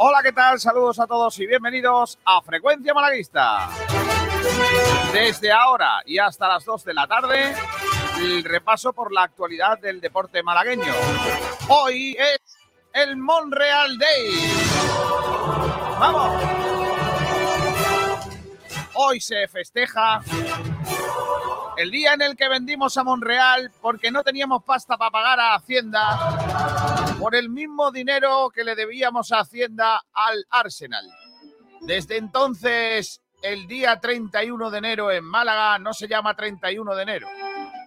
Hola, ¿qué tal? Saludos a todos y bienvenidos a Frecuencia Malaguista. Desde ahora y hasta las 2 de la tarde, el repaso por la actualidad del deporte malagueño. Hoy es el Monreal Day. ¡Vamos! Hoy se festeja el día en el que vendimos a Monreal porque no teníamos pasta para pagar a Hacienda por el mismo dinero que le debíamos a Hacienda al Arsenal. Desde entonces, el día 31 de enero en Málaga no se llama 31 de enero,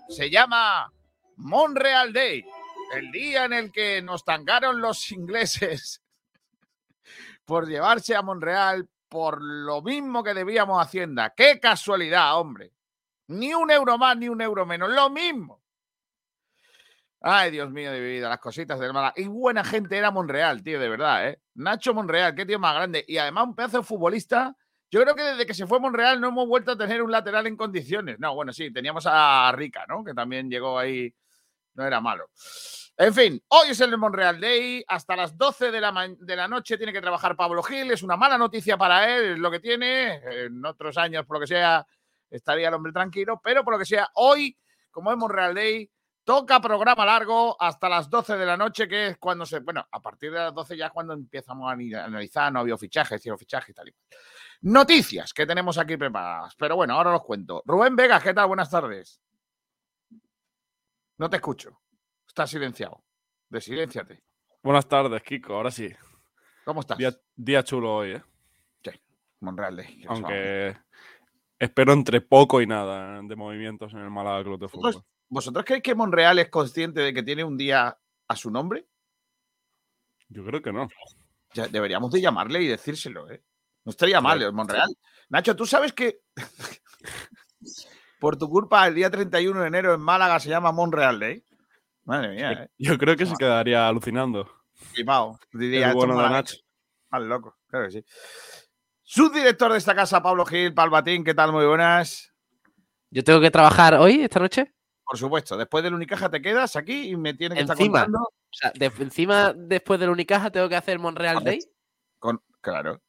se llama Monreal Day, el día en el que nos tangaron los ingleses por llevarse a Monreal por lo mismo que debíamos a Hacienda. ¡Qué casualidad, hombre! Ni un euro más, ni un euro menos. Lo mismo. Ay, Dios mío de mi vida, las cositas del Málaga. Y buena gente era Monreal, tío, de verdad, ¿eh? Nacho Monreal, qué tío más grande. Y además un pedazo de futbolista. Yo creo que desde que se fue Monreal no hemos vuelto a tener un lateral en condiciones. No, bueno, sí, teníamos a Rica, ¿no? Que también llegó ahí. No era malo. En fin, hoy es el Monreal Day. Hasta las 12 de la, de la noche tiene que trabajar Pablo Gil. Es una mala noticia para él, lo que tiene. En otros años, por lo que sea, estaría el hombre tranquilo, pero por lo que sea, hoy, como es Monreal Day, toca programa largo hasta las 12 de la noche, que es cuando se, bueno, a partir de las 12 ya es cuando empezamos a analizar, no había fichajes, cero fichajes y tal y Noticias que tenemos aquí preparadas, pero bueno, ahora los cuento. Rubén Vega, ¿qué tal? Buenas tardes. No te escucho. Estás silenciado. Desilenciate. Buenas tardes, Kiko. Ahora sí. ¿Cómo estás? Día, chulo hoy, ¿eh? Sí, Monreal Day. Aunque espero entre poco y nada de movimientos en el Málaga Club de Fútbol. ¿Vosotros creéis que Monreal es consciente de que tiene un día a su nombre? Yo creo que no. Ya deberíamos de llamarle y decírselo, ¿eh? No estaría mal, el Monreal. Nacho, ¿tú sabes que por tu culpa el día 31 de enero en Málaga se llama Monreal Day? Madre mía, ¿eh? Yo creo que se quedaría alucinando. Flipado. Diría, el bueno de Nacho. Al loco, claro que sí. Subdirector de esta casa, Pablo Gil, Palbatín, ¿qué tal? Muy buenas. ¿Yo tengo que trabajar hoy, esta noche? Por supuesto. Después del Unicaja te quedas aquí y me tienes que encima, estar contando. O sea, de, encima, después del Unicaja, tengo que hacer Monreal Day. Con, claro.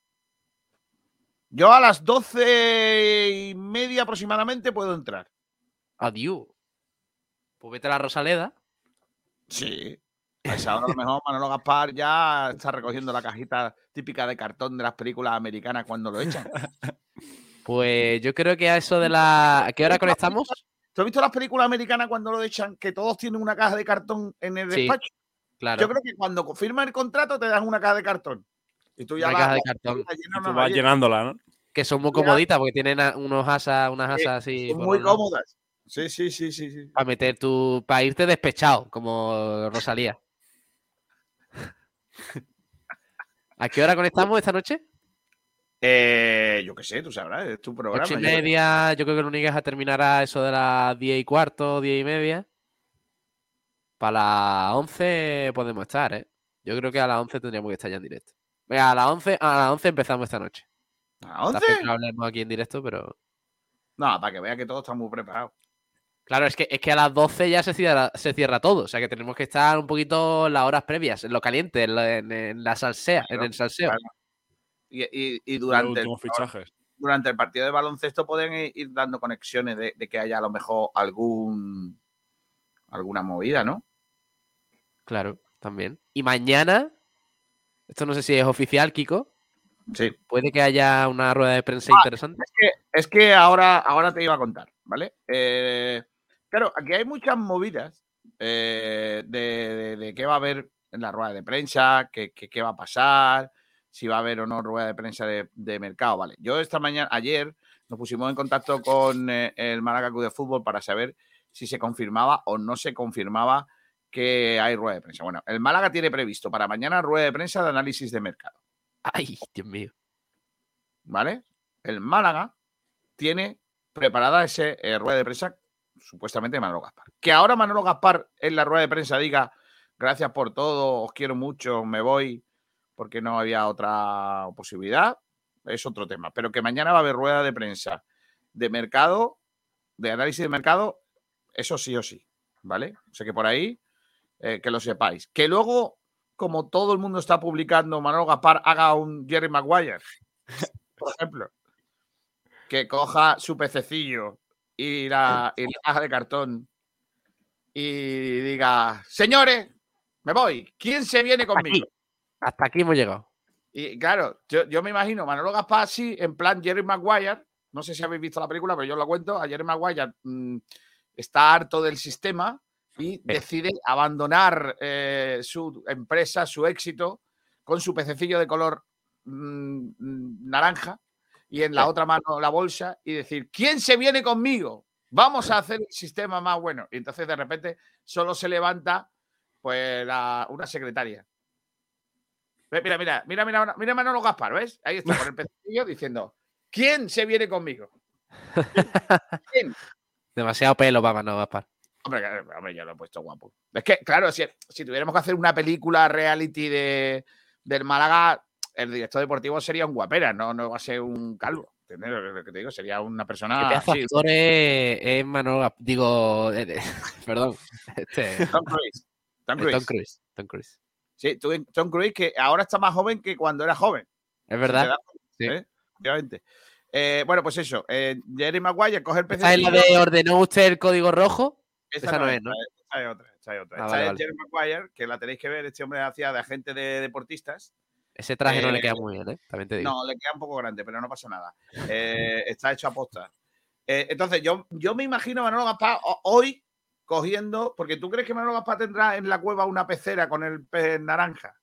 Yo a las doce y media aproximadamente puedo entrar. Adiós. Pues vete a la Rosaleda. Sí. A esa hora a lo mejor Manolo Gaspar ya está recogiendo la cajita típica de cartón de las películas americanas cuando lo echan. Pues yo creo que a eso de la. ¿A qué hora conectamos? ¿Tú has visto las películas americanas cuando lo echan? Que todos tienen una caja de cartón en el Sí, despacho. Claro. Yo creo que cuando firmas el contrato te dan una caja de cartón. Y tú ya Una la- caja de cartón. la llenas, Y no tú la vas llenándola, ¿no? Que son muy comoditas porque tienen unos asas, unas Sí, asas así. Son muy cómodas. Sí, sí, sí, sí. sí. Para meter tu. Para irte despechado, como Rosalía. ¿A qué hora conectamos esta noche? Eh, yo qué sé, tú sabrás, es tu programa. Ocho y yo creo. media. Yo creo que Unicaja terminará eso de las diez y cuarto, diez y media. Para las once podemos estar, ¿eh? Yo creo que a las once tendríamos que estar ya en directo. Venga, a las once, a las once empezamos esta noche. ¿A Está 11? feo que no hablemos aquí en directo, pero. No, para que vea que todo está muy preparado. Claro, es que, es que a las 12 ya se cierra, se cierra todo. O sea que tenemos que estar un poquito en las horas previas, en lo caliente, en, lo- en- en la salsea, en el salseo. claro. Y, y- y Los durante, el, últimos fichajes. durante el partido de baloncesto pueden ir- ir dando conexiones de, de que haya a lo mejor algún alguna movida, ¿no? Claro, también. Y mañana, esto no sé si es oficial, Kiko, Sí. puede que haya una rueda de prensa Ah, interesante. Es que, es que ahora, ahora te iba a contar, ¿vale? Eh, claro, aquí hay muchas movidas eh, de, de- de qué va a haber en la rueda de prensa, qué, qué- qué va a pasar, si va a haber o no rueda de prensa de, de mercado, ¿vale? Yo esta mañana, ayer, nos pusimos en contacto con eh, el Málaga Club de Fútbol para saber si se confirmaba o no se confirmaba que hay rueda de prensa. Bueno, el Málaga tiene previsto para mañana rueda de prensa de análisis de mercado. Ay, Dios mío. ¿vale? El Málaga tiene preparada ese eh, rueda de prensa supuestamente de Manolo Gaspar. Que ahora Manolo Gaspar en la rueda de prensa diga gracias por todo, os quiero mucho, me voy porque no había otra posibilidad, es otro tema. Pero que mañana va a haber rueda de prensa de mercado, de análisis de mercado, eso sí o sí, ¿vale? O sea que por ahí, eh, que lo sepáis. Que luego como todo el mundo está publicando, Manolo Gaspar haga un Jerry Maguire, por ejemplo, que coja su pececillo y la, y la caja de cartón y diga, señores, me voy, ¿quién se viene conmigo? Hasta aquí hemos llegado. Y claro, yo, yo me imagino Manolo Gaspar así, en plan Jerry Maguire. No sé si habéis visto la película, pero yo lo cuento. A Jerry Maguire mm, está harto del sistema y decide abandonar eh, su empresa, su éxito, con su pececillo de color mm, mm, naranja y en la otra mano la bolsa y decir, ¿quién se viene conmigo? Vamos a hacer el sistema más bueno. Y entonces de repente solo se levanta pues la- una secretaria. Mira, mira, mira, mira, mira Manolo Gaspar, ¿ves? Ahí está con el pececillo diciendo, ¿quién se viene conmigo? ¿Quién? Demasiado pelo para Manolo Gaspar. Hombre, hombre, yo lo he puesto guapo. Es que, claro, si, si tuviéramos que hacer una película reality de, del Málaga, el director deportivo sería un guapera, no, no va a ser un calvo. ¿Entiendes lo que te digo? Sería una ¿Qué persona así. actor es, es Manolo Gaspar? Digo, eh, eh, perdón. Este, Tom Cruise. Tom Tom Cruise. Cruise. Tom Cruise. Sí, tú- Tom Cruise que ahora está más joven que cuando era joven. Es verdad. Sí. ¿eh? Efectivamente. Eh, bueno, pues eso. Eh, Jerry Maguire coge el ¿Esa es la de ordenó usted el código rojo? Esa, esa no, es, ¿no? esa es otra. Esa es otra. Ah, vale, es vale. Jerry Maguire, que la tenéis que ver. Este hombre hacía de agente de deportistas. Ese traje no le Eh, queda muy bien, ¿eh? También te digo. No, le queda un poco grande, pero no pasa nada. Está hecho a posta. Entonces, yo, yo me imagino Manolo Gaspar ho- hoy cogiendo, porque tú crees que Manolo Gaspar tendrá en la cueva una pecera con el pez naranja.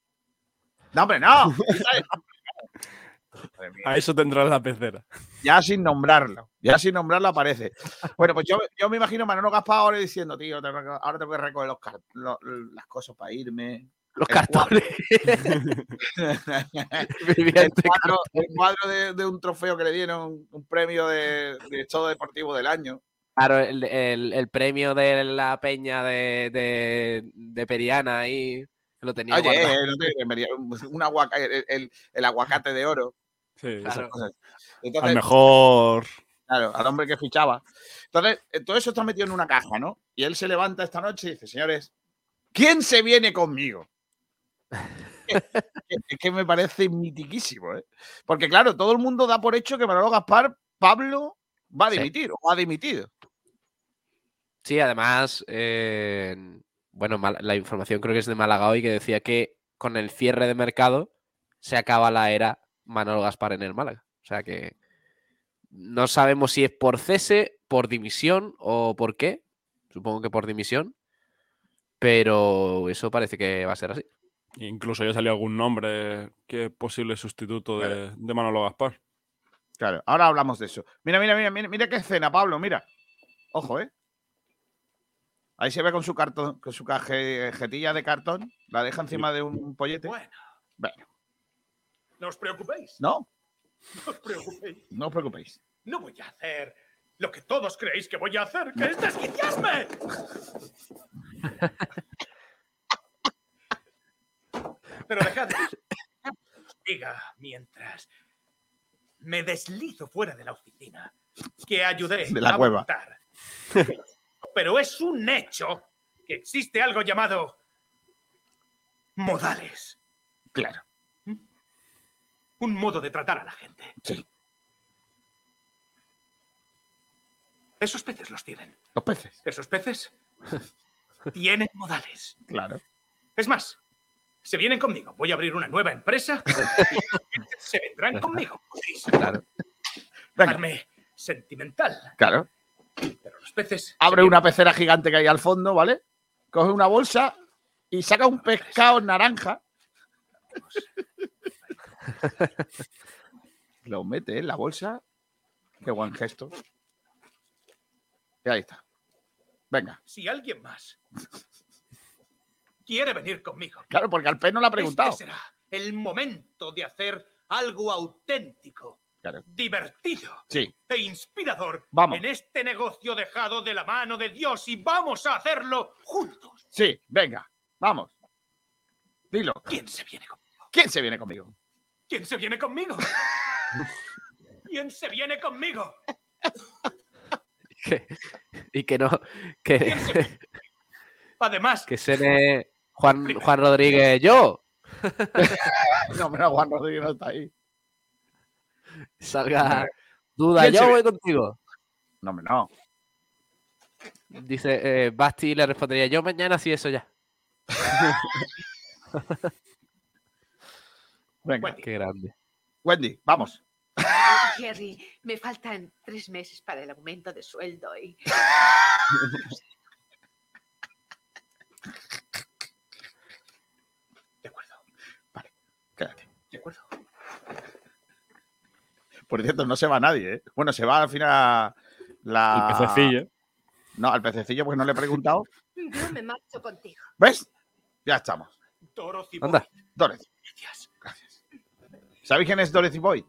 No, hombre, no. A eso tendrás la pecera. Ya sin nombrarlo, ya sin nombrarlo aparece. Bueno, pues yo, yo me imagino a Manolo Gaspar ahora diciendo, tío, ahora tengo que recoger los las cosas para irme. Los el cartones. el cuadro, el cuadro de, de un trofeo que le dieron, un premio de, de todo deportivo del año. Claro, el, el- el premio de la peña de, de, de Periana ahí lo tenía Oye, eh, un, aguaca- el, el- el aguacate de oro. Sí, esas Claro. Al Entonces, mejor. claro, al hombre que fichaba. Entonces, eh, todo eso está metido en una caja, ¿no? Y él se levanta esta noche y dice, señores, ¿quién se viene conmigo? es, que- me parece mitiquísimo, ¿eh? Porque, claro, todo el mundo da por hecho que Manolo Gaspar, Pablo, va a Sí. dimitir o ha dimitido. Sí, además, eh, bueno, la información creo que es de Málaga hoy que decía que con el cierre de mercado se acaba la era Manolo Gaspar en el Málaga. O sea que no sabemos si es por cese, por dimisión o por qué. Supongo que por dimisión. Pero eso parece que va a ser así. Incluso ya salió algún nombre que es posible sustituto de, de Manolo Gaspar. Claro, ahora hablamos de eso. Mira, mira, mira, mira, mira qué escena, Pablo, mira. Ojo, ¿eh? Ahí se ve con su cartón, con su cajetilla de cartón, la deja encima de un pollete. Bueno, Bueno, no os preocupéis. no, No os preocupéis. no os preocupéis. No voy a hacer lo que todos creéis que voy a hacer, que es desquiciarme. Pero dejad. Diga mientras me deslizo fuera de la oficina que ayudé De la a cueva. montar. Pero es un hecho que existe algo llamado modales. Claro, Un modo de tratar a la gente. sí. Esos peces los tienen. Los peces. Esos peces tienen modales. Claro. Es más, se vienen conmigo. Voy a abrir una nueva empresa. se vendrán conmigo. Claro. Venga, sentimental. claro. Pero los peces. Abre una pecera gigante que hay al fondo, ¿vale? Coge una bolsa y saca un pescado naranja. Lo mete en la bolsa. Qué buen gesto. Y ahí está. Venga. Si alguien más quiere venir conmigo, Claro, porque al pez no le ha preguntado. este será el momento de hacer algo auténtico, Claro. divertido Sí, e inspirador Vamos. en este negocio dejado de la mano de Dios y vamos a hacerlo juntos. sí, venga. Vamos. Dilo. ¿Quién se viene conmigo? ¿Quién se viene conmigo? ¿Quién se viene conmigo? ¿Quién se viene conmigo? Que- y que no. Que, ¿Quién se viene? Además, que se Juan, Juan Rodríguez, yo. no, mira, Juan Rodríguez no está ahí. Salga duda, ¿Quién se yo voy contigo. No, no. Dice eh, Basti le respondería, yo mañana sí eso ya. Venga, Bueno, Qué grande. Wendy, vamos. Jerry, me faltan tres meses para el aumento de sueldo y de acuerdo, Quédate. de acuerdo. Por cierto, no se va nadie, ¿eh? Bueno, se va al final la... El pececillo. No, al pececillo, pues no le he preguntado. yo me marcho contigo. ¿Ves? Ya estamos. Dorothy Anda. Boy, Dorothy. gracias. ¿Sabéis quién es Dorothy Boy?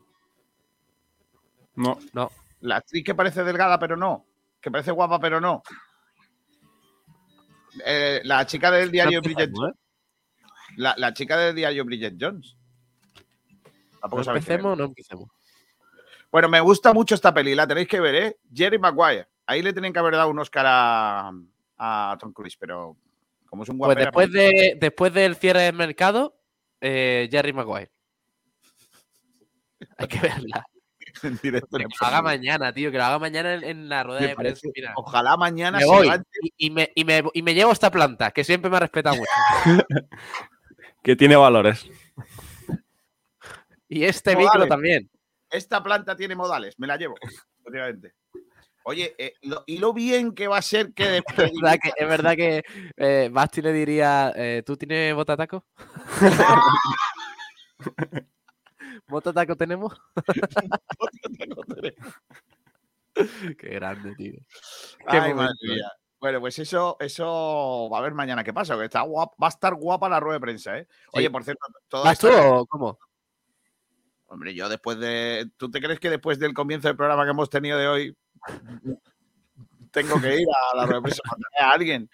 No. No, La actriz que parece delgada, pero no. Que parece guapa, pero no. Eh, la chica del diario Bridget ¿eh? la, la chica del diario Bridget Jones. Tampoco empecemos, no empecemos. Bueno, me gusta mucho esta peli, la tenéis que ver, ¿eh? Jerry Maguire. Ahí le tienen que haber dado un Oscar a, a Tom Cruise, pero como es un Pues guapera, después, de, después del cierre del mercado, eh, Jerry Maguire. Hay que verla. en directo Que lo haga mañana, tío, que lo haga mañana en, en la rueda Me de prensa. parece- Mira, Ojalá mañana me se voy levante. y, y me, y, me, y me llevo esta planta, que siempre me ha respetado mucho. Que tiene valores. Y este Modales. micro también. Esta planta tiene modales, me la llevo. efectivamente. Oye, eh, lo- y lo bien que va a ser que Es después. verdad que, es verdad que eh, Basti le diría, eh, ¿tú tienes botataco? ¿Botataco tenemos? Qué grande, tío. Qué Ay, madre mía. Bueno, pues eso, eso va a ver mañana qué pasa, que está guap- va a estar guapa la rueda de prensa, ¿eh? Oye, Sí. por cierto, toda ¿Vas tú o cómo? Hombre, yo después de. ¿Tú te crees que después del comienzo del programa que hemos tenido de hoy tengo que ir a la mandaré a alguien?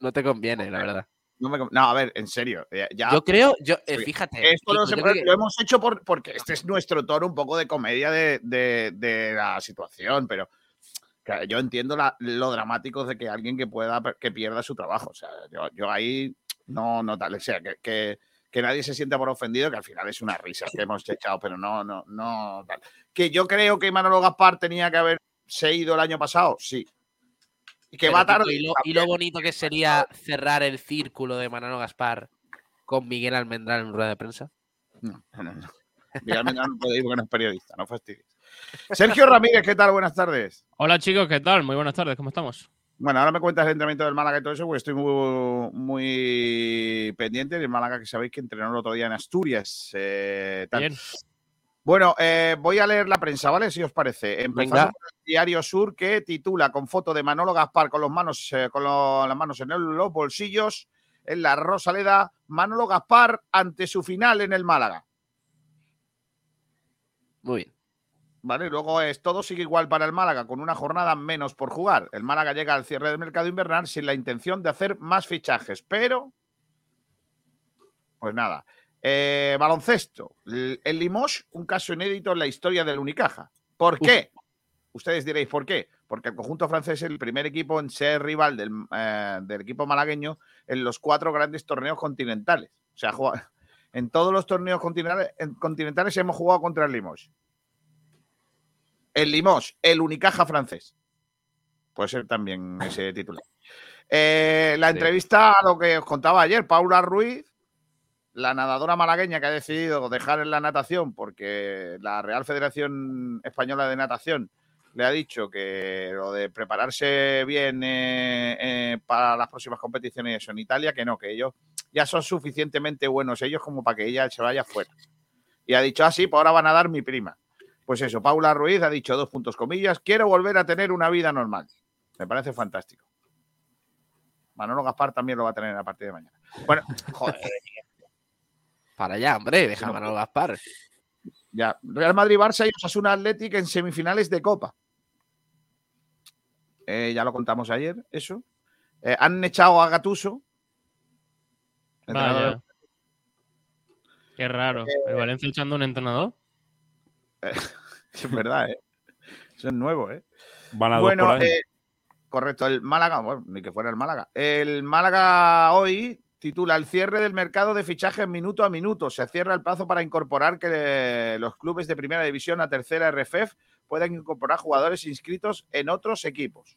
No te conviene, la verdad. No, me no, a ver, en serio. eh, Ya, Yo creo, yo, eh, fíjate. esto lo, Kiko, se que- lo hemos hecho por, porque este es nuestro tono un poco de comedia de, de- de la situación, pero claro, yo entiendo la- lo dramático de que alguien que pueda que pierda su trabajo. O sea, yo, yo ahí no, no tal. O sea, que, que- que nadie se sienta por ofendido, que al final es una risa que hemos echado, pero no, no, no tal. Que yo creo que Manolo Gaspar tenía que haberse ido el año pasado, sí. Y que Pero, va tarde. Y lo, y lo bonito que sería cerrar el círculo de Manolo Gaspar con Miguel Almendral en rueda de prensa. No, no, no, no. Miguel Almendral no puede ir porque no es periodista, no fastidies. Sergio Ramírez, ¿qué tal? Buenas tardes. Hola chicos, ¿qué tal? Muy buenas tardes, ¿cómo estamos? Bueno, ahora me cuentas el entrenamiento del Málaga y todo eso, porque estoy muy, muy pendiente del Málaga, que sabéis que entrenó el otro día en Asturias. eh, tal. Bien. Bueno, eh, voy a leer la prensa, ¿vale? Si os parece. Empezando por el Diario Sur, que titula con foto de Manolo Gaspar con, los manos, eh, con las manos en el- los bolsillos, en la Rosaleda, Manolo Gaspar ante su final en el Málaga. Muy bien. ¿Vale? Luego es todo sigue igual para el Málaga, con una jornada menos por jugar. El Málaga llega al cierre del mercado invernal sin la intención de hacer más fichajes, pero. Pues nada. Eh, baloncesto. El Limoges, un caso inédito en la historia del Unicaja. ¿Por qué? Ustedes diréis, ¿por qué? Porque el conjunto francés es el primer equipo en ser rival del, eh, del equipo malagueño en los cuatro grandes torneos continentales. O sea, en todos los torneos continentales, en- continentales hemos jugado contra el Limoges. El Limoges, el Unicaja francés. Puede ser también ese titular. Eh, la entrevista a lo que os contaba ayer, Paula Ruiz, la nadadora malagueña que ha decidido dejar en la natación porque la Real Federación Española de Natación le ha dicho que lo de prepararse bien eh, eh, para las próximas competiciones eso, en Italia, que no, que ellos ya son suficientemente buenos ellos como para que ella se vaya fuera. Y ha dicho, ah, sí, pues ahora van a dar mi prima. Pues eso, Paula Ruiz ha dicho dos puntos comillas, quiero volver a tener una vida normal. Me parece fantástico. Manolo Gaspar también lo va a tener a partir de mañana. Bueno, joder, Para allá, hombre, deja no a Manolo Gaspar. ya. Real Madrid, Barça y Osasuna Athletic en semifinales de Copa. Eh, ya lo contamos ayer, eso. Eh, han echado a Gatuso. entrenador Vaya. Qué raro. Eh, ¿El Valencia echando un entrenador? Es verdad, ¿eh? Eso es nuevo, ¿eh? Van a dos Bueno, eh, correcto. El Málaga, bueno, ni que fuera el Málaga. El Málaga hoy titula El cierre del mercado de fichajes minuto a minuto. Se cierra el plazo para incorporar que los clubes de primera división a tercera RFF puedan incorporar jugadores inscritos en otros equipos.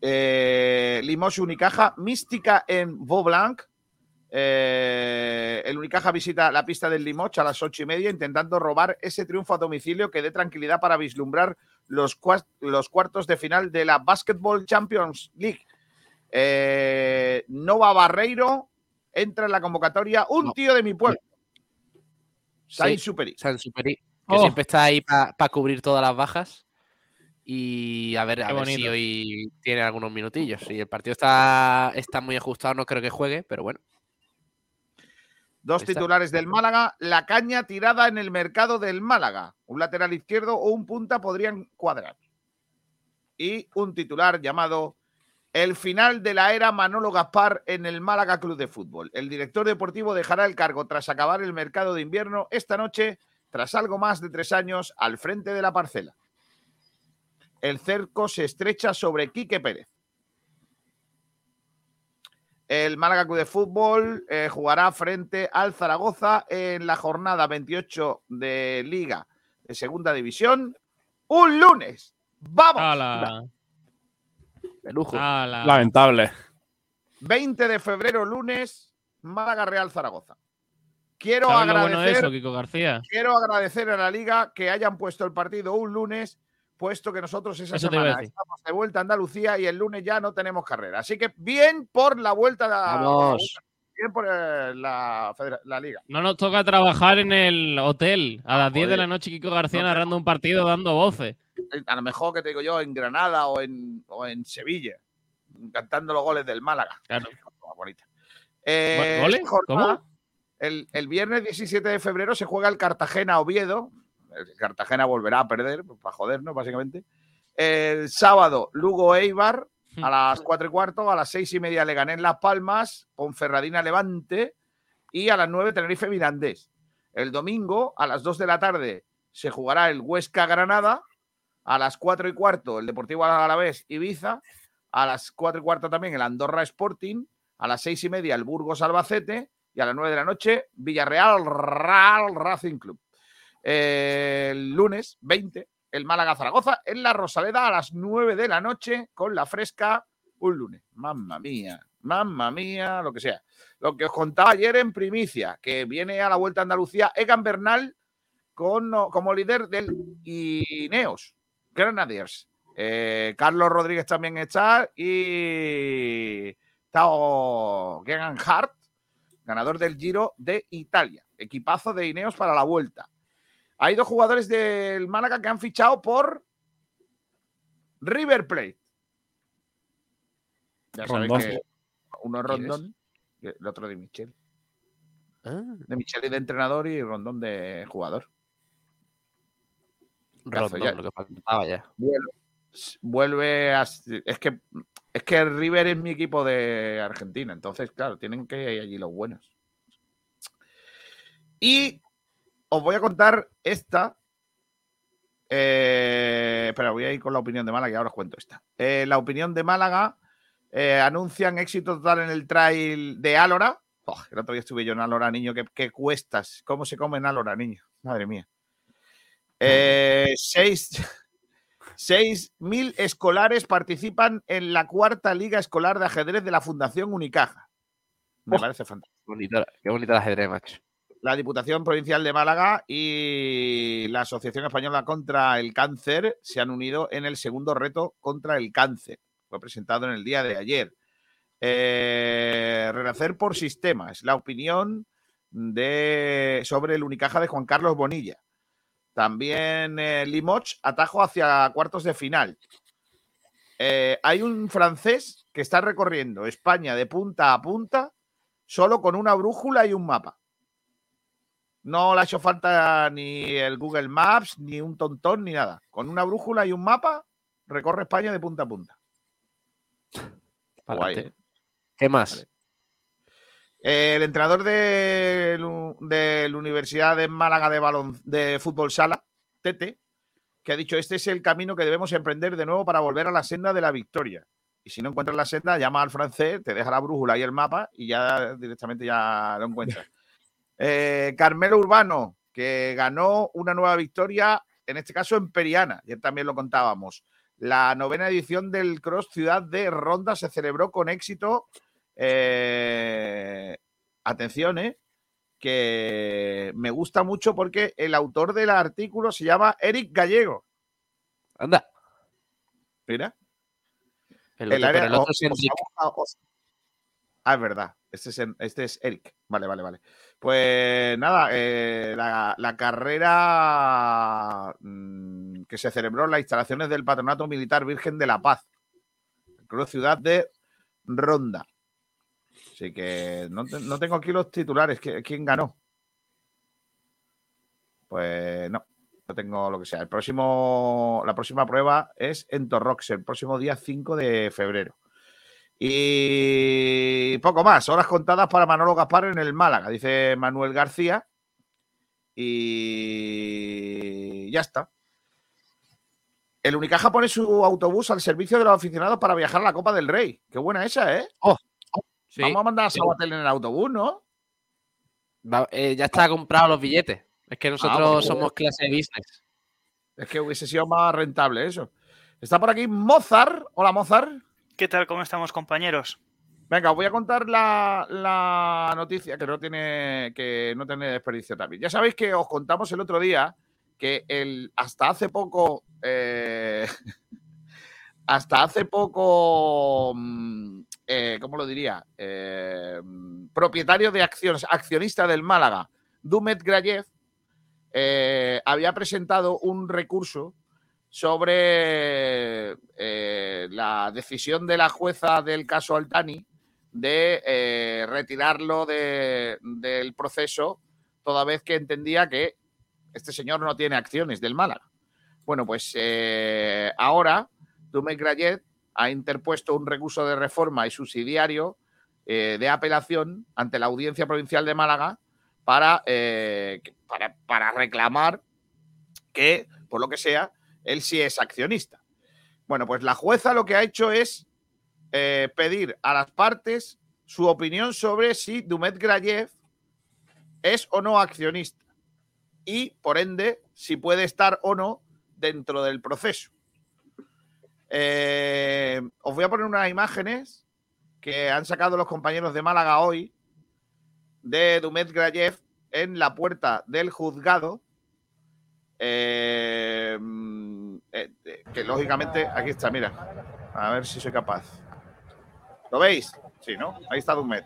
Eh, Limos Unicaja, mística en Vaublanc. Eh, el Unicaja visita la pista del Limoch a las ocho y media, intentando robar ese triunfo a domicilio que dé tranquilidad para vislumbrar los, cua- los cuartos de final de la Basketball Champions League. Eh, Nova Barreiro entra en la convocatoria un No. tío de mi pueblo. Sainz Sí. Superi. San Superi, que Oh. siempre está ahí para cubrir todas las bajas. Y a ver, a Qué ver si hoy tiene algunos minutillos. Si el partido está, está muy ajustado, no creo que juegue, pero bueno. Dos está. titulares del Málaga, la caña tirada en el mercado del Málaga. Un lateral izquierdo o un punta podrían cuadrar. Y un titular llamado El final de la era Manolo Gaspar en el Málaga Club de Fútbol. El director deportivo dejará el cargo tras acabar el mercado de invierno esta noche, tras algo más de tres años al frente de la parcela. El cerco se estrecha sobre Quique Pérez. El Málaga Club de Fútbol eh, jugará frente al Zaragoza en la jornada 28 de Liga de Segunda División. Un lunes. ¡Vamos! ¡Hala! De lujo. ¡Hala! Lamentable. 20 de febrero, lunes, Málaga Real Zaragoza. Quiero ¿Sabes lo bueno de agradecer, eso, Kiko García? quiero agradecer a la liga que hayan puesto el partido un lunes, puesto que nosotros esa Eso semana estamos de vuelta a Andalucía y el lunes ya no tenemos carrera. Así que bien por la vuelta Vamos. bien por eh, la, la liga. No nos toca trabajar en el hotel a las 10 de la noche, Kiko García narrando un partido dando voces. Eh, A lo mejor que te digo yo en Granada o en, o en Sevilla, cantando los goles del Málaga. Claro. Bonita. Eh, ¿Goles? esta jornada, ¿Cómo? El, el viernes 17 de febrero se juega el Cartagena Oviedo. El Cartagena volverá a perder, para jodernos, básicamente. El sábado, Lugo Eibar, a las 4 y cuarto, a las 6 y media Leganés Las Palmas, Ponferradina Levante y a las 9 Tenerife Mirandés. El domingo, a las 2 de la tarde, se jugará el Huesca Granada, a las 4 y cuarto el Deportivo Alavés Ibiza, a las 4 y cuarto también el Andorra Sporting, a las 6 y media el Burgos Albacete y a las 9 de la noche Villarreal Real Racing Club. El lunes 20 el Málaga Zaragoza en la Rosaleda a las 9 de la noche con la fresca un lunes. Mamma mía, mamma mía, lo que sea. Lo que os contaba ayer en primicia, que viene a la Vuelta a Andalucía Egan Bernal con, como líder del Ineos Grenadiers. Eh, Carlos Rodríguez también está y Tao Gegan Hart, ganador del Giro de Italia. Equipazo de Ineos para la vuelta. Hay dos jugadores del Málaga que han fichado por River Plate. Ya sabéis que uno es. Rondón, y el otro de Michel. Ah, De Michel de entrenador y Rondón de jugador. Rondón, ya. lo que faltaba ya. Vuelve, vuelve a. Es que, es que River es mi equipo de Argentina, entonces, claro, tienen que ir allí los buenos. Y os voy a contar esta. Eh, espera, voy a ir con la opinión de Málaga y ahora os cuento esta. Eh, la opinión de Málaga eh, anuncian éxito total en el trail de Álora. Oh, el otro día estuve yo en Álora, niño. ¿Qué, qué cuestas? ¿Cómo se come en Álora, niño? Madre mía. Eh, seis, seis mil escolares participan en la cuarta liga escolar de ajedrez de la Fundación Unicaja. Me Oh. parece fantástico. Bonito, qué bonito el ajedrez, macho. La Diputación Provincial de Málaga y la Asociación Española contra el Cáncer se han unido en el segundo reto contra el cáncer. Fue presentado en el día de ayer. Eh, renacer por sistemas. La opinión sobre el Unicaja de Juan Carlos Bonilla. También eh, atajo hacia cuartos de final. Eh, hay un francés que está recorriendo España de punta a punta solo con una brújula y un mapa. No le ha hecho falta ni el Google Maps, ni un tontón, ni nada. Con una brújula y un mapa, recorre España de punta a punta. Guay. ¿eh? ¿Qué más? Vale. Eh, el entrenador de, de la Universidad de Málaga de, balon, de Fútbol Sala, Tete, que ha dicho, este es el camino que debemos emprender de nuevo para volver a la senda de la victoria. y si no encuentras la senda, llama al francés, te deja la brújula y el mapa y ya directamente ya lo encuentras. Eh, Carmelo Urbano, que ganó una nueva victoria, en este caso en Periana, ayer también lo contábamos. La novena edición del Cross Ciudad de Ronda se celebró con éxito. Eh, atención, eh, que me gusta mucho porque el autor del artículo se llama Eric Gallego. Anda. Mira. El el otro es Enrique. Ah, es verdad. Este es, este es Eric. Vale, vale, vale. Pues nada, eh, la, carrera mm, que se celebró en las instalaciones del Patronato Militar Virgen de la Paz, Cruz Ciudad de Ronda. Así que no, no tengo aquí los titulares. ¿Qui- ¿Quién ganó? Pues no, no tengo lo que sea. El próximo, la próxima prueba es en Torrox, el próximo día 5 de febrero. Y poco más, horas contadas para Manolo Gaspar en el Málaga, dice Manuel García. Y ya está. El Unicaja pone su autobús al servicio de los aficionados para viajar a la Copa del Rey. Qué buena esa, ¿eh? Sí. Vamos a mandar a Sabatel en el autobús, ¿no? Va- eh, ya está comprado los billetes. Es que nosotros porque- somos clase business. Es que hubiese sido más rentable eso. Está por aquí Mozart. Hola, Mozart. ¿Qué tal? ¿Cómo estamos, compañeros? Venga, voy a contar la, la noticia que no tiene que no tiene desperdicio también. Ya sabéis que os contamos el otro día que el hasta hace poco eh, hasta hace poco mm, eh, ¿cómo lo diría? Eh, mm, propietario de acciones, accionista del Málaga, Dumet Grayev, había presentado un recurso sobre eh, la decisión de la jueza del caso Altani de eh, retirarlo de- del proceso toda vez que entendía que este señor no tiene acciones del Málaga. Bueno, pues eh, ahora Dumet Grayet ha interpuesto un recurso de reforma y subsidiario de apelación ante la Audiencia Provincial de Málaga para, para, para reclamar que, por lo que sea, él sí es accionista. Bueno, pues la jueza lo que ha hecho es eh, pedir a las partes su opinión sobre si Dumet Grayev es o no accionista y, por ende, si puede estar o no dentro del proceso. Eh, os voy a poner unas imágenes que han sacado los compañeros de Málaga hoy de Dumet Grayev en la puerta del juzgado. Eh, mm, eh, eh, que lógicamente, aquí está, mira. A ver si soy capaz. ¿Lo veis? Sí, ¿no? Ahí está Dumet.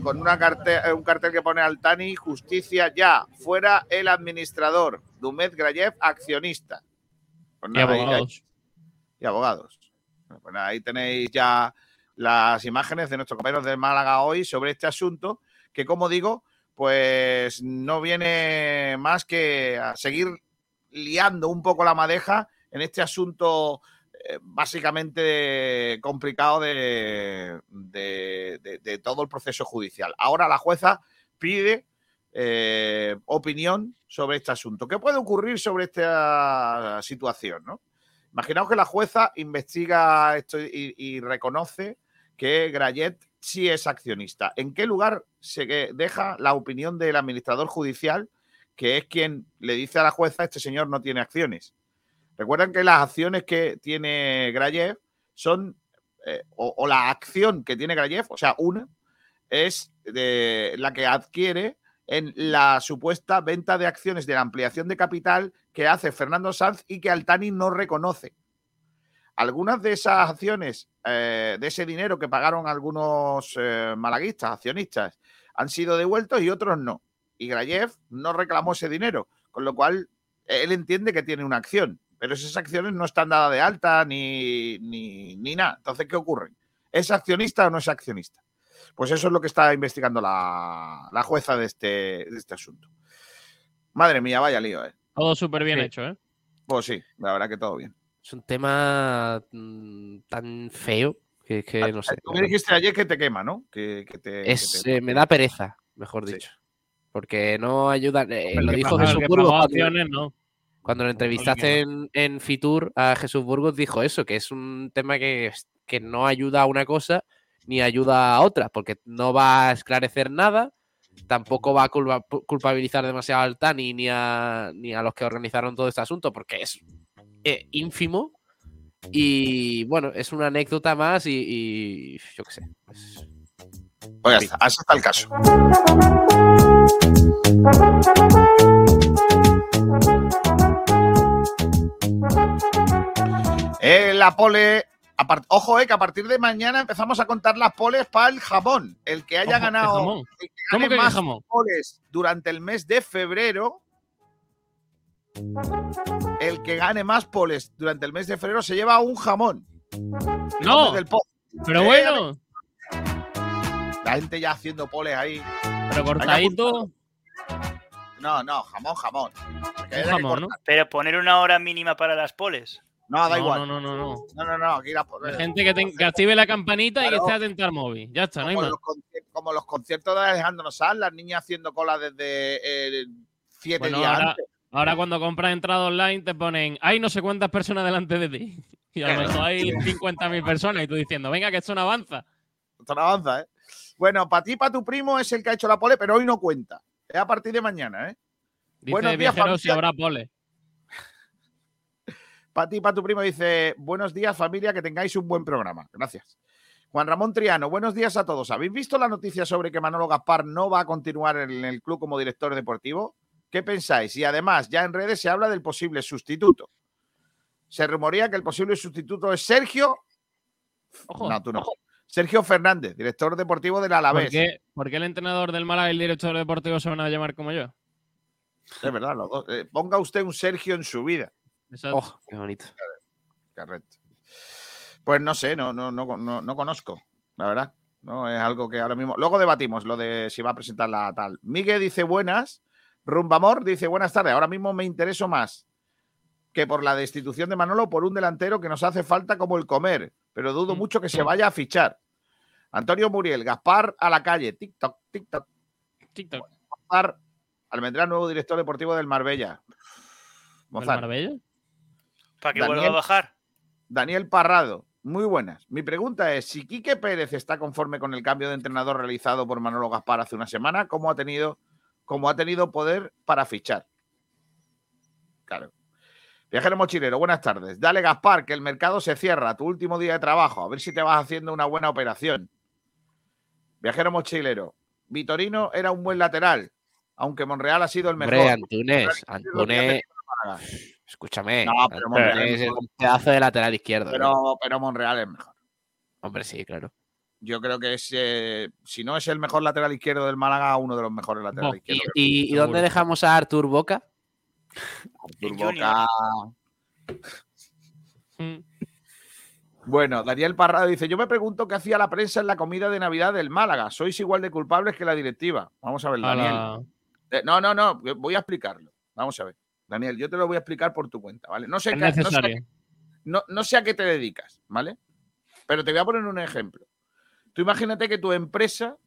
Con una carte- eh, un cartel que pone Altani, justicia ya, fuera el administrador. Dumet Grayev, accionista. Pues Y nada, ahí- abogados. y abogados. Bueno, pues nada, ahí tenéis ya las imágenes de nuestros compañeros de Málaga hoy sobre este asunto, que como digo, pues no viene más que a seguir liando un poco la madeja en este asunto eh, básicamente complicado de, todo el proceso judicial. Ahora la jueza pide eh, opinión sobre este asunto. ¿Qué puede ocurrir sobre esta situación? ¿no? Imaginaos que la jueza investiga esto y, y reconoce que Grayet sí es accionista. ¿En qué lugar se deja la opinión del administrador judicial, que es quien le dice a la jueza, este señor no tiene acciones? Recuerdan que las acciones que tiene Grayev son, eh, o, o la acción que tiene Grayev, o sea, una, es de la que adquiere en la supuesta venta de acciones de la ampliación de capital que hace Fernando Sanz y que Altani no reconoce. Algunas de esas acciones, eh, de ese dinero que pagaron algunos eh, malaguistas, accionistas, han sido devueltos y otros no. Y Grayev no reclamó ese dinero, con lo cual él entiende que tiene una acción, pero esas acciones no están dadas de alta ni, ni, ni nada. Entonces, ¿qué ocurre? ¿Es accionista o no es accionista? Pues eso es lo que está investigando la, la jueza de este, de este asunto. Madre mía, vaya lío, ¿eh? Todo súper bien Sí. hecho, ¿eh? Pues sí, la verdad que todo bien. Es un tema mm, tan feo que, que no sé. Tú me dijiste ayer que te quema, ¿no? Que, que te, Es, que te- eh, me da pereza, mejor Sí. dicho. Porque no ayuda. eh, lo dijo Jesús Burgos cuando- no. Cuando lo entrevistaste en, en Fitur a Jesús Burgos dijo eso, que es un tema que, que no ayuda a una cosa ni ayuda a otra, porque no va a esclarecer nada, tampoco va a culpa- culpabilizar demasiado al TANI ni a, ni a los que organizaron todo este asunto, porque es eh, ínfimo. Y bueno, es una anécdota más y, y yo qué sé. pues, Pues ya está, así está el caso. Eh, la pole. Ojo, eh, que a partir de mañana empezamos a contar las poles para el jamón. El que haya Ojo, ¿qué ganado jamón? el que ¿Cómo gane que qué más jamón? poles durante el mes de febrero. El que gane más poles durante el mes de febrero se lleva un jamón. No, Del pero Eh, bueno, La gente ya haciendo poles ahí. pero cortadito. No, no, jamón, jamón. Pero poner una hora mínima para las poles. No, da No, igual. no, no, no, no. No, no, no, aquí la La gente que, ten- que active la campanita y que Claro. esté atenta al móvil. Ya está, no hay como, más. los conci- como los conciertos de Alejandro Sanz, las niñas haciendo cola desde eh, siete Bueno, días ahora, antes. Ahora cuando compras entrada online te ponen, hay no sé cuántas personas delante de ti. Y a lo mejor hay 50.000 personas y tú diciendo, venga, que esto no avanza. Esto no avanza, ¿eh? Bueno, para ti, para tu primo es el que ha hecho la pole, pero hoy no cuenta. Es a partir de mañana, ¿eh? Dice Buenos días, viajero si habrá pole. Para ti, para tu primo dice, buenos días familia, que tengáis un buen programa. Gracias. Juan Ramón Triano, buenos días a todos. ¿Habéis visto la noticia sobre que Manolo Gaspar no va a continuar en el club como director deportivo? ¿Qué pensáis? Y además, ya en redes se habla del posible sustituto. Se rumorea que el posible sustituto es Sergio. Ojo, no, tú no. Sergio Fernández, director deportivo del Alavés. ¿Por qué, por qué el entrenador del Málaga y el director deportivo se van a llamar como yo? Es verdad, los dos. Eh, ponga usted un Sergio en su vida. Exacto. Oh, qué bonito. Correcto. Pues no sé, no, no, no, no, no conozco, la verdad. No es algo que ahora mismo. Luego debatimos lo de si va a presentar la tal. Miguel dice buenas. Rumbamor dice buenas tardes. Ahora mismo me intereso más que por la destitución de Manolo por un delantero que nos hace falta como el comer, pero dudo Mm. mucho que se vaya a fichar. Antonio Muriel, Gaspar a la calle, TikTok, TikTok. TikTok. Gaspar Almendrá, nuevo director deportivo del Marbella. ¿El Mozart. Marbella? Para que Daniel. vuelva a bajar. Daniel Parrado, muy buenas. Mi pregunta es, si Quique Pérez está conforme con el cambio de entrenador realizado por Manolo Gaspar hace una semana, ¿cómo ha tenido, cómo ha tenido poder para fichar? Claro. Viajero mochilero, buenas tardes. Dale, Gaspar, que el mercado se cierra, tu último día de trabajo, a ver si te vas haciendo una buena operación. Viajero mochilero, Vitorino era un buen lateral, aunque Monreal ha sido el mejor. Hombre, Antunes, Antunes, escúchame. No, pero Antunes Monreal- es un pedazo de lateral izquierdo. ¿eh? Pero, pero Monreal es mejor. Hombre, sí, claro. Yo creo que es, eh, si no es el mejor lateral izquierdo del Málaga, uno de los mejores laterales Bo- ¿Y, izquierdos. y- dónde dejamos a Artur Boca? Artur. Boca. Mm. Bueno, Daniel Parrado dice: Yo me pregunto qué hacía la prensa en la comida de Navidad del Málaga. Sois igual de culpables que la directiva. Vamos a ver, A Daniel. la- Eh, no, no, no, voy a explicarlo. Vamos a ver. Daniel, yo te lo voy a explicar por tu cuenta, ¿vale? No sé, Es qué- no sé no, no sé a qué te dedicas, ¿vale? Pero te voy a poner un ejemplo. Tú imagínate que tu empresa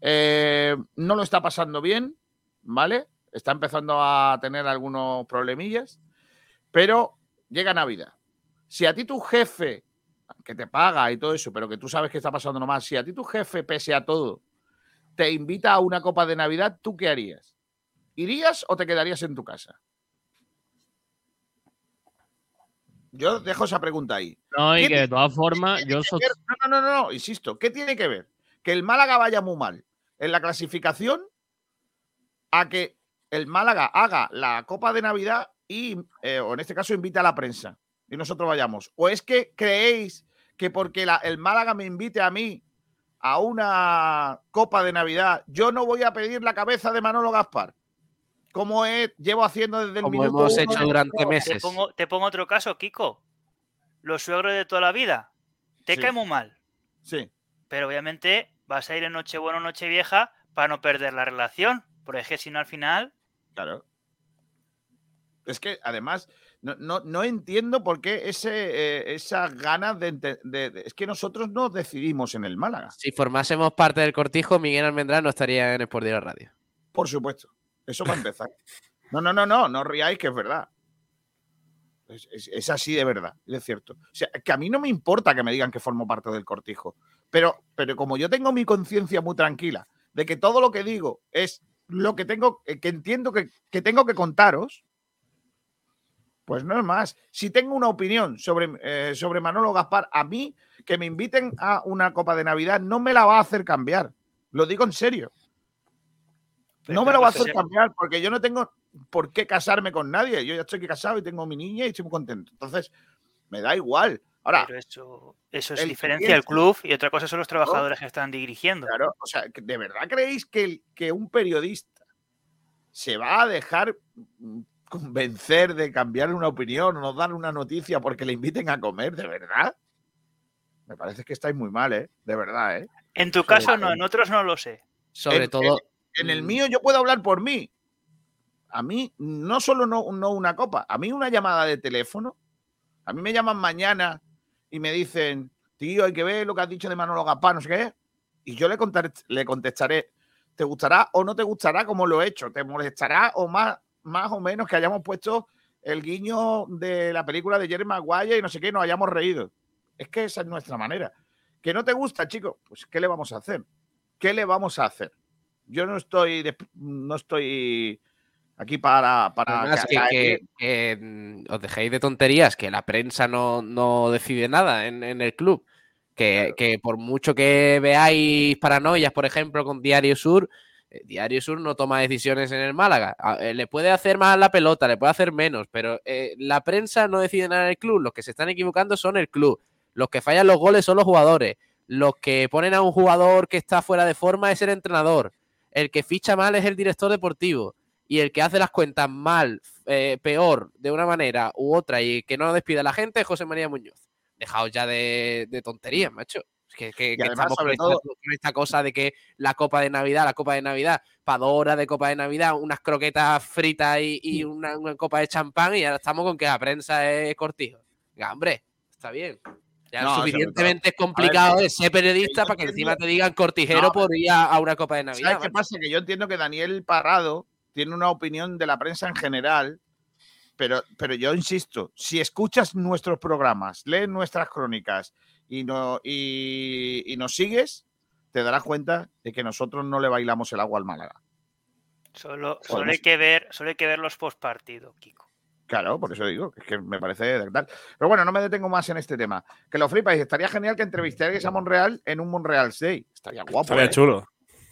eh, no lo está pasando bien, ¿vale? Está empezando a tener algunos problemillas, pero llega Navidad. Si a ti tu jefe, que te paga y todo eso, pero que tú sabes que está pasando nomás, si a ti tu jefe, pese a todo, te invita a una copa de Navidad, ¿tú qué harías? ¿Irías o te quedarías en tu casa? Yo dejo esa pregunta ahí. No, y ¿Qué que de todas formas, yo ver? No, no, no, no, insisto. ¿Qué tiene que ver? Que el Málaga vaya muy mal en la clasificación a que el Málaga haga la Copa de Navidad y, eh, o en este caso, invita a la prensa y nosotros vayamos. ¿O es que creéis que porque la- el Málaga me invite a mí a una Copa de Navidad, yo no voy a pedir la cabeza de Manolo Gaspar? Como he- llevo haciendo desde el Como minuto hemos uno hecho durante Te meses. pongo, te pongo otro caso, Kiko. Los suegros de toda la vida. Te Sí. cae muy mal. Sí. Pero obviamente vas a ir en Nochebuena o Nochevieja para no perder la relación. Porque es que si no, al final. Claro. Es que además no, no, no entiendo por qué ese, eh, esas ganas de, de- de- Es que nosotros no decidimos en el Málaga, Si formásemos parte del cortijo, Miguel Almendrán no estaría en Sport Direct Radio. por supuesto. Eso para empezar. No, no, no, no, no riáis que es verdad. Es así de verdad, es cierto. O sea, que a mí no me importa que me digan que formo parte del cortijo, pero, pero como yo tengo mi conciencia muy tranquila de que todo lo que digo es lo que tengo, eh, que entiendo que, que tengo que contaros, pues no es más. Si tengo una opinión sobre, eh, sobre Manolo Gaspar, a mí que me inviten a una copa de Navidad no me la va a hacer cambiar. Lo digo en serio. No me lo va a hacer cambiar porque yo no tengo por qué casarme con nadie. Yo ya estoy casado y tengo mi niña y estoy muy contento. Entonces, me da igual. Ahora, Pero eso, eso es el diferencia del club y otra cosa son los trabajadores que están dirigiendo. claro, o sea, ¿de verdad creéis que, el- que un periodista se va a dejar mm, convencer de cambiar una opinión o no dar una noticia porque le inviten a comer? ¿De verdad? Me parece que estáis muy mal, ¿eh? De verdad, ¿eh? En tu caso no, en otros no lo sé. Sobre En- todo, En el Mm. mío yo puedo hablar por mí. A mí no solo no, no una copa, a mí una llamada de teléfono. A mí me llaman mañana y me dicen, tío, hay que ver lo que has dicho de Manolo Gaspar, no sé qué. Y yo le, contar- le contestaré, ¿te gustará o no te gustará como lo he hecho? ¿Te molestará o más, más o menos que hayamos puesto el guiño de la película de Jerry Maguire y no sé qué, nos hayamos reído? Es que esa es nuestra manera. ¿Que no te gusta, chico? Pues ¿qué le vamos a hacer? ¿Qué le vamos a hacer? Yo no estoy, de- no estoy aquí para, para Además, que, caer que- que, mm, os dejéis de tonterías, que la prensa no, no decide nada en, en el club. Que, que por mucho que veáis paranoias, por ejemplo, con Diario Sur, eh, Diario Sur no toma decisiones en el Málaga. Eh, le puede hacer más la pelota, le puede hacer menos, pero eh, la prensa no decide nada en el club. Los que se están equivocando son el club. Los que fallan los goles son los jugadores. Los que ponen a un jugador que está fuera de forma es el entrenador. El que ficha mal es el director deportivo y el que hace las cuentas mal, eh, peor, de una manera u otra y que no despide a la gente es José María Muñoz. Dejaos ya de, de tonterías, macho. Es que, que- que además, estamos con sobre esta, con esta cosa de que la copa de Navidad, la copa de Navidad, para dos horas de copa de Navidad, unas croquetas fritas y, y una, una copa de champán y ahora estamos con que la prensa es cortijo. Venga, hombre, está bien. Ya No, suficientemente complicado es ser periodista yo para que entiendo- encima te digan cortijero No, por ir a, a una copa de Navidad. ¿Sabes qué pasa? Que yo entiendo que Daniel Parrado tiene una opinión de la prensa en general, pero, pero yo insisto, si escuchas nuestros programas, lees nuestras crónicas y, no, y, y nos sigues, te darás cuenta de que nosotros no le bailamos el agua al Málaga. Solo, solo hay que ver, solo hay que ver los postpartidos, Kiko. Claro, por eso digo, es que me parece de tal. Pero bueno, no me detengo más en este tema. Que lo flipas, estaría genial que entrevistarais a Monreal en un Monreal Day. Estaría guapo. Estaría ¿eh? chulo.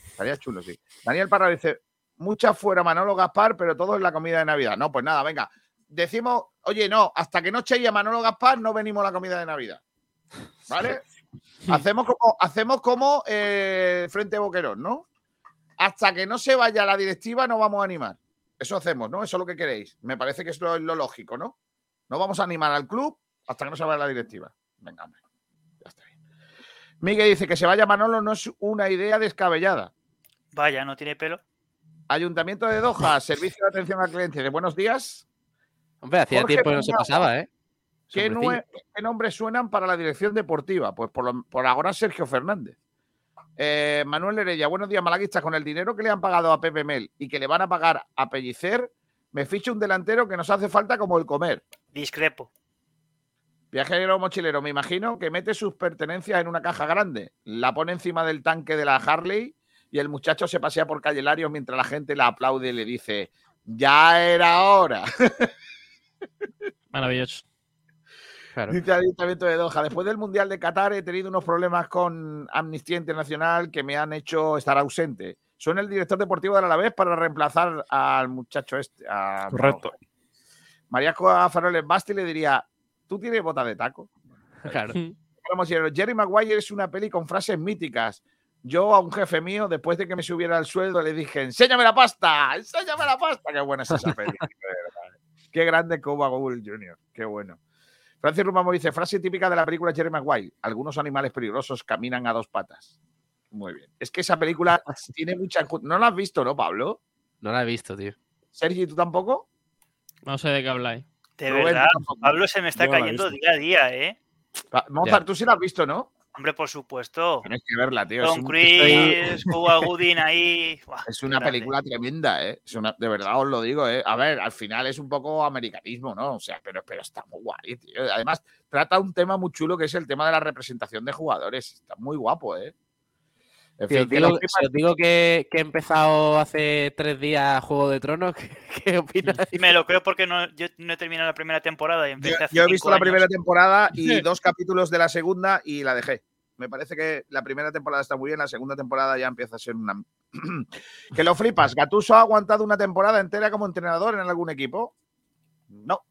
Estaría chulo, sí. Daniel Parra dice, mucha fuera Manolo Gaspar, pero todo en la comida de Navidad. No, pues nada, venga. Decimos, oye, no, hasta que no echéis a Manolo Gaspar, no venimos a la comida de Navidad. ¿Vale? hacemos como, hacemos como eh, Frente Boquerón, ¿no? Hasta que no se vaya la directiva, no vamos a animar. Eso hacemos, ¿no? Eso es lo que queréis. Me parece que es lo, lo lógico, ¿no? No vamos a animar al club hasta que no se vaya la directiva. Venga, hombre. Ya está bien. Miguel dice que se vaya Manolo no es una idea descabellada. Vaya, no tiene pelo. Ayuntamiento de Doha, Servicio de Atención al Cliente. De buenos días. Hombre, hacía Jorge tiempo que no se pasaba, ¿eh? ¿Qué, Sombrecillo. nue- qué nombres suenan para la dirección deportiva? Pues por, lo- por ahora Sergio Fernández. Eh, Manuel Herella, buenos días, malaguistas. Con el dinero que le han pagado a Pepe Mel y que le van a pagar a Pellicer, me ficho un delantero que nos hace falta como el comer. Discrepo. Viajero mochilero, me imagino que mete sus pertenencias en una caja grande, la pone encima del tanque de la Harley y el muchacho se pasea por Calle Larios mientras la gente la aplaude y le dice, ya era hora. Maravilloso. Claro. Dice el Ayuntamiento de Doha. Después del Mundial de Qatar he tenido unos problemas con Amnistía Internacional que me han hecho estar ausente. Soy el director deportivo del Alavés para reemplazar al muchacho este. a- Correcto. María Coa Faroles Basti le diría, ¿tú tienes bota de taco? Claro. Jerry Maguire es una peli con frases míticas. Yo a un jefe mío, después de que me subiera el sueldo, le dije, enséñame la pasta, enséñame la pasta. Qué buena es esa peli. de. Qué grande Cuba Gould Jr. Qué bueno. Francis Rumamo dice, frase típica de la película Jerry Maguire. Algunos animales peligrosos caminan a dos patas. Muy bien. Es que esa película tiene mucha... ¿No la has visto, no, Pablo? No la he visto, tío. Sergi, ¿tú tampoco? No sé de qué habláis. De Rubén, verdad. Pablo se me está no cayendo día a día, ¿eh? Mozart, tú sí la has visto, ¿no? Hombre, por supuesto. Tienes que verla, tío. un- Cruise, Cuba Gooding ahí. Buah, Es una grande. película tremenda, ¿eh? Es una, de verdad os lo digo, ¿eh? A ver, al final es un poco americanismo, ¿no? O sea, pero, pero está muy guay, tío. Además, trata un tema muy chulo que es el tema de la representación de jugadores. Está muy guapo, ¿eh? En Si os digo, lo si os digo que, que he empezado hace tres días Juego de Tronos, ¿qué, qué opináis? Me lo creo porque no, yo no he terminado la primera temporada y Yo, empecé hace yo he visto la primera temporada y dos capítulos de la segunda y la dejé. Me parece que la primera temporada está muy bien, la segunda temporada ya empieza a ser una. que lo flipas. ¿Gatuso ha aguantado una temporada entera como entrenador en algún equipo? No.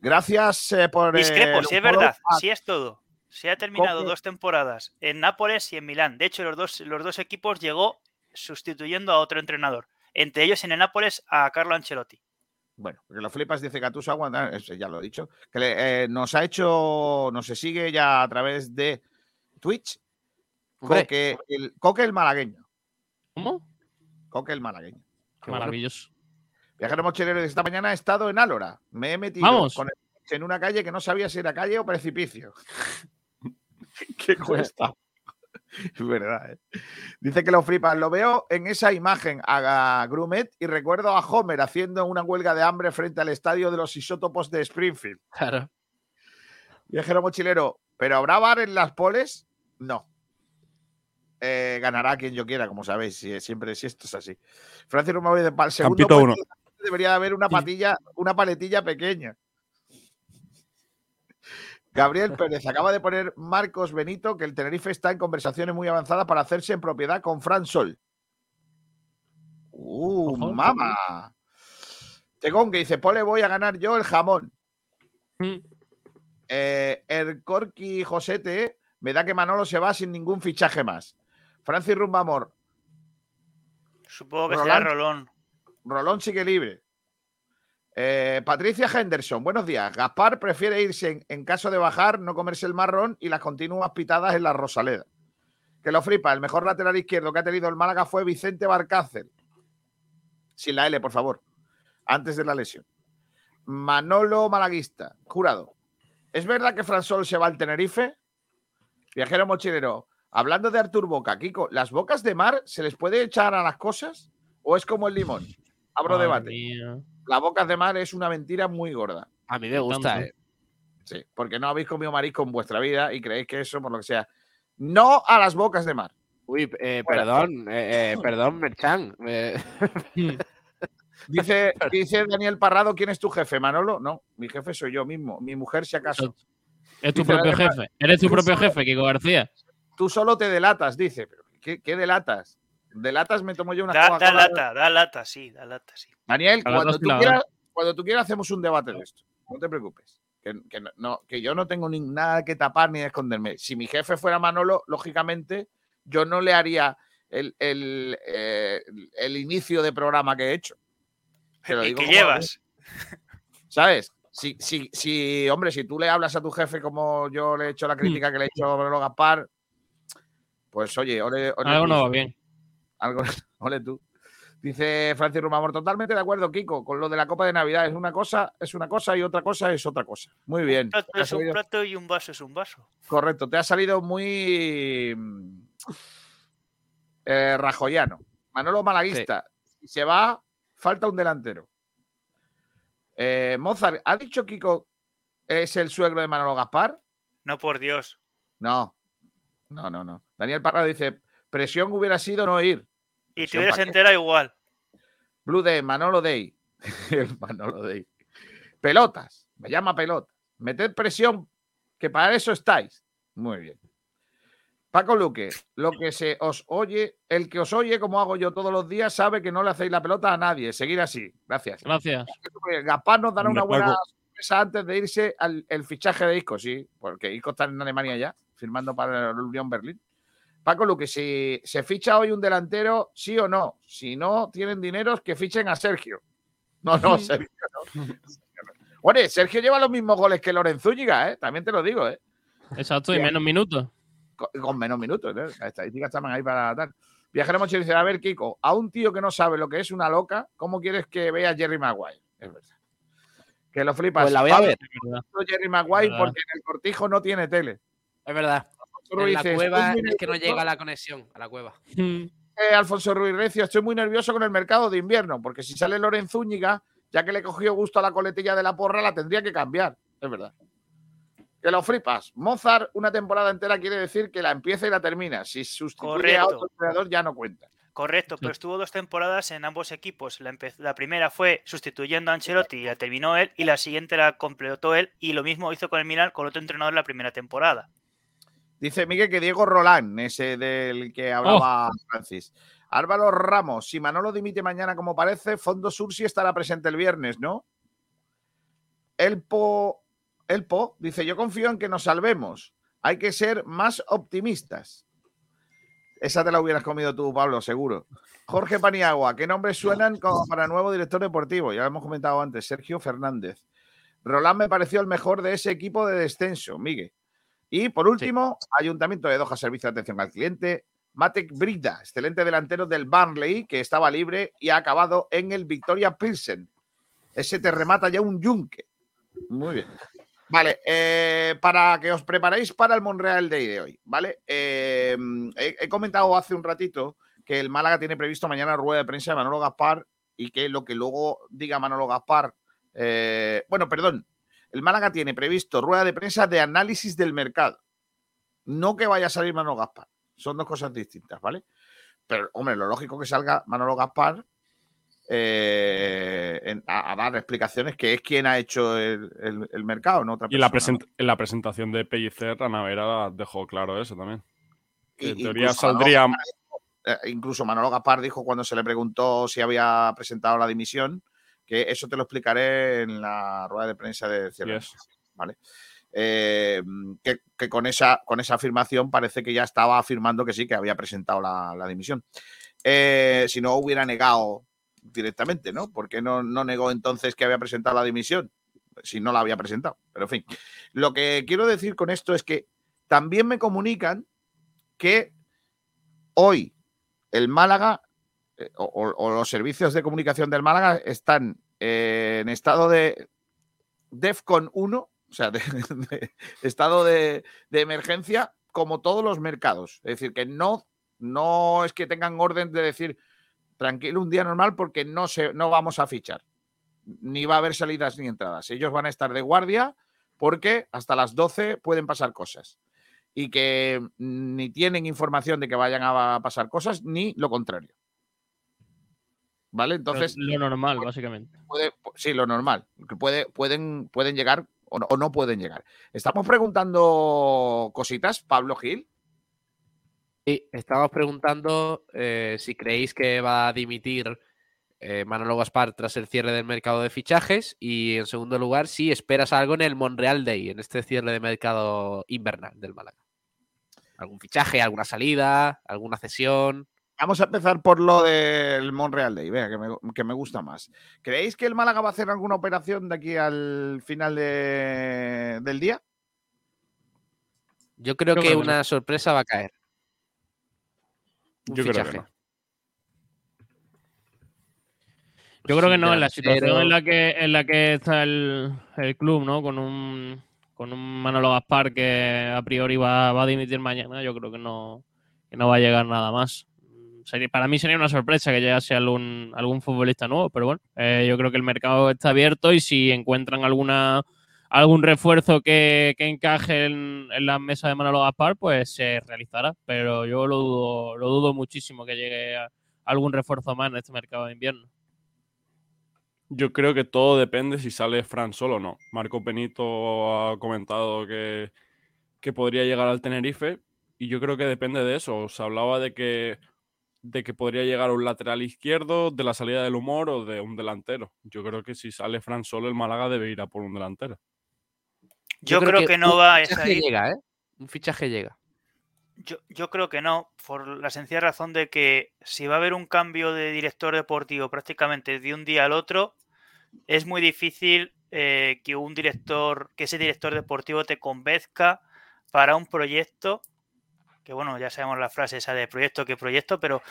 Gracias eh, por. eh, Discrepo, el si es verdad, Ah, si es todo. Se ha terminado dos temporadas en Nápoles y en Milán. De hecho, los dos, los dos equipos llegó sustituyendo a otro entrenador. Entre ellos en el Nápoles a Carlo Ancelotti. Bueno, que lo flipas, dice Gatuso aguanta, ya lo he dicho. Que le- eh, nos ha hecho, nos se sigue ya a través de Twitch. Coque el, Coque el malagueño. ¿Cómo? Coque el malagueño. Qué maravilloso. Viajero mochilero, esta mañana he estado en Álora. Me he metido Vamos. con el coche en una calle que no sabía si era calle o precipicio. ¿Qué cuesta? Es verdad, ¿eh? Dice que lo flipas. Lo veo en esa imagen a Grumet y recuerdo a Homer haciendo una huelga de hambre frente al estadio de los isótopos de Springfield. claro. Viajero mochilero, ¿pero habrá bar en las poles? No. Eh, ganará quien yo quiera, como sabéis. si- siempre, si esto es así. Francis Romero dice, para el segundo Campito uno. debería haber una patilla, una paletilla pequeña. Gabriel Pérez acaba de poner Marcos Benito que el Tenerife está en conversaciones muy avanzadas para hacerse en propiedad con Fran Sol. ¡Uh, mama! Tegón que dice, Pole, voy a ganar yo el jamón. Mm. Eh, el Corky Josete me da que Manolo se va sin ningún fichaje más. Francis Rumbamor, Supongo que será Roland. Rolón. Rolón sigue libre. Eh, Patricia Henderson, buenos días. Gaspar prefiere irse en, en caso de bajar, no comerse el marrón y las continuas pitadas en la Rosaleda. Que lo flipa, el mejor lateral izquierdo que ha tenido el Málaga fue Vicente Barcácer. Sin la L, por favor. Antes de la lesión. Manolo Malaguista, jurado. ¿Es verdad que Fransol se va al Tenerife? Viajero mochilero. Hablando de Artur Boca, Kiko, ¿las bocas de mar se les puede echar a las cosas? ¿O es como el limón? Abro Madre debate. mía. Las bocas de mar es una mentira muy gorda. A mí me gusta, eh. Sí, porque no habéis comido marisco en vuestra vida y creéis que eso, por lo que sea. No a las bocas de mar. Uy, eh, perdón, eh, eh, perdón, Merchan. eh, Dice, dice Daniel Parrado, ¿quién es tu jefe, Manolo? No, mi jefe soy yo mismo. Mi mujer, si acaso. Es tu Dice propio Daniel jefe. Eres tu propio jefe, Kiko García. Tú solo te delatas, dice. ¿Pero qué, qué delatas? Delatas me tomo yo una Da, da lata, da lata, sí, da lata, sí. Daniel, cuando tú, quieras, cuando tú quieras hacemos un debate de esto. No te preocupes. Que, que no- que yo no tengo ni nada que tapar ni esconderme. Si mi jefe fuera Manolo, lógicamente, yo no le haría el, el, eh, el inicio de programa que he hecho. Te lo ¿Y digo qué como- llevas? ¿Sabes? Si, si, si, hombre, si tú le hablas a tu jefe como yo le he hecho la crítica que le he hecho a Manolo Gaspar, pues oye, ole, ole Algo no va bien. Algo, ole tú. Dice Francis Rumamor, totalmente de acuerdo, Kiko, con lo de la Copa de Navidad. Es una cosa, es una cosa y otra cosa es otra cosa. Muy bien. Un plato es un plato y un vaso es un vaso. correcto, te ha salido muy mm, eh, rajoyano. Manolo Malaguista. Si se va, falta un delantero. Eh, Mozart, ¿ha dicho Kiko es el suegro de Manolo Gaspar? No, por Dios. No. No, no, no. Daniel Parrado dice, presión hubiera sido no ir. Y te hubieras enterado igual. Blue Day, Manolo Day. El Manolo Day. Pelotas. Me llama pelota. Meted presión, que para eso estáis. Muy bien. Paco Luque, lo que se os oye, el que os oye, como hago yo todos los días, sabe que no le hacéis la pelota a nadie. Seguir así. Gracias. Gracias. Gaspar nos dará una buena Paco. sorpresa antes de irse al el fichaje de Isco, sí, porque Isco está en Alemania ya, firmando para la Unión Berlín. Paco Luque, si se ficha hoy un delantero, sí o no. Si no tienen dinero, que fichen a Sergio. No, no, Sergio no. Oye, Sergio lleva los mismos goles que Lorenzo Zúñiga, ¿eh? También te lo digo, ¿eh? Exacto, y menos minutos. Con, con menos minutos, ¿eh? Las estadísticas están ahí para tal. Viajero Mochilo dice, a ver, Kiko, a un tío que no sabe lo que es una loca, ¿cómo quieres que vea a Jerry Maguire? Es verdad. Que lo flipas. Pues la voy a ver. Jerry Maguire porque en el cortijo no tiene tele. Es verdad. En la cueva "Estoy muy es que no nervioso". llega la conexión a la cueva. Mm. Eh, Alfonso Ruiz Recio, estoy muy nervioso con el mercado de invierno, porque si sale Loren Zúñiga, ya que le cogió gusto a la coletilla de la porra, la tendría que cambiar. Es verdad. Que lo fripas. Mozart, una temporada entera quiere decir que la empieza y la termina. Si sustituye a Correcto. otro entrenador, ya no cuenta. Correcto, pero estuvo dos temporadas en ambos equipos. La primera fue sustituyendo a Ancelotti y la terminó él, y la siguiente la completó él, y lo mismo hizo con el Milan con otro entrenador la primera temporada. Dice Miguel que Diego Rolán, ese del que hablaba Francis. Álvaro Ramos, si Manolo dimite mañana como parece, Fondo Sur sí estará presente el viernes, ¿no? Elpo, Elpo dice, yo confío en que nos salvemos. Hay que ser más optimistas. Esa te la hubieras comido tú, Pablo, seguro. Jorge Paniagua, ¿qué nombres suenan como para nuevo director deportivo? Ya lo hemos comentado antes, Sergio Fernández. Roland me pareció el mejor de ese equipo de descenso, Miguel. Y por último, Ayuntamiento de Doha Servicio de Atención al Cliente, Matek Brida, excelente delantero del Barnley, que estaba libre y ha acabado en el Victoria Pilsen. Ese te remata ya un yunque. Muy bien. Vale, eh, para que os preparéis para el Monreal Day de hoy, ¿vale? Eh, he, he comentado hace un ratito que el Málaga tiene previsto mañana rueda de prensa de Manolo Gaspar y que lo que luego diga Manolo Gaspar, eh, bueno, perdón, el Málaga tiene previsto rueda de prensa de análisis del mercado. No que vaya a salir Manolo Gaspar. Son dos cosas distintas, ¿vale? Pero, hombre, lo lógico que salga Manolo Gaspar eh, en- a, a dar explicaciones que es quien ha hecho el, el- el mercado, no otra Y en la, present- en la presentación de Pellicer, Ana Vera dejó claro eso también. En teoría Manolo saldría. eh, incluso Manolo Gaspar dijo cuando se le preguntó si había presentado la dimisión, que eso te lo explicaré en la rueda de prensa de cierre. Yes. ¿vale? Eh, que, que con, esa, con esa afirmación parece que ya estaba afirmando que sí, que había presentado la, la dimisión. Eh, si no hubiera negado directamente, ¿no? ¿Por qué no, no negó entonces que había presentado la dimisión? Si no la había presentado. Pero en fin, lo que quiero decir con esto es que también me comunican que hoy el Málaga o, o- los servicios de comunicación del Málaga están eh, en estado de DEFCON 1, o sea, de, de estado de, de emergencia, como todos los mercados. Es decir, que no, no es que tengan orden de decir tranquilo un día normal porque no, se, no vamos a fichar. Ni va a haber salidas ni entradas. Ellos van a estar de guardia porque hasta las 12 pueden pasar cosas. Y que ni tienen información de que vayan a pasar cosas, ni lo contrario. ¿Vale? Entonces, lo normal, básicamente. puede- sí, lo normal. Que puede, pueden, pueden llegar o no, o no pueden llegar. Estamos preguntando cositas, Pablo Gil. Sí, estamos preguntando eh, si creéis que va a dimitir eh, Manolo Gaspar tras el cierre del mercado de fichajes y en segundo lugar si esperas algo en el Monreal Day, en este cierre de mercado invernal del Málaga. ¿Algún fichaje, alguna salida, alguna cesión? Vamos a empezar por lo del Monreal Day, venga, que me, que me gusta más. ¿Creéis que el Málaga va a hacer alguna operación de aquí al final de- del día? Yo creo Yo que creo que no. una sorpresa va a caer. Un Yo creo que fichaje. no. Yo creo que no, en la situación en la que, en la que está el, el club, ¿no? Con un, con un Manolo Gaspar que a priori va, va a dimitir mañana, yo creo que no, que no va a llegar nada más. Sería- para mí sería una sorpresa que llegase algún, algún futbolista nuevo, pero bueno, eh, yo creo que el mercado está abierto y si encuentran alguna algún refuerzo que, que encaje en, en la mesa de Manolo Gaspar, pues se realizará. Pero yo lo dudo, lo dudo muchísimo que llegue algún refuerzo más en este mercado de invierno. Yo creo que todo depende si sale Fran solo o no. Marco Penito ha comentado que, que podría llegar al Tenerife y yo creo que depende de eso. Se hablaba de que, de que podría llegar un lateral izquierdo, de la salida del humor o de un delantero. Yo creo que si sale Fran solo, el Málaga debe ir a por un delantero. Yo, creo, que, no va a fichaje salir. llega, ¿eh? Un fichaje llega. Yo, yo creo que no, por la sencilla razón de que si va a haber un cambio de director deportivo prácticamente de un día al otro, es muy difícil eh, que un director, que ese director deportivo te convenzca para un proyecto, que bueno, ya sabemos la frase esa de proyecto que proyecto, pero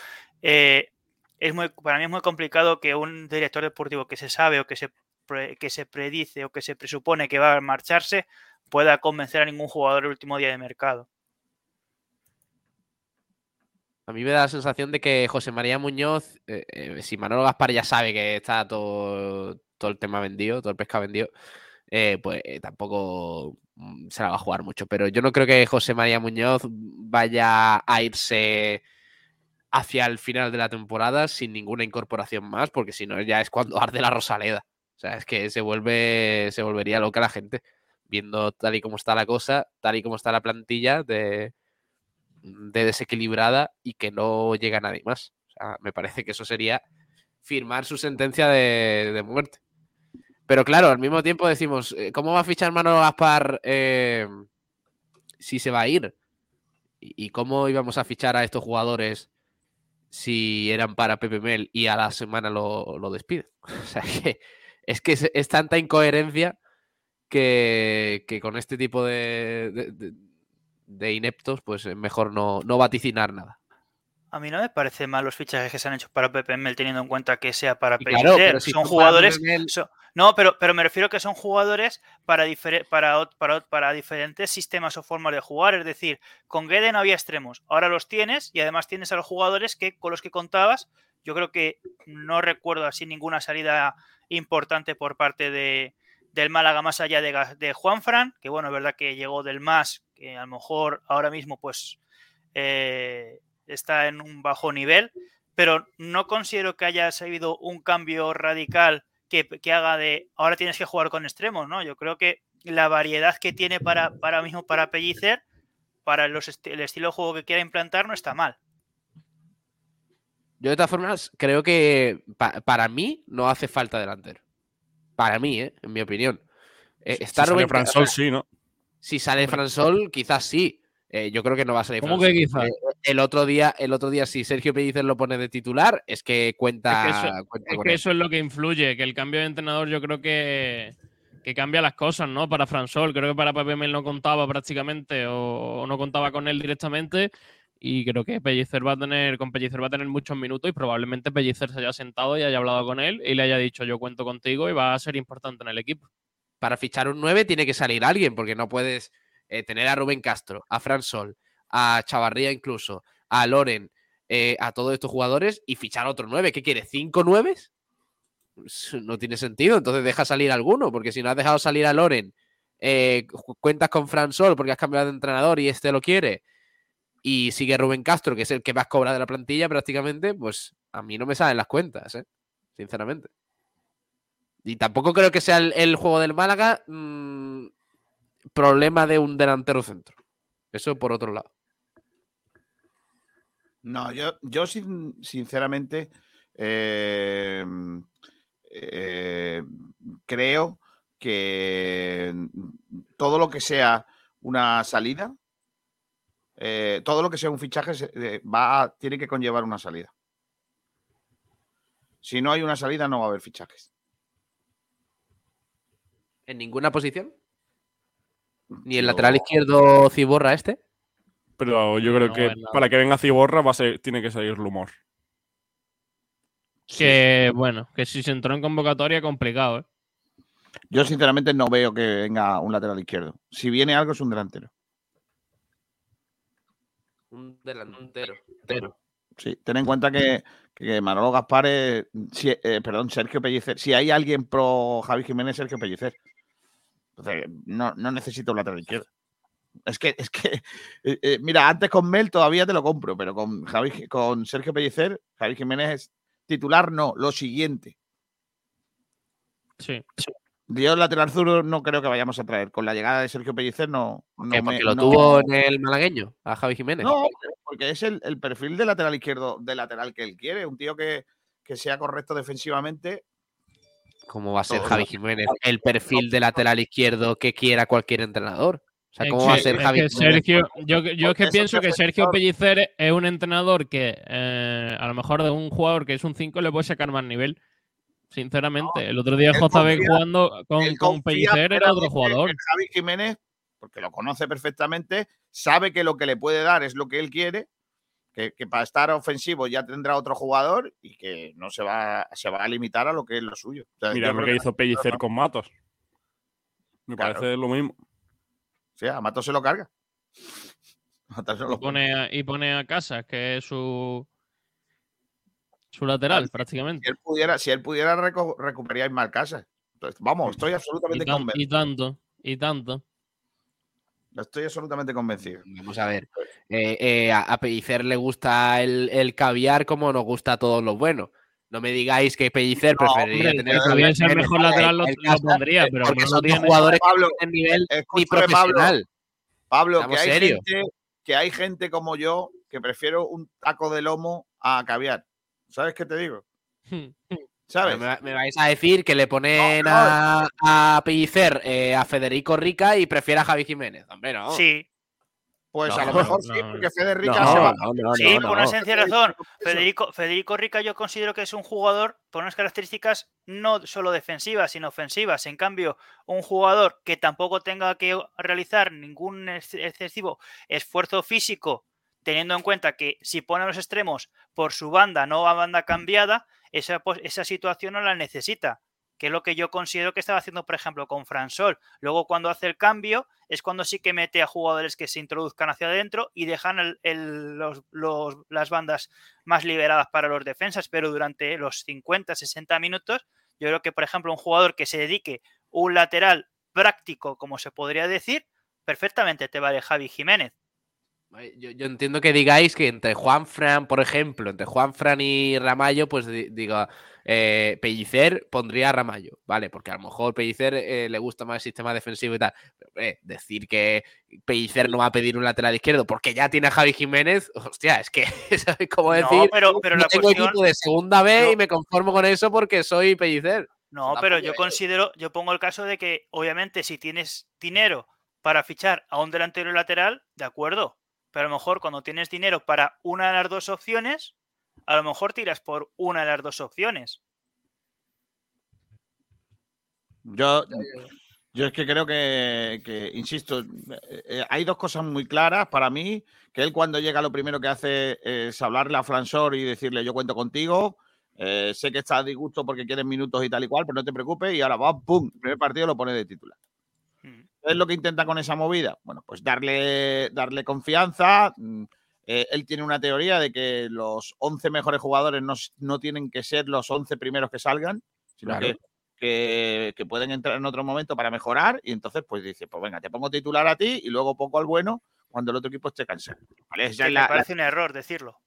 eh, es para mí es muy complicado que un director deportivo que se sabe o que se, que se predice o que se presupone que va a marcharse pueda convencer a ningún jugador el último día de mercado. A mí me da la sensación de que José María Muñoz, eh, eh, si Manolo Gaspar ya sabe que está todo, todo el tema vendido, todo el pescado vendido, eh, pues eh, tampoco mm, se la va a jugar mucho. Pero yo no creo que José María Muñoz vaya a irse hacia el final de la temporada sin ninguna incorporación más, porque si no ya es cuando arde la Rosaleda. O sea, es que se vuelve, se volvería loca la gente, viendo tal y como está la cosa, tal y como está la plantilla de, de desequilibrada y que no llega nadie más. O sea, me parece que eso sería firmar su sentencia de muerte. Pero claro, al mismo tiempo decimos, eh, ¿cómo va a fichar Manolo Gaspar eh, si se va a ir? ¿Y, ¿Y cómo íbamos a fichar a estos jugadores si eran para Pepe Mel y a la semana lo, lo despiden? O sea, que es que es, tanta incoherencia que, con este tipo de, de- ineptos, pues es mejor no, no vaticinar nada. A mí no me parece mal los fichajes que se han hecho para Pepe Mel teniendo en cuenta que sea para claro, Pellicer. pero si son jugadores. Son- no, pero, pero me refiero que son jugadores para, para, para, diferentes sistemas o formas de jugar. Es decir, con Guede no había extremos. Ahora los tienes y además tienes a los jugadores que con los que contabas. Yo creo que no recuerdo así ninguna salida importante por parte de, del Málaga más allá de, de Juanfran, que bueno, es verdad que llegó del más, que a lo mejor ahora mismo pues eh, está en un bajo nivel, pero no considero que haya habido un cambio radical que, que haga de ahora tienes que jugar con extremos, ¿no? Yo creo que la variedad que tiene para, para mismo para Pellicer, para los esti- el estilo de juego que quiera implantar, no está mal. Yo de todas formas creo que pa- para mí no hace falta delantero. Para mí, ¿eh? en mi opinión. Eh, Si está sale sí, ¿no? Si sale Fran Sol, quizás sí. Eh, yo creo que no va a salir ¿Cómo que quizás? Eh, el otro día, el otro día, si Sergio Pellicer lo pone de titular, es que cuenta, Es que eso- cuenta Es que eso es lo que influye, que el cambio de entrenador yo creo que, que cambia las cosas, ¿no? Para Fransol, creo que para Pepe Mel no contaba prácticamente o, o no contaba con él directamente y creo que Pellicer va a tener, con Pellicer va a tener muchos minutos y probablemente Pellicer se haya sentado y haya hablado con él y le haya dicho yo cuento contigo y va a ser importante en el equipo. Para fichar un 9 tiene que salir alguien, porque no puedes eh, tener a Rubén Castro, a Fran Sol, a Chavarría incluso, a Loren, eh, a todos estos jugadores y fichar otro 9. ¿Qué quieres? ¿Cinco nueves? Pues, No tiene sentido. Entonces deja salir alguno, porque si no has dejado salir a Loren, eh, cu- cuentas con Fran Sol porque has cambiado de entrenador y este lo quiere, y sigue Rubén Castro, que es el que más cobra de la plantilla prácticamente, pues a mí no me salen las cuentas, sinceramente. Y tampoco creo que sea el, el juego del Málaga mm, problema de un delantero centro. Eso por otro lado. No, yo, yo sin- sinceramente eh, eh, creo que todo lo que sea una salida, eh, todo lo que sea un fichaje va a- tiene que conllevar una salida. Si no hay una salida, no va a haber fichajes. ¿En ninguna posición? ¿Ni el lateral izquierdo Ciborra este? Pero yo creo No, que para que venga Ciborra va a ser, tiene que salir Lumor. Que bueno, que si se entró en convocatoria complicado, ¿eh? Yo sinceramente no veo que venga un lateral izquierdo. Si viene algo es un delantero. Un delantero. Sí, ten en cuenta que, que Manolo Gaspar es, si- eh, perdón, Sergio Pellicer. Si hay alguien pro Javi Jiménez, Sergio Pellicer. Entonces, no, no necesito un lateral izquierdo. Es que, es que, eh, eh, mira, antes con Mel todavía te lo compro, pero con, Javi, con Sergio Pellicer, Javi Jiménez es titular, no, lo siguiente. Sí. Yo lateral zurdo no creo que vayamos a traer. Con la llegada de Sergio Pellicer no. no ¿Qué, me- porque lo no- tuvo en el malagueño, a Javi Jiménez. No, porque es el, el perfil de lateral izquierdo, de lateral que él quiere. Un tío que, que sea correcto defensivamente. ¿Cómo va a ser Javi Jiménez el perfil de lateral izquierdo que quiera cualquier entrenador? O sea, Es ¿cómo va a ser es que? Sergio, yo, yo es que pienso que Sergio. Pellicer es un entrenador que eh, a lo mejor de un jugador que es un 5 le puede sacar más nivel. Sinceramente, el otro día confía- jugando con, él con confía Pellicer era otro jugador. Javi Jiménez, porque lo conoce perfectamente, sabe que lo que le puede dar es lo que él quiere, que, que para estar ofensivo ya tendrá otro jugador y que no se va, se va a limitar a lo que es lo suyo. O sea, Mira lo que que- hizo Pellicer con Matos. Me Claro. parece lo mismo. o sea, a Mato se lo carga. Hasta eso Y lo pone. pone, a, y pone a Casas, que es su, su lateral, Claro, prácticamente. Si él pudiera, si él pudiera reco- recuperaría a Ismael Casas. Entonces, vamos, estoy Y, absolutamente tan- convencido. y tanto, y tanto. Estoy absolutamente convencido. Vamos a ver. eh, eh, a, a Pellicer le gusta el, el caviar como nos gusta a todos los buenos. No me digáis que Pellicer No, preferiría Hombre, tener si hubiese el mejor lateral lo, lo pondría, pero porque son dos jugadores que Pablo, no tienen nivel ni Escúchame, Pablo. profesional. Pablo, que hay, serios. gente, que hay gente como yo que prefiero un taco de lomo a caviar. ¿Sabes qué te digo? ¿Sabes? Me, me vais a decir que le ponen No, no. a, a Pellicer eh, a Federico Rica y prefiere a Javi Jiménez. Hombre, no. Sí, Pues No, a lo mejor sí, porque Federica No, se va. sí, por una no. sencilla razón. Federico, Federico Rica yo considero que es un jugador por unas características no solo defensivas, sino ofensivas. En cambio, un jugador que tampoco tenga que realizar ningún ex- excesivo esfuerzo físico, teniendo en cuenta que si pone a los extremos por su banda, no a banda cambiada, esa, pos- esa situación no la necesita. Que es lo que yo considero que estaba haciendo, por ejemplo, con Fransol. Luego, cuando hace el cambio, es cuando sí que mete a jugadores que se introduzcan hacia adentro y dejan el- los- las bandas más liberadas para los defensas, pero durante los 50, 60 minutos, yo creo que, por ejemplo, un jugador que se dedique un lateral práctico, como se podría decir, perfectamente te vale Javi Jiménez. Yo, yo entiendo que digáis que entre Juan Fran, por ejemplo, entre Juan Fran y Ramallo, pues di- diga, eh, Pellicer pondría a Ramallo, ¿vale? Porque a lo mejor Pellicer eh, le gusta más el sistema defensivo y tal. Pero, eh, decir que Pellicer no va a pedir un lateral izquierdo porque ya tiene a Javi Jiménez, hostia, es que, ¿sabes cómo No, decir? pero, pero Yo la tengo cuestión... equipo de segunda B y No. me conformo con eso porque soy Pellicer. No, pero yo considero, yo pongo el caso de que, obviamente, si tienes dinero para fichar a un delantero lateral, de acuerdo. Pero a lo mejor cuando tienes dinero para una de las dos opciones, a lo mejor tiras por una de las dos opciones. Yo, yo es que creo que, que, insisto, eh, eh, hay dos cosas muy claras para mí, que él cuando llega lo primero que hace es hablarle a Fransor y decirle yo cuento contigo, eh, sé que estás a disgusto porque quieres minutos y tal y cual, pero no te preocupes y ahora va, ¡pum! El primer partido lo pone de titular. ¿Qué es lo que intenta con esa movida? Bueno, pues darle, darle confianza. mm, eh, él tiene una teoría de que los 11 mejores jugadores no, no tienen que ser los 11 primeros que salgan, sino Claro. que, que- que pueden entrar en otro momento para mejorar. Y entonces, pues dice, pues venga, te pongo titular a ti y luego pongo al bueno cuando el otro equipo esté cansado. ¿Vale? Que me la- parece un error decirlo.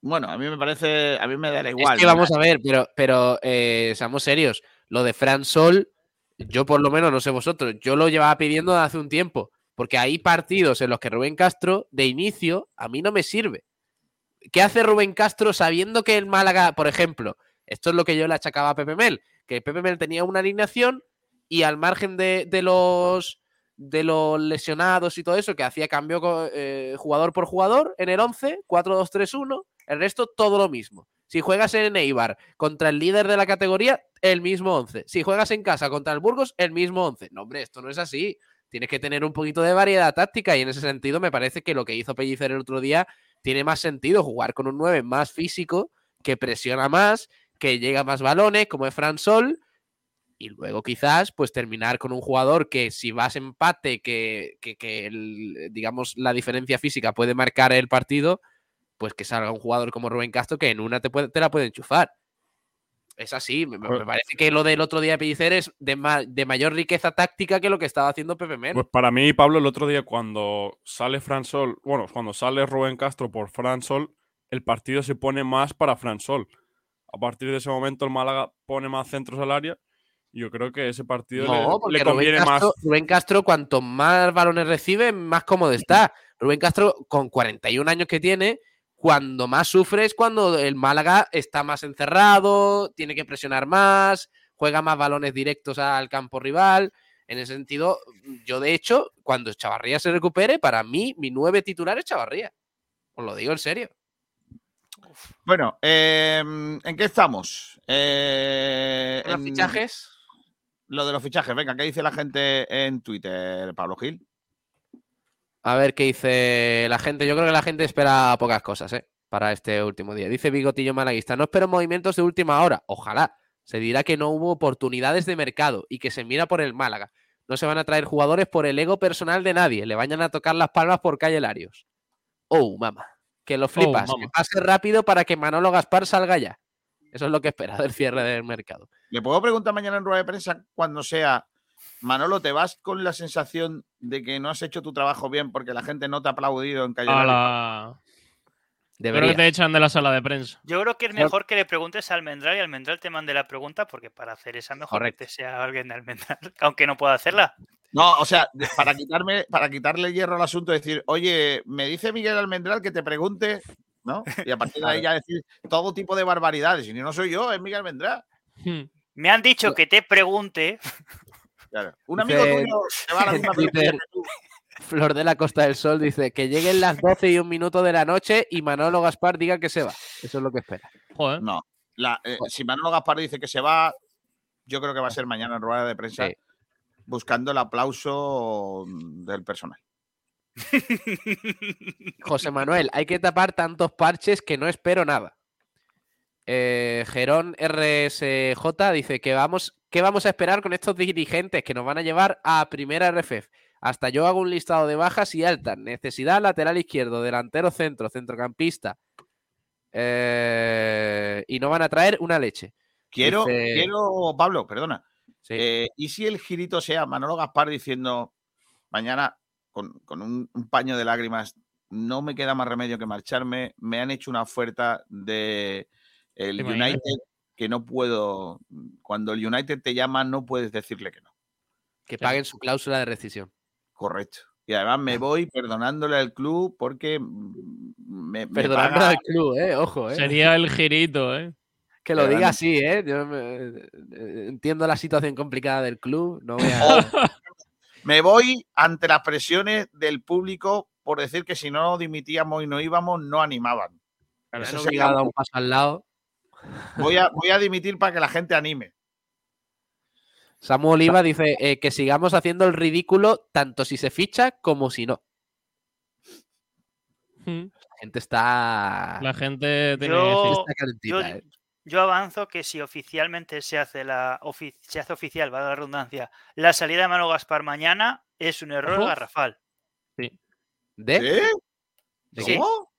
bueno, a mí me parece, a mí me da igual. es que vamos a ver, pero, pero eh, seamos serios. Lo de Fran Sol, yo por lo menos, no sé vosotros, yo lo llevaba pidiendo hace un tiempo. Porque hay partidos en los que Rubén Castro, de inicio, a mí no me sirve. ¿Qué hace Rubén Castro sabiendo que el Málaga, por ejemplo, esto es lo que yo le achacaba a Pepe Mel, que Pepe Mel tenía una alineación y al margen de, de los de los lesionados y todo eso, que hacía cambio eh, jugador por jugador en el 11, 4-2-3-1, el resto todo lo mismo. Si juegas en Eibar contra el líder de la categoría, el mismo 11. Si juegas en casa contra el Burgos, el mismo 11. No, hombre, esto no es así. Tienes que tener un poquito de variedad táctica y en ese sentido me parece que lo que hizo Pellicer el otro día tiene más sentido jugar con un 9 más físico, que presiona más, que llega más balones, como es Fran Sol, y luego quizás pues terminar con un jugador que si vas empate, que, que, que digamos la diferencia física puede marcar el partido, pues que salga un jugador como Rubén Castro que en una te, puede, te la puede enchufar. Es así, me, me Pues- parece que lo del otro día de Pellicer es de, ma- de mayor riqueza táctica que lo que estaba haciendo Pepe Mel. Pues para mí, Pablo, el otro día cuando sale Fran Sol, bueno, cuando sale Rubén Castro por Fran Sol, el partido se pone más para Fran Sol. A partir de ese momento el Málaga pone más centros al área. Yo creo que ese partido le- No, porque le, conviene Rubén, Castro, más. Rubén Castro, cuanto más balones recibe, más cómodo está. Rubén Castro, con 41 años que tiene, cuando más sufre es cuando el Málaga está más encerrado, tiene que presionar más, juega más balones directos al campo rival. En ese sentido, yo de hecho, cuando Chavarría se recupere, para mí, mi nueve titular es Chavarría. Os lo digo en serio. Bueno, eh, ¿en qué estamos? Eh, ¿Los en- fichajes? Lo de los fichajes, venga, ¿qué dice la gente en Twitter, Pablo Gil? A ver qué dice la gente. Yo creo que la gente espera pocas cosas, ¿eh? Para este último día. Dice Bigotillo Malaguista. No espero movimientos de última hora. Ojalá. Se dirá que no hubo oportunidades de mercado y que se mira por el Málaga. No se van a traer jugadores por el ego personal de nadie. Le vayan a tocar las palmas por calle Larios. Oh, mama. Que lo flipas. que pase rápido para que Manolo Gaspar salga ya. Eso es lo que espera del cierre del mercado. ¿Le puedo preguntar mañana en rueda de prensa cuando sea, Manolo, ¿te vas con la sensación de que no has hecho tu trabajo bien porque la gente no te ha aplaudido en calle? La... Creo Debería. que te echan de la sala de prensa. Yo creo que es mejor que le preguntes a Almendral y Almendral te mande la pregunta porque para hacer esa mejor Correcto. que te sea alguien de Almendral, aunque no pueda hacerla. No, o sea, para quitarme, para quitarle hierro al asunto, decir, oye, me dice Miguel Almendral que te pregunte, ¿no? Y a partir de ahí ya decir todo tipo de barbaridades. Y no soy yo, es Miguel Almendral. Hmm. Me han dicho que te pregunte. Claro. Un amigo Dice- tuyo que va a la misma. Flor de la Costa del Sol dice que lleguen las 12 y un minuto de la noche y Manolo Gaspar diga que se va. Eso es lo que espera. Joder. No. La- eh, si Manolo Gaspar dice que se va, yo creo que va a ser mañana en rueda de prensa Sí. buscando el aplauso del personal. José Manuel, hay que tapar tantos parches que no espero nada. Eh, Gerón RSJ dice que vamos, ¿qué vamos a esperar con estos dirigentes que nos van a llevar a primera RFF? Hasta yo hago un listado de bajas y altas. Necesidad lateral izquierdo, delantero centro, centrocampista. Eh, y no van a traer una leche. Quiero, Dice- quiero, Pablo, perdona. Sí. Eh, ¿Y si el girito sea Manolo Gaspar diciendo mañana con, con un, un paño de lágrimas, no me queda más remedio que marcharme? Me han hecho una oferta de el. United que no puedo. Cuando el United te llama, no puedes decirle que no. que paguen su cláusula de rescisión. Correcto. Y además me voy perdonándole al club porque me, me Perdonando paga- al club, eh. Ojo, eh. Sería el girito, ¿eh? Que lo Pero diga así, ¿eh? Yo me- eh, entiendo la situación complicada del club. No voy a... Me voy ante las presiones del público por decir que si no dimitíamos y no íbamos, no animaban. Eso sería obligado a un- un paso al lado. Voy a, voy a dimitir para que la gente anime. Samu Oliva dice eh, que sigamos haciendo el ridículo tanto si se ficha como si no. Hmm. La gente está, La gente tiene Yo- está calentita, yo- eh. Yo avanzo que si oficialmente se hace la ofi- se hace oficial, va la redundancia, la salida de Mano Gaspar mañana es un error garrafal. ¿De? ¿De qué? ¿Cómo?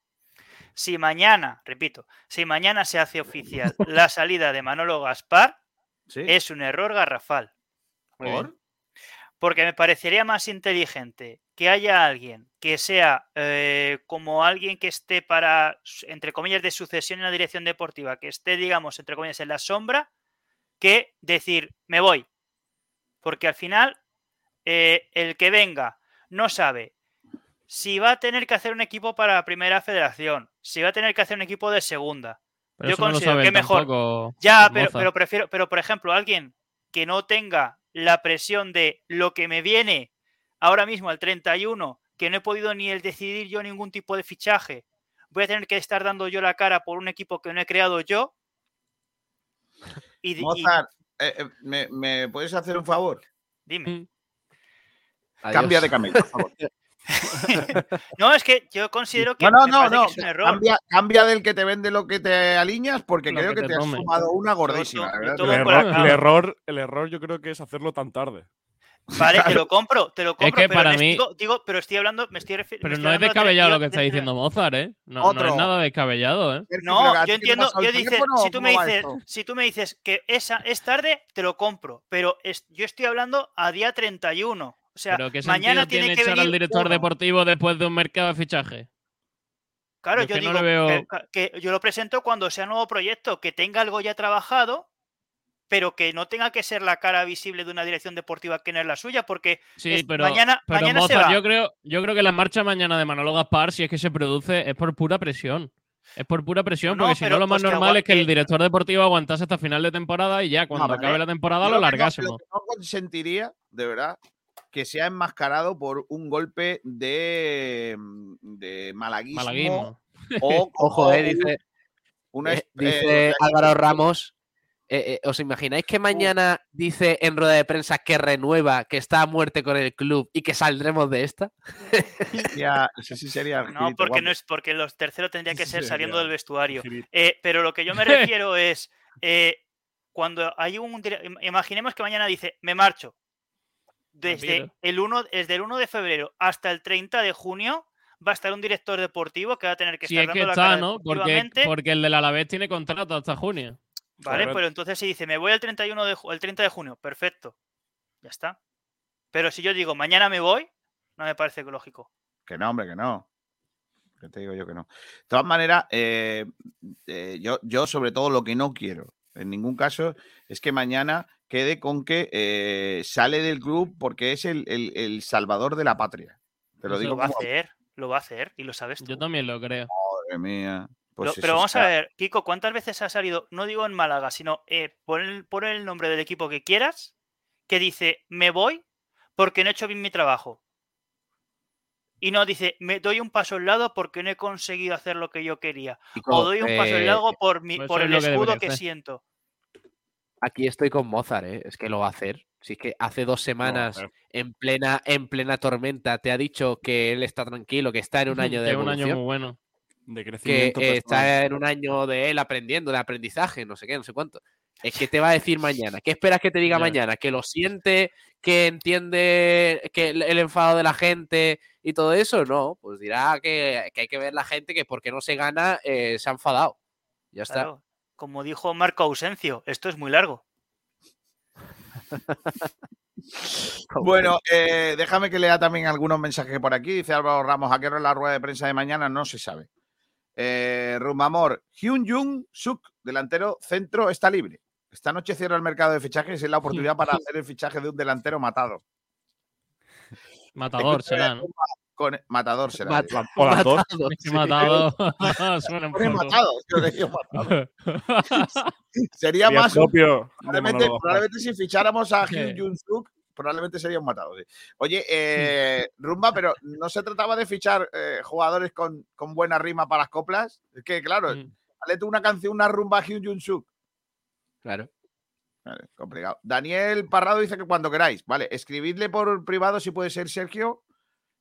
Si mañana, repito, si mañana se hace oficial la salida de Manolo Gaspar, Sí. es un error garrafal. ¿Por? Porque me parecería más inteligente que haya alguien que sea eh, como alguien que esté para, entre comillas, de sucesión en la dirección deportiva, que esté, digamos, entre comillas, en la sombra, que decir, me voy. Porque al final, eh, el que venga no sabe si va a tener que hacer un equipo para la primera federación, si va a tener que hacer un equipo de segunda. Pero yo no considero que mejor- tampoco, Ya, pero, prefiero, pero por ejemplo, alguien que no tenga la presión de lo que me viene ahora mismo al 31, que no he podido ni el decidir yo ningún tipo de fichaje, voy a tener que estar dando yo la cara por un equipo que no he creado yo. Y, Mozart, eh, eh, ¿me, me puedes hacer un favor? dime. Mm. Adiós. Cambia de camello, por favor. No, es que yo considero que, No, no, me no, parece que no. es un error. Cambia, cambia del que te vende lo que te alineas porque Lo creo que que, te te has tome. sumado una gordísima. Todo El error, el, error, el error yo creo que es hacerlo tan tarde. Vale, te lo compro, te lo compro. que pero para mí- digo, digo, pero estoy hablando, me estoy refi- me Pero estoy no es de descabellado lo que está de- diciendo Mozart, ¿eh? No, no es nada descabellado, ¿eh? No, pero ¿a ti yo entiendo, yo dices, si tú me dices, si tú me dices que esa es tarde, te lo compro, pero es- yo estoy hablando a día 31. O sea, Pero ¿qué mañana tiene tiene que echar venir al director uno. deportivo después de un mercado de fichaje? Claro, Yo yo que digo veo- que, que yo lo presento cuando sea nuevo proyecto, que tenga algo ya trabajado, pero que no tenga que ser la cara visible de una dirección deportiva que no es la suya, porque Sí, Es- pero, mañana- pero mañana se Mozart, va. yo creo, yo creo que la marcha mañana de Manolo Gaspar, si es que se produce, es por pura presión. Es por pura presión, No, porque si no, lo más pues que normal es que el director deportivo aguantase hasta final de temporada y ya cuando vale. acabe la temporada Yo lo lo largásemos. Lo que no consentiría, de verdad, que sea enmascarado por un golpe de, mm, de malaguismo. Malaguismo. O, Ojo, o eh, dice, una eh, dice eh, Álvaro Ramos. eh, eh, ¿Os imagináis que mañana dice en rueda de prensa que renueva, que está a muerte con el club y que saldremos de esta? sí sería no, porque guapo. no es porque los terceros tendría que Sí, ser saliendo del vestuario. Eh, pero lo que yo me refiero es, eh, cuando hay un... Imaginemos que mañana dice, me marcho. Desde Vampiro. el 1, desde el 1 de febrero hasta el 30 de junio va a estar un director deportivo que va a tener que Si estar es que dando la está, cara ¿no? Porque, porque el del Alavés tiene contrato hasta junio. Vale, Correcto. pero entonces si dice, me voy el 31 de el 30 de junio, perfecto. Ya está. Pero si yo digo, mañana me voy, no me parece lógico. Que no, hombre, que no. Que te digo yo que no. De todas maneras, eh, eh, yo, yo sobre todo lo que no quiero, en ningún caso, es que mañana quede con que eh, sale del club porque es el, el- el salvador de la patria. Te lo Eso digo Lo va a hacer, lo va a hacer y lo sabes tú. Yo también lo creo. madre mía. Pues pero vamos a ver, Kiko, ¿cuántas veces ha salido, no digo en Málaga, sino eh, pon, el, pon el nombre del equipo que quieras, que dice, me voy porque no he hecho bien mi trabajo? Y no dice, me doy un paso al lado porque no he conseguido hacer lo que yo quería. O doy un paso al lado por, mi, eso por el que escudo que siento. Aquí estoy con Mozart, ¿eh? Es que lo va a hacer. Si es que hace dos semanas, en plena, en plena tormenta, te ha dicho que él está tranquilo, que está en un año de Que un año muy bueno. De que crecimiento personal. está en un año de él aprendiendo, de aprendizaje, no sé qué, no sé cuánto. Es que te va a decir mañana. ¿Qué esperas que te diga mañana? ¿Que lo siente? ¿Que entiende que el, el enfado de la gente y todo eso? No, pues dirá que, que hay que ver la gente que porque no se gana eh, se ha enfadado. Ya está. Claro. Como dijo Marco Ausencio, esto es muy largo. Bueno, eh, déjame que lea también algunos mensajes por aquí. Dice Álvaro Ramos, ¿a qué hora es la rueda de prensa de mañana? No se sabe. Eh, Rumamor, Hyun Jung Suk, delantero centro, está libre. Esta noche cierra el mercado de fichajes y es la oportunidad para hacer el fichaje de un delantero matado. Matador será, ¿no? Con, matador será. Mat- digo. O las dos. matado. Es que matado suena un Pone poco. matado, yo le digo matado. Sería Sería más propio probablemente, si ficháramos a Sí. Hyun Jung Suk, probablemente sería un matado. sí. Oye, eh, Rumba, pero no se trataba de fichar eh, jugadores con, con buena rima para las coplas. Es que, claro, Mm. dale tú una canción, una rumba a Hyun Jung Suk. Claro. Vale, complicado. Daniel Parrado dice que cuando queráis. Vale, escribidle por privado si puede ser Sergio.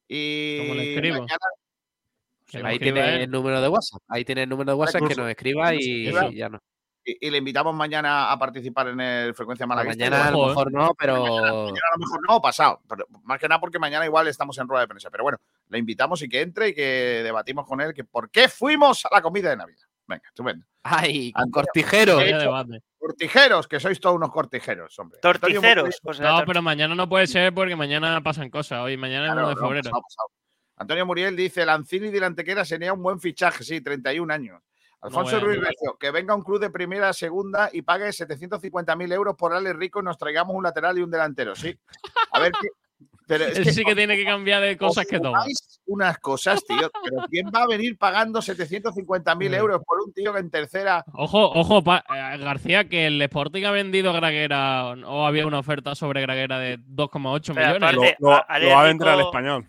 Y ¿Cómo le escribo? mañana- Ahí tiene él. el número de WhatsApp. Ahí tiene el número de WhatsApp que nos escriba y, ya no. y, y le invitamos mañana a participar en el Frecuencia Malaguista. Mañana a lo ¿eh? mejor no, pero Mañana a lo mejor no, pasado. Pero más que nada porque mañana igual estamos en rueda de prensa. Pero bueno, le invitamos y que entre y que debatimos con él que por qué fuimos a la comida de Navidad. Venga, estupendo. ¡ay! Con Antonio, cortijero. Hecho-. Cortijeros, que sois todos unos cortijeros, hombre. Torticeros. No, pero mañana no puede ser porque mañana pasan cosas. Hoy, mañana es Claro, 1 de no, febrero. pasado, pasado. Antonio Muriel dice, Lancini de la Antequera sería un buen fichaje, sí, 31 años. Alfonso bueno. Ruiz Recio, que venga un club de primera a segunda y pague 750.000 euros por darle rico y nos traigamos un lateral y un delantero, sí. A ver qué... Pero es Ese que sí que tiene que cambiar de cosas os que toma. unas cosas, tío. Pero ¿quién va a venir pagando 750.000 Mm. euros por un tío que en tercera... Ojo, ojo, pa- eh, García, que el Sporting ha vendido Graguera o había una oferta sobre Graguera de 2,8 Pero millones. aparte- Lo, lo- a- lo va a vender al español.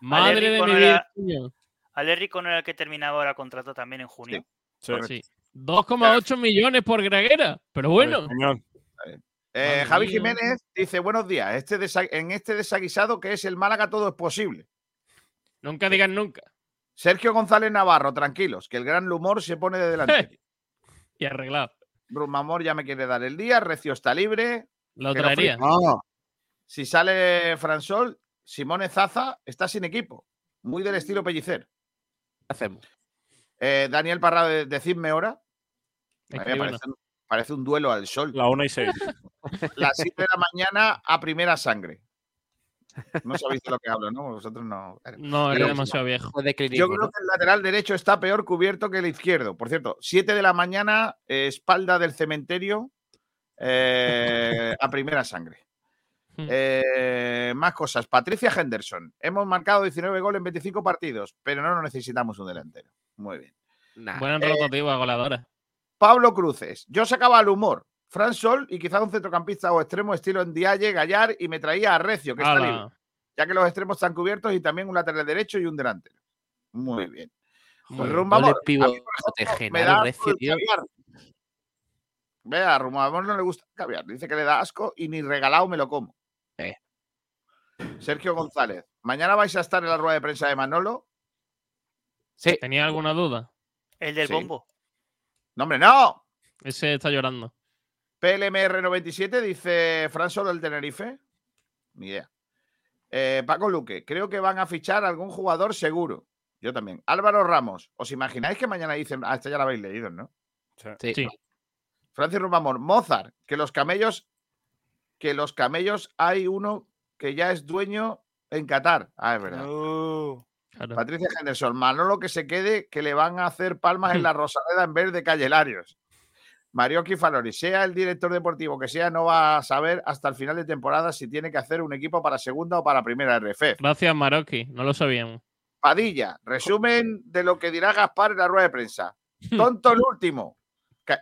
Madre de mi no vida. Alérrico no era el que terminaba ahora contrato también en junio. Sí, Sí. 2,8 millones por Graguera. Pero al bueno, español. Eh, Javi. Jiménez dice, buenos días, este en este desaguisado que es el Málaga todo es posible. nunca digan nunca. Sergio González Navarro, tranquilos, que el gran humor se pone de delante. Y arreglado. Brumamor ya me quiere dar el día, Recio está libre. Lo traería. No. Si sale Fransol, Simone Zaza está sin equipo. Muy del estilo Pellicer. ¿Qué hacemos? Eh, Daniel Parra, de- decidme hora. Parece, un- parece un duelo al sol. La 1 y 6. Las 7 de la mañana a primera sangre. No sabéis de lo que hablo, ¿no? Vosotros no. No, Pero- eres demasiado viejo. Yo creo ¿no? que el lateral derecho está peor cubierto que el izquierdo. Por cierto, 7 de la mañana, eh, espalda del cementerio eh, a primera sangre. Hmm. Eh, más cosas. Patricia Henderson. Hemos marcado 19 goles en 25 partidos, pero no necesitamos un delantero. Muy bien. Nah. Buena Eh, rotativa, goleadora. Pablo Cruces. Yo sacaba al humor. Fran Sol y quizá un centrocampista o extremo estilo en Dialle, Gallar y me traía a Recio, que está libre, ya que los extremos están cubiertos y también un lateral derecho y un delantero. Muy bien. Pues bien. Rumba Doble Amor, a mí, pivote, por ejemplo, me da Recio, tío. Vea, a no le gusta el caviar. Dice que le da asco y ni regalado me lo como. Eh. Sergio González. Mañana vais a estar en la rueda de prensa de Manolo. Sí, ¿Tenía alguna duda? El del Sí. bombo. No, hombre, no. Ese está llorando. PLMR97 dice Fran Solo del Tenerife. Ni idea. Eh, Paco Luque, creo que van a fichar algún jugador seguro. Yo también. Álvaro Ramos, ¿os imagináis que mañana dicen, ah, esta ya la habéis leído, ¿no? Sí. Sí. Francis Rubamor, Mozart, que los camellos, que los camellos hay uno que ya es dueño en Qatar. Ah, es verdad. Uh, Claro. Patricia Henderson, Manolo que se quede, que le van a hacer palmas en la Rosaleda en vez de Calle Larios. Mario Falori, sea el director deportivo que sea, no va a saber hasta el final de temporada si tiene que hacer un equipo para segunda o para primera RF. Gracias, Maroki. No lo sabíamos. Padilla, resumen de lo que dirá Gaspar en la rueda de prensa. Tonto el último.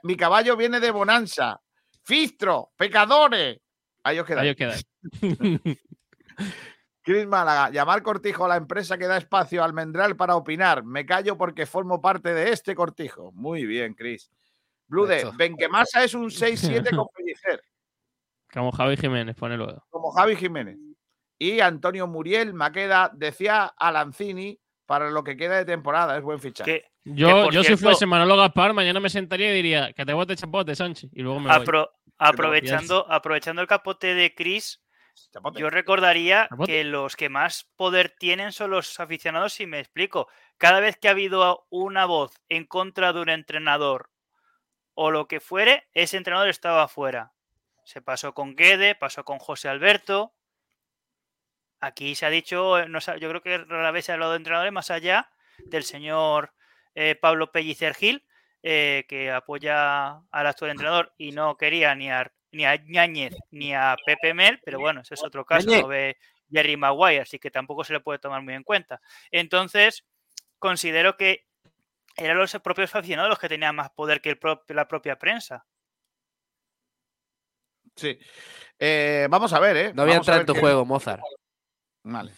Mi caballo viene de Bonanza. Fistro, pecadores. Ahí os quedáis. Ahí os quedáis. Cris Málaga, llamar cortijo a la empresa que da espacio a Almendral para opinar. Me callo porque formo parte de este cortijo. Muy bien, Cris. Blude, Esto. Benquemasa es un 6-7 con Pellicer, Como Javi Jiménez, pone luego. como Javi Jiménez. Y Antonio Muriel, Maqueda, decía a Lanzini para lo que queda de temporada. Es buen fichaje. que Yo, por yo si fuese Manolo Gaspar, mañana me sentaría y diría que te bote chapote, Sánchez. Y luego me voy. apro- aprovechando, aprovechando el capote de Chris, Chapote. yo recordaría que los que más poder tienen son los aficionados, si me explico. Cada vez que ha habido una voz en contra de un entrenador o lo que fuere, ese entrenador estaba fuera. Se pasó con Guede, pasó con José Alberto. Aquí se ha dicho, eh, no yo creo que rara vez se ha hablado de entrenadores más allá del señor eh, Pablo Pellicer Gil, eh, que apoya al actual entrenador y no quería ni a, ni a Ñáñez ni a Pepe Mel, pero bueno, ese es otro caso, lo ve Jerry Maguire, así que tampoco se le puede tomar muy en cuenta. Entonces, considero que eran los propios aficionados los que tenían más poder que el pro- la propia prensa. Sí. Eh, vamos a ver, ¿eh? No voy a entrar en tu qué- juego, Mozart. Vale.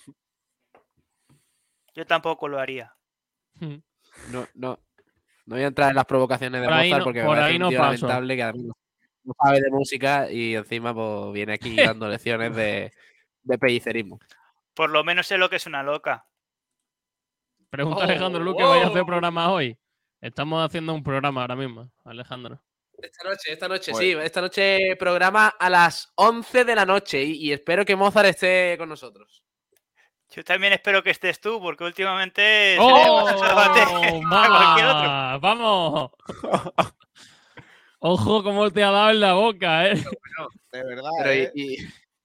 Yo tampoco lo haría. No, no. No voy a entrar en las provocaciones de Por Mozart no- porque me por parece un no lamentable que además no- no sabe de música y encima pues viene aquí dando lecciones de, de pellicerismo. Por lo menos sé lo que es una loca. Pregunta Oh, Alejandro Luque, ¿vais a hacer oh. programa hoy? Estamos haciendo un programa ahora mismo, Alejandro. Esta noche, esta noche, Pues- sí. Esta noche programa a las 11 de la noche y, y espero que Mozart esté con nosotros. Yo también espero que estés tú, porque últimamente ¡Oh! cualquier otro. ¡Va! ¡Vamos! Ojo cómo te ha dado en la boca, ¿eh? De verdad. Pero y- ¿eh? y-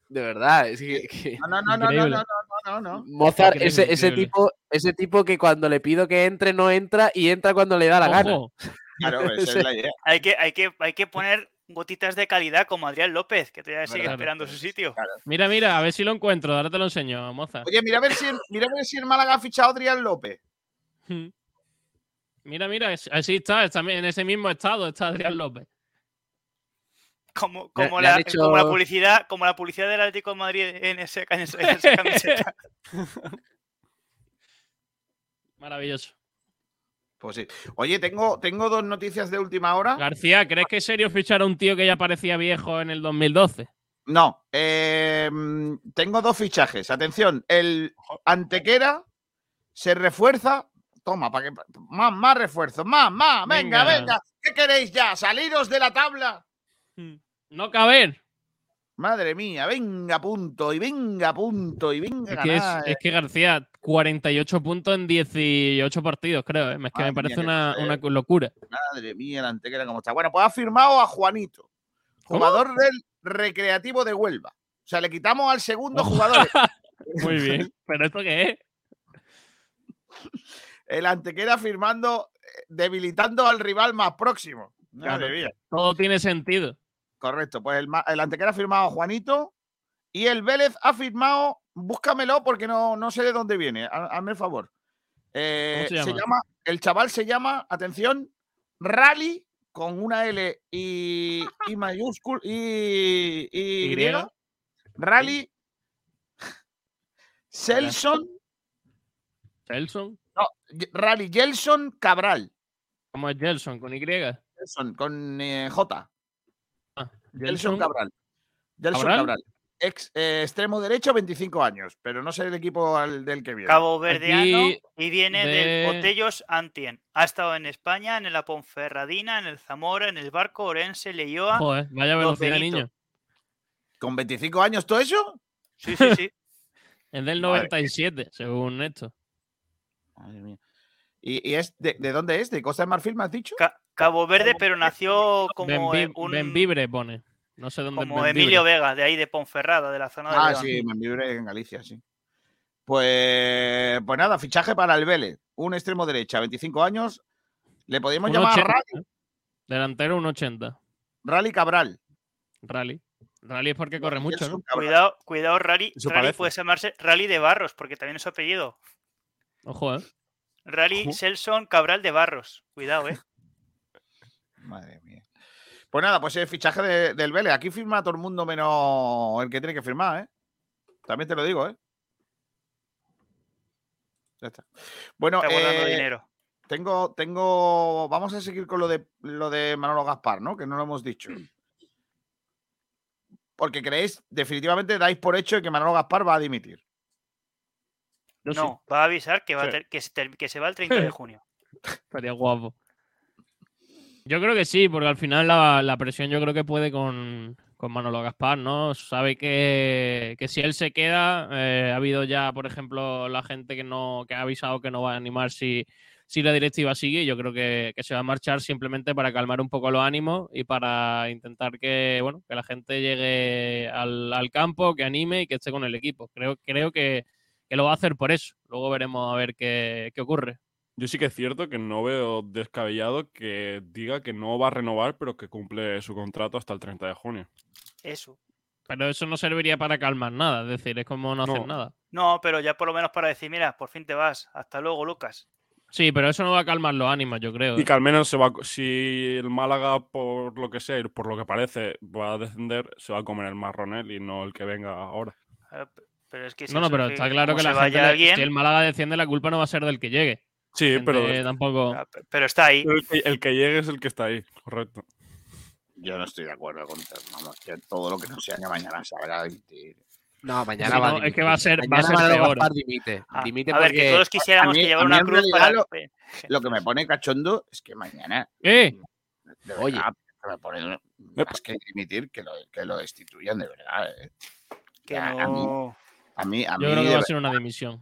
de verdad, es que, que- No, no, no, no, no, no, no, no, no. Mozart, Increíble, ese, ese increíble. tipo, ese tipo que cuando le pido que entre, no entra y entra cuando le da la gana. Ojo. Claro, esa es la idea. Hay que, hay, que, hay que poner gotitas de calidad como Adrián López, que todavía sigue Verdad. esperando su sitio. Mira, mira, a ver si lo encuentro. Ahora te lo enseño, moza. Oye, mira a ver si, en- mira a ver si en Málaga ha fichado a Adrián López. Mira, mira, así está, está en ese mismo estado está Adrián López. Como, como, le la, hecho- como la publicidad, como la publicidad del Atlético de Madrid en, ese, en esa camiseta. Maravilloso. Pues sí. Oye, tengo, tengo dos noticias de última hora. García, ¿crees que es serio fichar a un tío que ya parecía viejo en el 2012? No, eh, mm, tengo dos fichajes. Atención, el Antequera se refuerza. Toma, para que más, más refuerzos, más, más, venga, Venga. venga. ¿Qué queréis ya? ¿Saliros de la tabla? No caber. Madre mía, venga punto y venga punto y venga. Es que, es, es que García, 48 puntos en 18 partidos, creo. ¿eh? Es que Madre me parece mía, una, una locura. Madre mía, el Antequera cómo está. Bueno, pues ha firmado a Juanito, ¿Cómo? jugador del Recreativo de Huelva. O sea, le quitamos al segundo Ojo. jugador. Muy bien. ¿Pero esto qué es? El Antequera firmando, eh, debilitando al rival más próximo. Madre Claro. mía. Todo tiene sentido. Correcto, pues el, el Antequera ha firmado Juanito y el Vélez ha firmado, búscamelo porque no, no sé de dónde viene, ha- hazme el favor. Eh, se llama? llama? El chaval se llama, atención, Rally con una L y, y mayúscula y, y, Y. griega. Rally Selson, Gelson. no, Rally Gelson Cabral. ¿Cómo es Gelson? ¿Con Y? Gelson, con eh, J. Gelson. Cabral. Gelson ¿Cabral? Cabral. Ex, eh, extremo derecho, 25 años, pero no sé el equipo al- del que viene. Cabo Verdeano Aquí y viene de- del Botellos Antien. Ha estado en España, en la Ponferradina, en el Zamora, en el Barco, Orense, Leioa. Joder, vaya Los velocidad, niño. ¿Con 25 años todo eso? Sí, sí, sí. Es del Madre mía. 97, según esto. Madre mía. ¿Y, y es de, de dónde es? ¿De Costa de Marfil me has dicho? Ca- Cabo Verde, pero nació como eh, un Benvibre pone. No sé dónde como Benvibre. Emilio Vega, de ahí de Ponferrada, de la zona de Ah, sí, Membibre en Galicia, sí. Pues, pues nada, fichaje para el Vélez. Un extremo derecha, 25 años. Le podríamos llamar 80, Rally, Delantero un 80. Rally Cabral. Rally. Rally es porque corre mucho, ¿no? Cuidado, cuidado, Rally. Eso Rally parece. puede llamarse Rally de Barros, porque también es su apellido. Ojo, ¿eh? Rally Ojo. Selson Cabral de Barros. Cuidado, eh. Madre mía. Pues nada, pues el fichaje de- del Vélez. Aquí firma todo el mundo menos el que tiene que firmar, ¿eh? También te lo digo, ¿eh? Ya está. Bueno, Está guardando eh, dinero. tengo, tengo. Vamos a seguir con lo de lo de Manolo Gaspar, ¿no? Que no lo hemos dicho. Porque creéis, definitivamente dais por hecho que Manolo Gaspar va a dimitir. Sí. No, va a avisar que, va a Sí. ter- que, se, que se va el 30 de junio. Estaría guapo. Yo creo que sí, porque al final la, presión yo creo que puede con, con Manolo Gaspar, ¿no? Sabe que, que si él se queda, eh, ha habido ya, por ejemplo, la gente que no que ha avisado que no va a animar si, si la directiva sigue. Yo creo que, que se va a marchar simplemente para calmar un poco los ánimos y para intentar que, bueno, que la gente llegue al, al campo, que anime y que esté con el equipo. Creo, creo que, que lo va a hacer por eso. Luego veremos a ver qué, qué ocurre. Yo sí que es cierto que no veo descabellado que diga que no va a renovar, pero que cumple su contrato hasta el 30 de junio. Eso. Pero eso no serviría para calmar nada, es decir, es como no hacer No. nada. No, pero ya por lo menos para decir, mira, por fin te vas. Hasta luego, Lucas. Sí, pero eso no va a calmar los ánimos, yo creo. Y ¿eh? que al menos se va, si el Málaga, por lo que sea, y por lo que parece, va a descender, se va a comer el marronel y no el que venga ahora. P- Pero es que si No, no, pero está claro que la gente, alguien, si el Málaga desciende, la culpa no va a ser del que llegue. Sí, Gente pero tampoco. ah, pero está ahí. el que, el que llegue es el que está ahí, correcto. Yo no estoy de acuerdo con vamos, que todo lo que no sea que mañana salga a dimitir. No, mañana va a no, es que va a ser- va a Mañana ser peor. Gaspar dimite. Ah, dimite a ver, que todos quisiéramos a mí- que llevara una cruz realidad para. lo- Lo que me pone cachondo es que mañana. ¡Eh! de Oye. verdad, me pone más que dimitir que lo, que lo destituyan de verdad. eh. Que Ya, a mí- no. A mí, a Yo mí creo que va a ser una dimisión.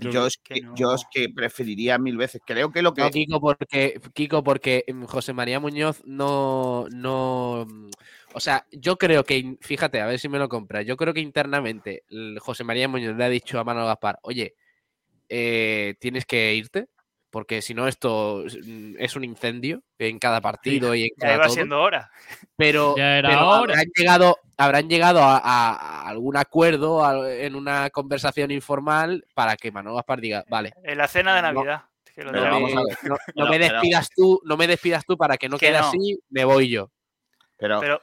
Yo- Yo es, que yo es que preferiría mil veces. Creo que lo que. No, Kiko, porque, Kiko, porque mm, José María Muñoz no, no. mm, O sea, yo creo que, fíjate, a ver si me lo compras. Yo creo que internamente José María Muñoz le ha dicho a Manuel Gaspar, oye, eh, tienes que irte, porque si no, esto es mm, es un incendio en cada partido y en Ya cada iba todo. siendo hora. pero, Ya era pero hora. habrán llegado, habrán llegado a, algún acuerdo a- en una conversación informal para que Manuel Gaspar diga, vale, En la cena de No. Navidad. que lo Pero no, me, a ver. no- no Pero- me pero- despidas tú, no me despidas tú para que no Que quede no. así, me voy yo. Pero, Pero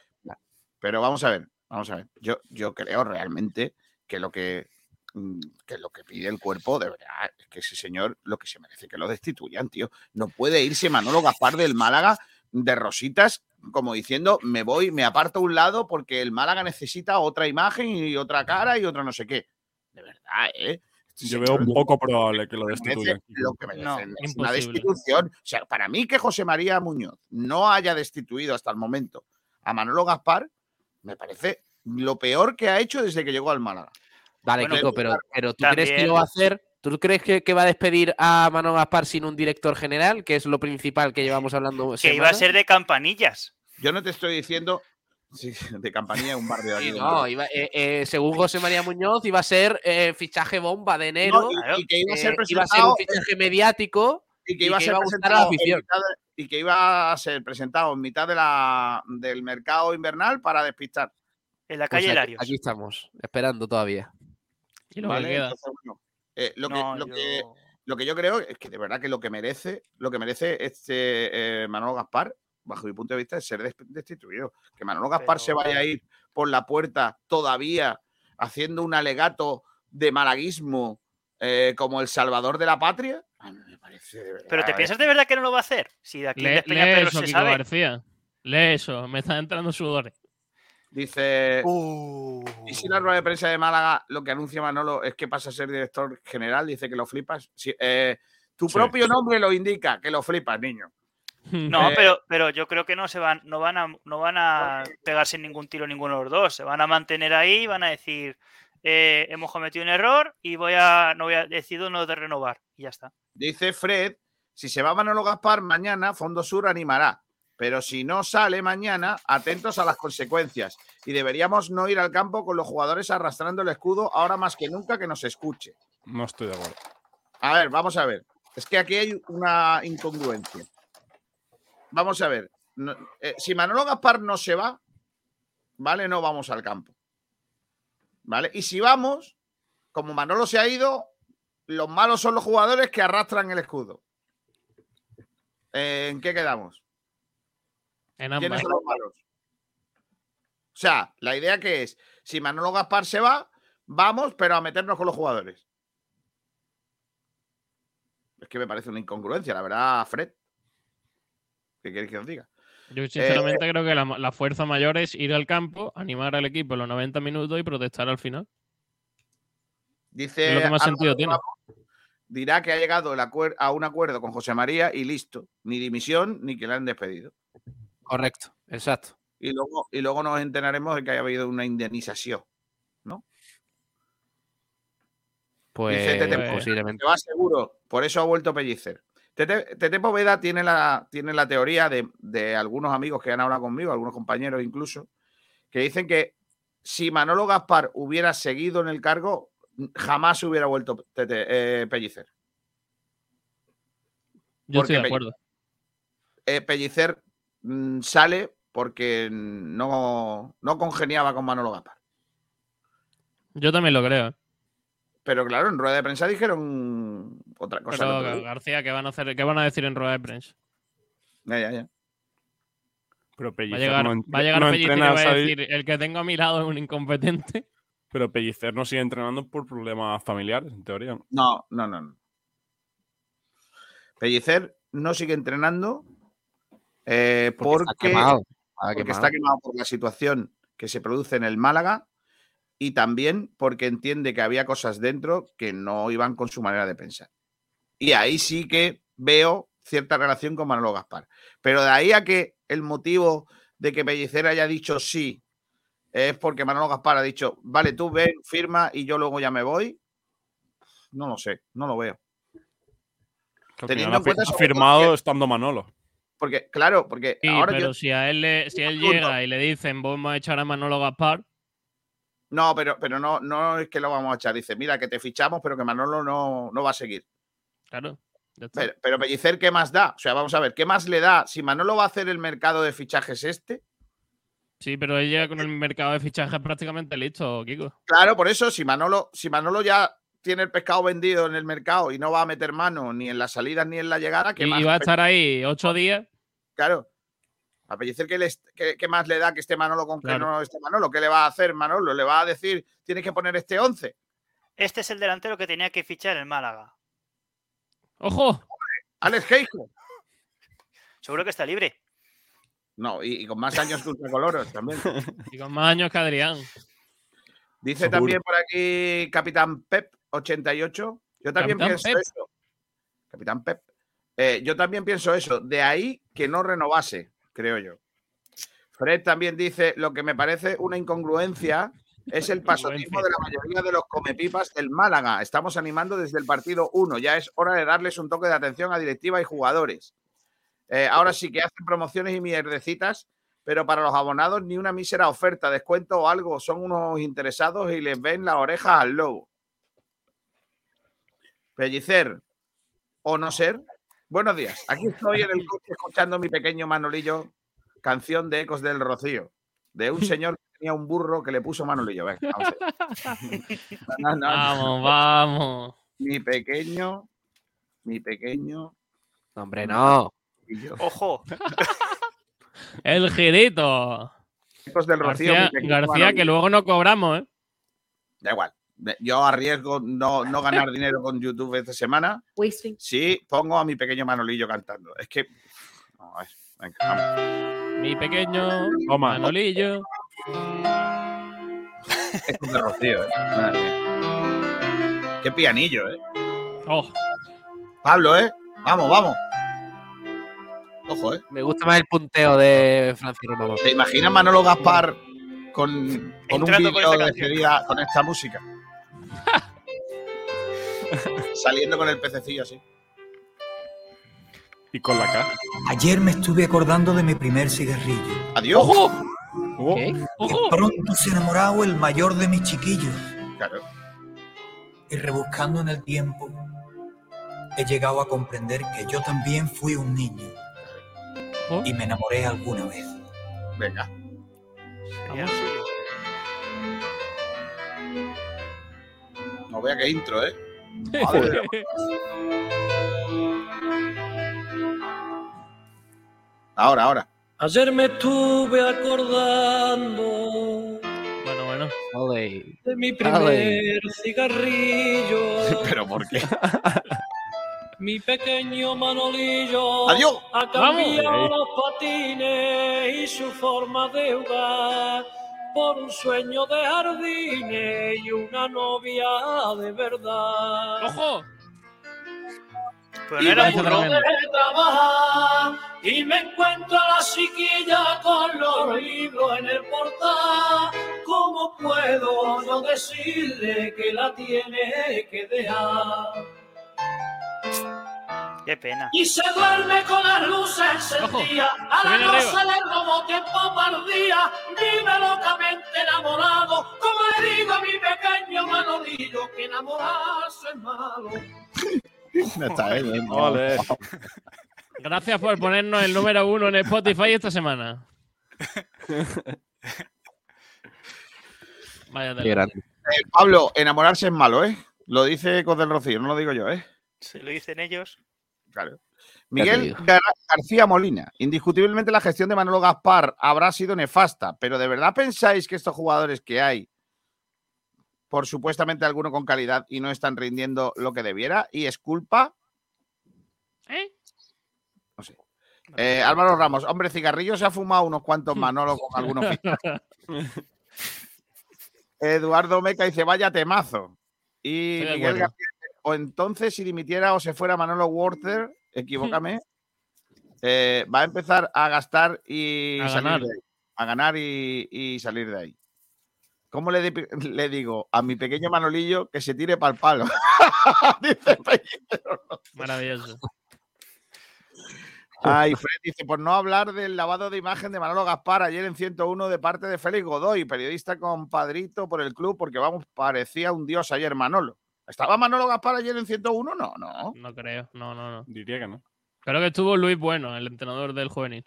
pero vamos a ver. Vamos a ver. Yo, yo creo realmente que lo que, que lo que pide el cuerpo, de verdad, es que ese señor lo que se merece que lo destituyan, tío. No puede irse Manolo Gaspar del Málaga de rositas, como diciendo, me voy, me aparto a un lado porque el Málaga necesita otra imagen y otra cara y otra no sé qué. De verdad, ¿eh? Este Yo señor veo poco probable que lo destituyan. lo que merece No, es una destitución. O sea, para mí que José María Muñoz no haya destituido hasta el momento a Manolo Gaspar, me parece lo peor que ha hecho desde que llegó al Málaga. Vale, Bueno, Kiko, pero, pero ¿tú crees que lo va a hacer? ¿Tú crees que, que va a despedir a Manuel Gaspar sin un director general, que es lo principal que llevamos hablando? que iba a ser de campanillas. Yo no te estoy diciendo sí, de campanilla un barrio. Sí, no, iba- eh, eh, según José María Muñoz, iba a ser eh, fichaje bomba de enero. No, y, claro, y que iba a eh, ser iba a ser presentado un fichaje mediático. y que y iba a que ser iba a gustar a la presentado en mitad de- y que iba a ser presentado en mitad de la, del mercado invernal para despistar. En la Pues calle aquí, Larios. aquí estamos, esperando todavía. Lo ¿vale? que queda. Entonces, bueno, eh, lo, que, No, lo yo- que- lo que yo creo es que de verdad que lo que merece, lo que merece este eh, Manolo Gaspar, bajo mi punto de vista, es ser des- destituido. Que Manolo Gaspar se vaya a ir por la puerta todavía haciendo un alegato de malaguismo eh, como el salvador de la patria, a mí me parece de verdad. Pero ¿te piensas de verdad que no lo va a hacer? Si de aquí Lee, de lee eso, se Kiko sabe. García. Lee eso, me están entrando sudores. Dice. Uh. Y si la rueda de prensa de Málaga lo que anuncia Manolo es que pasa a ser director general, dice que lo flipas. Sí, eh, tu Sí. propio nombre lo indica, que lo flipas, niño. No, Eh, pero, pero yo creo que no se van, no van a, no van a pegarse ningún tiro ninguno de los dos. Se van a mantener ahí y van a decir, eh, hemos cometido un error y voy a, no voy a, decido no de renovar. Y ya está. Dice Fred, si se va Manolo Gaspar, mañana Fondo Sur animará. Pero si no sale mañana, atentos a las consecuencias. Y deberíamos no ir al campo con los jugadores arrastrando el escudo ahora más que nunca que nos escuche. No estoy de acuerdo. A ver, vamos a ver. Es que aquí hay una incongruencia. Vamos a ver. No- eh, si Manolo Gaspar no se va, ¿vale? No vamos al campo. ¿Vale? Y si vamos, como Manolo se ha ido, los malos son los jugadores que arrastran el escudo. Eh, ¿En qué quedamos? En ¿Quiénes ambas. son los malos? O sea, la idea que es, si Manolo Gaspar se va, vamos, pero a meternos con los jugadores. Es que me parece una incongruencia, la verdad, Fred. ¿Qué queréis que os diga? Yo sinceramente creo que la, la fuerza mayor es ir al campo, animar al equipo en los 90 minutos y protestar al final. Dice Es lo que más sentido tiene. Dirá que ha llegado el a un acuerdo con José María y listo. Ni dimisión ni que le han despedido. Correcto, exacto. Y luego, y luego nos enteraremos de que haya habido una indemnización. Pues Dice Tete, pues, posiblemente. Se va seguro, por eso ha vuelto Pellicer. Tete, Tete Poveda tiene la, tiene la teoría de, de algunos amigos que han hablado conmigo, algunos compañeros incluso, que dicen que si Manolo Gaspar hubiera seguido en el cargo, jamás hubiera vuelto Tete- eh, Pellicer. Yo Porque estoy de acuerdo. Eh, Pellicer mm, sale porque no, no congeniaba con Manolo Gaspar. Yo también lo creo. ¿eh? Pero claro, en rueda de prensa dijeron otra cosa. Pero. García, ¿qué van a hacer? ¿Qué van a decir en rueda de prensa? Ya, ya, ya. Pero Va a Pellicer llegar, no, va a llegar no Pellicer y entrena va a ahí, decir, el que tengo a mi lado es un incompetente. Pero Pellicer no sigue entrenando por problemas familiares, en teoría. No, no, no. no. Pellicer no sigue entrenando eh, Porque está porque, quemado. Está porque quemado. está quemado por la situación que se produce en el Málaga y también porque entiende que había cosas dentro que no iban con su manera de pensar. Y ahí sí que veo cierta relación con Manolo Gaspar. Pero de ahí a que el motivo de que Pellicer haya dicho sí es porque Manolo Gaspar ha dicho, vale, tú ven, firma y yo luego ya me voy. No lo sé, no lo veo. Teniendo en cuenta ha, firmado que- estando Manolo. Porque, claro, porque Sí, ahora pero yo. si a él, le- si él llega y le dicen vamos a echar a Manolo Gaspar, No, pero, pero no, no es que lo vamos a echar. Dice, mira, que te fichamos, pero que Manolo no, no va a seguir. claro. Pero, pero Pellicer, ¿qué más da? O sea, vamos a ver, ¿qué más le da? Si Manolo va a hacer el mercado de fichajes este. Sí, pero él llega con el mercado de fichajes prácticamente listo, Kiko. Claro, por eso, si Manolo, si Manolo ya tiene el pescado vendido en el mercado y no va a meter mano ni en las salidas ni en la llegada, ¿qué Y, más? va a estar ahí ocho días. Claro. A Pellicer, ¿qué, le est- qué- qué más le da que esté Manolo con que no esté Manolo? ¿Qué le va a hacer Manolo? ¿Le va a decir, tienes que poner este 11? Este es el delantero que tenía que fichar el Málaga. ¡Ojo! Alex Queijo. Seguro que está libre. No, y, y con más años que Ultracoloros también. Y con más años que Adrián. Dice Seguro. también por aquí Capitán Pep 88. Yo también Capitán pienso Pep. eso. Capitán Pep. Eh, yo también pienso eso. De ahí que no renovase, creo yo. Fred también dice lo que me parece una incongruencia es el pasotismo de la mayoría de los comepipas del Málaga. Estamos animando desde el partido 1. Ya es hora de darles un toque de atención a directiva y jugadores. Eh, ahora sí que hacen promociones y mierdecitas, pero para los abonados ni una mísera oferta, descuento o algo. Son unos interesados y les ven las orejas al lobo. Pellicer o no ser. Buenos días. Aquí estoy en el coche escuchando mi pequeño Manolillo, canción de Ecos del Rocío, de un señor que tenía un burro que le puso Manolillo. Venga, vamos a ver. No, no, no, Vamos, vamos. Mi pequeño, mi pequeño. Hombre, no. Manolillo. Ojo, El girito. Ecos del Rocío. García, García, que luego no cobramos, ¿eh? Da igual. Yo arriesgo no, no ganar dinero con YouTube esta semana. Wasting. Sí, pongo a mi pequeño Manolillo cantando. Es que. No, a ver, venga, vamos. Mi pequeño. Manolillo. Ecos de Rocío, ¿eh? Madre mía. Qué pianillo, ¿eh? Oh, Pablo, ¿eh? Vamos, vamos. Ojo, ¿eh? Me gusta más el punteo de Francisco. ¿Te imaginas Manolo Gaspar con, con un vídeo de despedida con esta música? Saliendo con el pececillo así. Y con la K. Ayer me estuve acordando de mi primer cigarrillo. Adiós. ¿Qué? De pronto se enamorado el mayor de mis chiquillos. Claro. Y rebuscando en el tiempo, he llegado a comprender que yo también fui un niño. Oh. Y me enamoré alguna vez. Venga. Sería No vea qué intro, ¿eh? Madre Ahora, ahora. Ayer me estuve acordando Bueno, bueno. Ole. de mi primer cigarrillo. ¿Pero por qué? Mi pequeño Manolillo Adiós. ha cambiado Vamos. los patines y su forma de jugar por un sueño de jardines y una novia de verdad. ¡Ojo! Pero no era burro. tremendo. de trabajar y me encuentro a la chiquilla con los libros en el portal. ¿Cómo puedo yo decirle que la tiene que dejar? Qué pena. Y se duerme con las luces encendidas. A la arriba. le robo tiempo perdía. Vive locamente enamorado. Como le digo a mi pequeño Manolillo que enamorarse es malo. No está, ¿eh? Bien, Ole. Gracias por ponernos el número uno en Spotify esta semana. Vaya. Eh, Pablo, enamorarse es malo, ¿eh? Lo dice Ecos del Rocío, no lo digo yo, ¿eh? Se lo dicen ellos. Claro. Miguel. Gar- García Molina. Indiscutiblemente la gestión de Manolo Gaspar habrá sido nefasta, pero ¿de verdad pensáis que estos jugadores que hay, por supuestamente alguno con calidad, y no están rindiendo lo que debiera? ¿Y es culpa? ¿Eh? No sé. Eh, Álvaro Ramos, hombre, cigarrillo se ha fumado unos cuantos Manolo con algunos. Eduardo Meca dice, vaya temazo. Y Miguel. García o entonces si dimitiera o se fuera Manolo Warter, equivócame, eh, va a empezar a gastar y A salir ganar. de ahí. A ganar y, y salir de ahí. ¿Cómo le, di- le digo a mi pequeño Manolillo que se tire para el palo? dice Pellicer. Maravilloso. Ay, Fred dice, por no hablar del lavado de imagen de Manolo Gaspar ayer en 101 de parte de Félix Godoy, periodista compadrito por el club, porque vamos, parecía un dios ayer Manolo. ¿Estaba Manolo Gaspar ayer en 101? No, no. No creo. No, no, no. Diría que no. Creo que estuvo Luis Bueno, el entrenador del juvenil.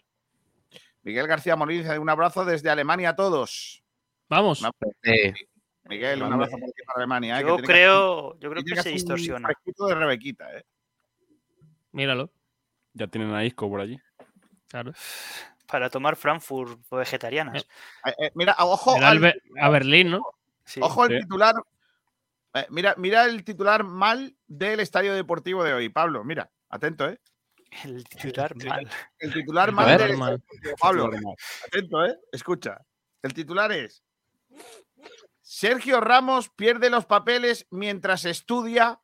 Miguel García Molina dice, un abrazo desde Alemania a todos. Vamos. Eh, Miguel, un abrazo por aquí para Alemania. eh, que Yo tiene que creo, yo creo que se un distorsiona. fresquito de Rebequita, eh. Míralo. Ya tienen a Isco por allí. Claro. Para tomar Frankfurt vegetarianas. Eh, eh, mira, ojo, al- a Berlín, ¿no? Sí. ojo el titular. Eh, mira, mira el titular mal del estadio deportivo de hoy, Pablo. Mira, atento, ¿eh? El titular mal. El titular mal ver, del deportivo, Pablo. Atento, ¿eh? Escucha. El titular es: Sergio Ramos pierde los papeles mientras estudia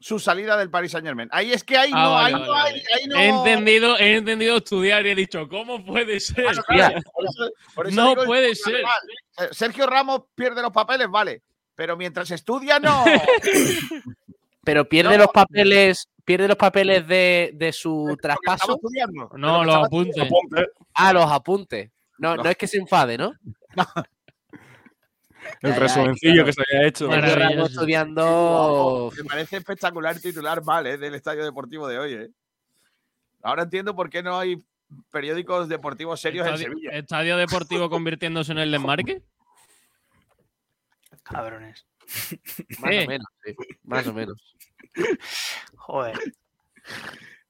su salida del Paris Saint Germain. Ahí es que ahí Ah, no, vale, ahí vale, no hay. vale. ahí no- He entendido, he entendido estudiar y he dicho, ¿cómo puede ser? Claro, Mira. claro, por eso- por eso No puede ser. mal. Eh, Sergio Ramos pierde los papeles, vale. Pero mientras estudia, no. pero pierde No. los papeles, pierde los papeles de, de su Porque estaba traspaso. estudiando. Pero No, los apuntes. Ah, los apuntes. No, No. no es que se enfade, ¿no? El resumencillo claro. que se había hecho. Estudiando. estudiando. Me parece espectacular titular mal, ¿eh? Del estadio deportivo de hoy, ¿eh? Ahora entiendo por qué no hay periódicos deportivos serios en Estadio, Sevilla. estadio deportivo convirtiéndose en el desmarque. Cabrones. Más Eh. o menos, sí, Más o menos. Joder.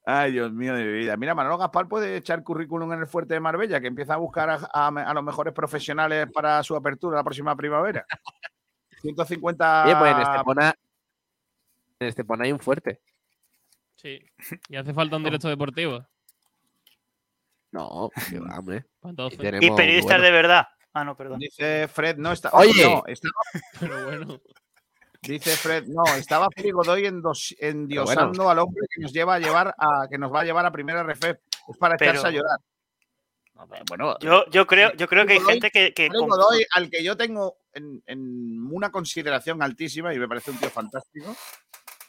Ay, Dios mío de mi vida. Mira, Manolo Gaspar puede echar currículum en el Fuerte de Marbella, que empieza a buscar a, a- a los mejores profesionales para su apertura la próxima primavera. 150. Oye, pues en Estepona. En Estepona hay un fuerte. Sí. Y hace falta un directo deportivo. No, que va, hombre. Pues Y Y periodistas bueno. de verdad. Ah, no, perdón. Dice Fred, no está. Oye. no, estaba- pero bueno. dice Fred, no, estaba Félix Godoy endos- endiosando al hombre que nos lleva a llevar a que nos va a llevar a primera RFF. Es para Pero- echarse a llorar. Bueno, Yo, yo creo, yo creo que hay Godoy- gente que, que con- Godoy, al que yo tengo en, en una consideración altísima y me parece un tío fantástico,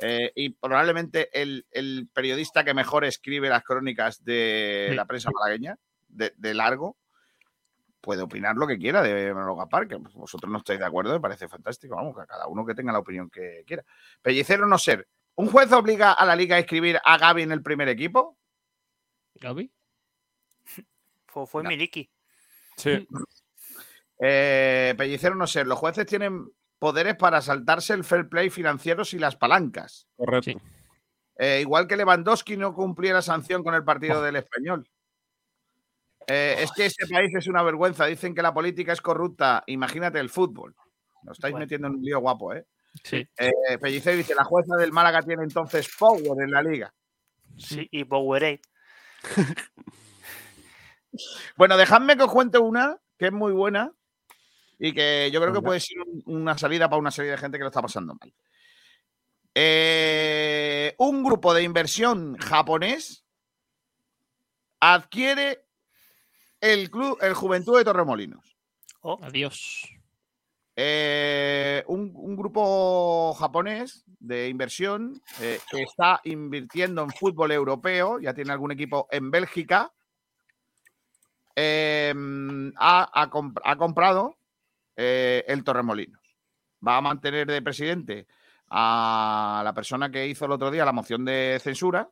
eh, y probablemente el, el periodista que mejor escribe las crónicas de Sí. la prensa malagueña, de, de largo, puede opinar lo que quiera de Manolo Gaspar, que vosotros no estáis de acuerdo, me parece fantástico, vamos, que cada uno que tenga la opinión que quiera. Pellicero no ser. ¿Un juez obliga a la liga a escribir a Gaby en el primer equipo? Gaby. Fue, fue No. Miliki. Sí, Eh, Pellicero no ser. Los jueces tienen poderes para saltarse el fair play financieros y las palancas. correcto. Sí. Eh, igual que Lewandowski no cumplía la sanción con el partido del español. Eh, es que este país es una vergüenza. Dicen que la política es corrupta. Imagínate el fútbol. Nos estáis Bueno. metiendo en un lío guapo, ¿eh? Sí. Eh, dice, la jueza del Málaga tiene entonces power en la liga. Sí, y Powerade. Bueno, dejadme que os cuente una que es muy buena y que yo creo que puede ser un- una salida para una serie de gente que lo está pasando mal. Eh, un grupo de inversión japonés adquiere el club, el Juventud de Torremolinos. Oh, Adiós. Eh, un, un grupo japonés de inversión eh, que está invirtiendo en fútbol europeo, ya tiene algún equipo en Bélgica, eh, ha, ha comp- ha comprado eh, el Torremolinos. Va a mantener de presidente a la persona que hizo el otro día la moción de censura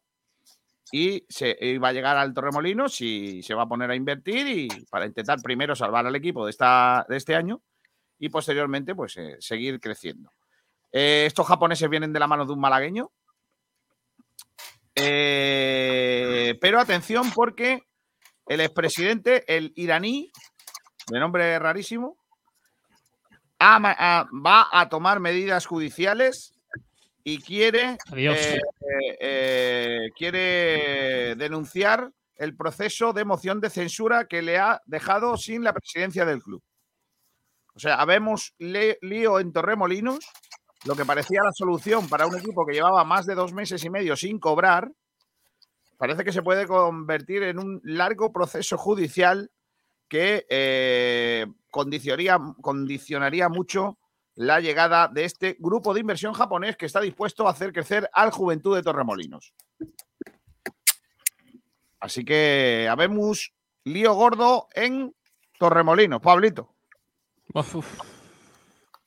y se y va a llegar al Torremolinos y se va a poner a invertir y para intentar primero salvar al equipo de, esta, de este año y posteriormente pues eh, seguir creciendo. Eh, estos japoneses vienen de la mano de un malagueño. Eh, pero atención porque el expresidente, el iraní, de nombre rarísimo, va a tomar medidas judiciales y quiere, eh, eh, eh, quiere denunciar el proceso de moción de censura que le ha dejado sin la presidencia del club. O sea, habemos lío en Torremolinos, lo que parecía la solución para un equipo que llevaba más de dos meses y medio sin cobrar, parece que se puede convertir en un largo proceso judicial que eh, condicionaría, condicionaría mucho la llegada de este grupo de inversión japonés que está dispuesto a hacer crecer al Juventud de Torremolinos. Así que habemos lío gordo en Torremolinos, Pablito. Uf.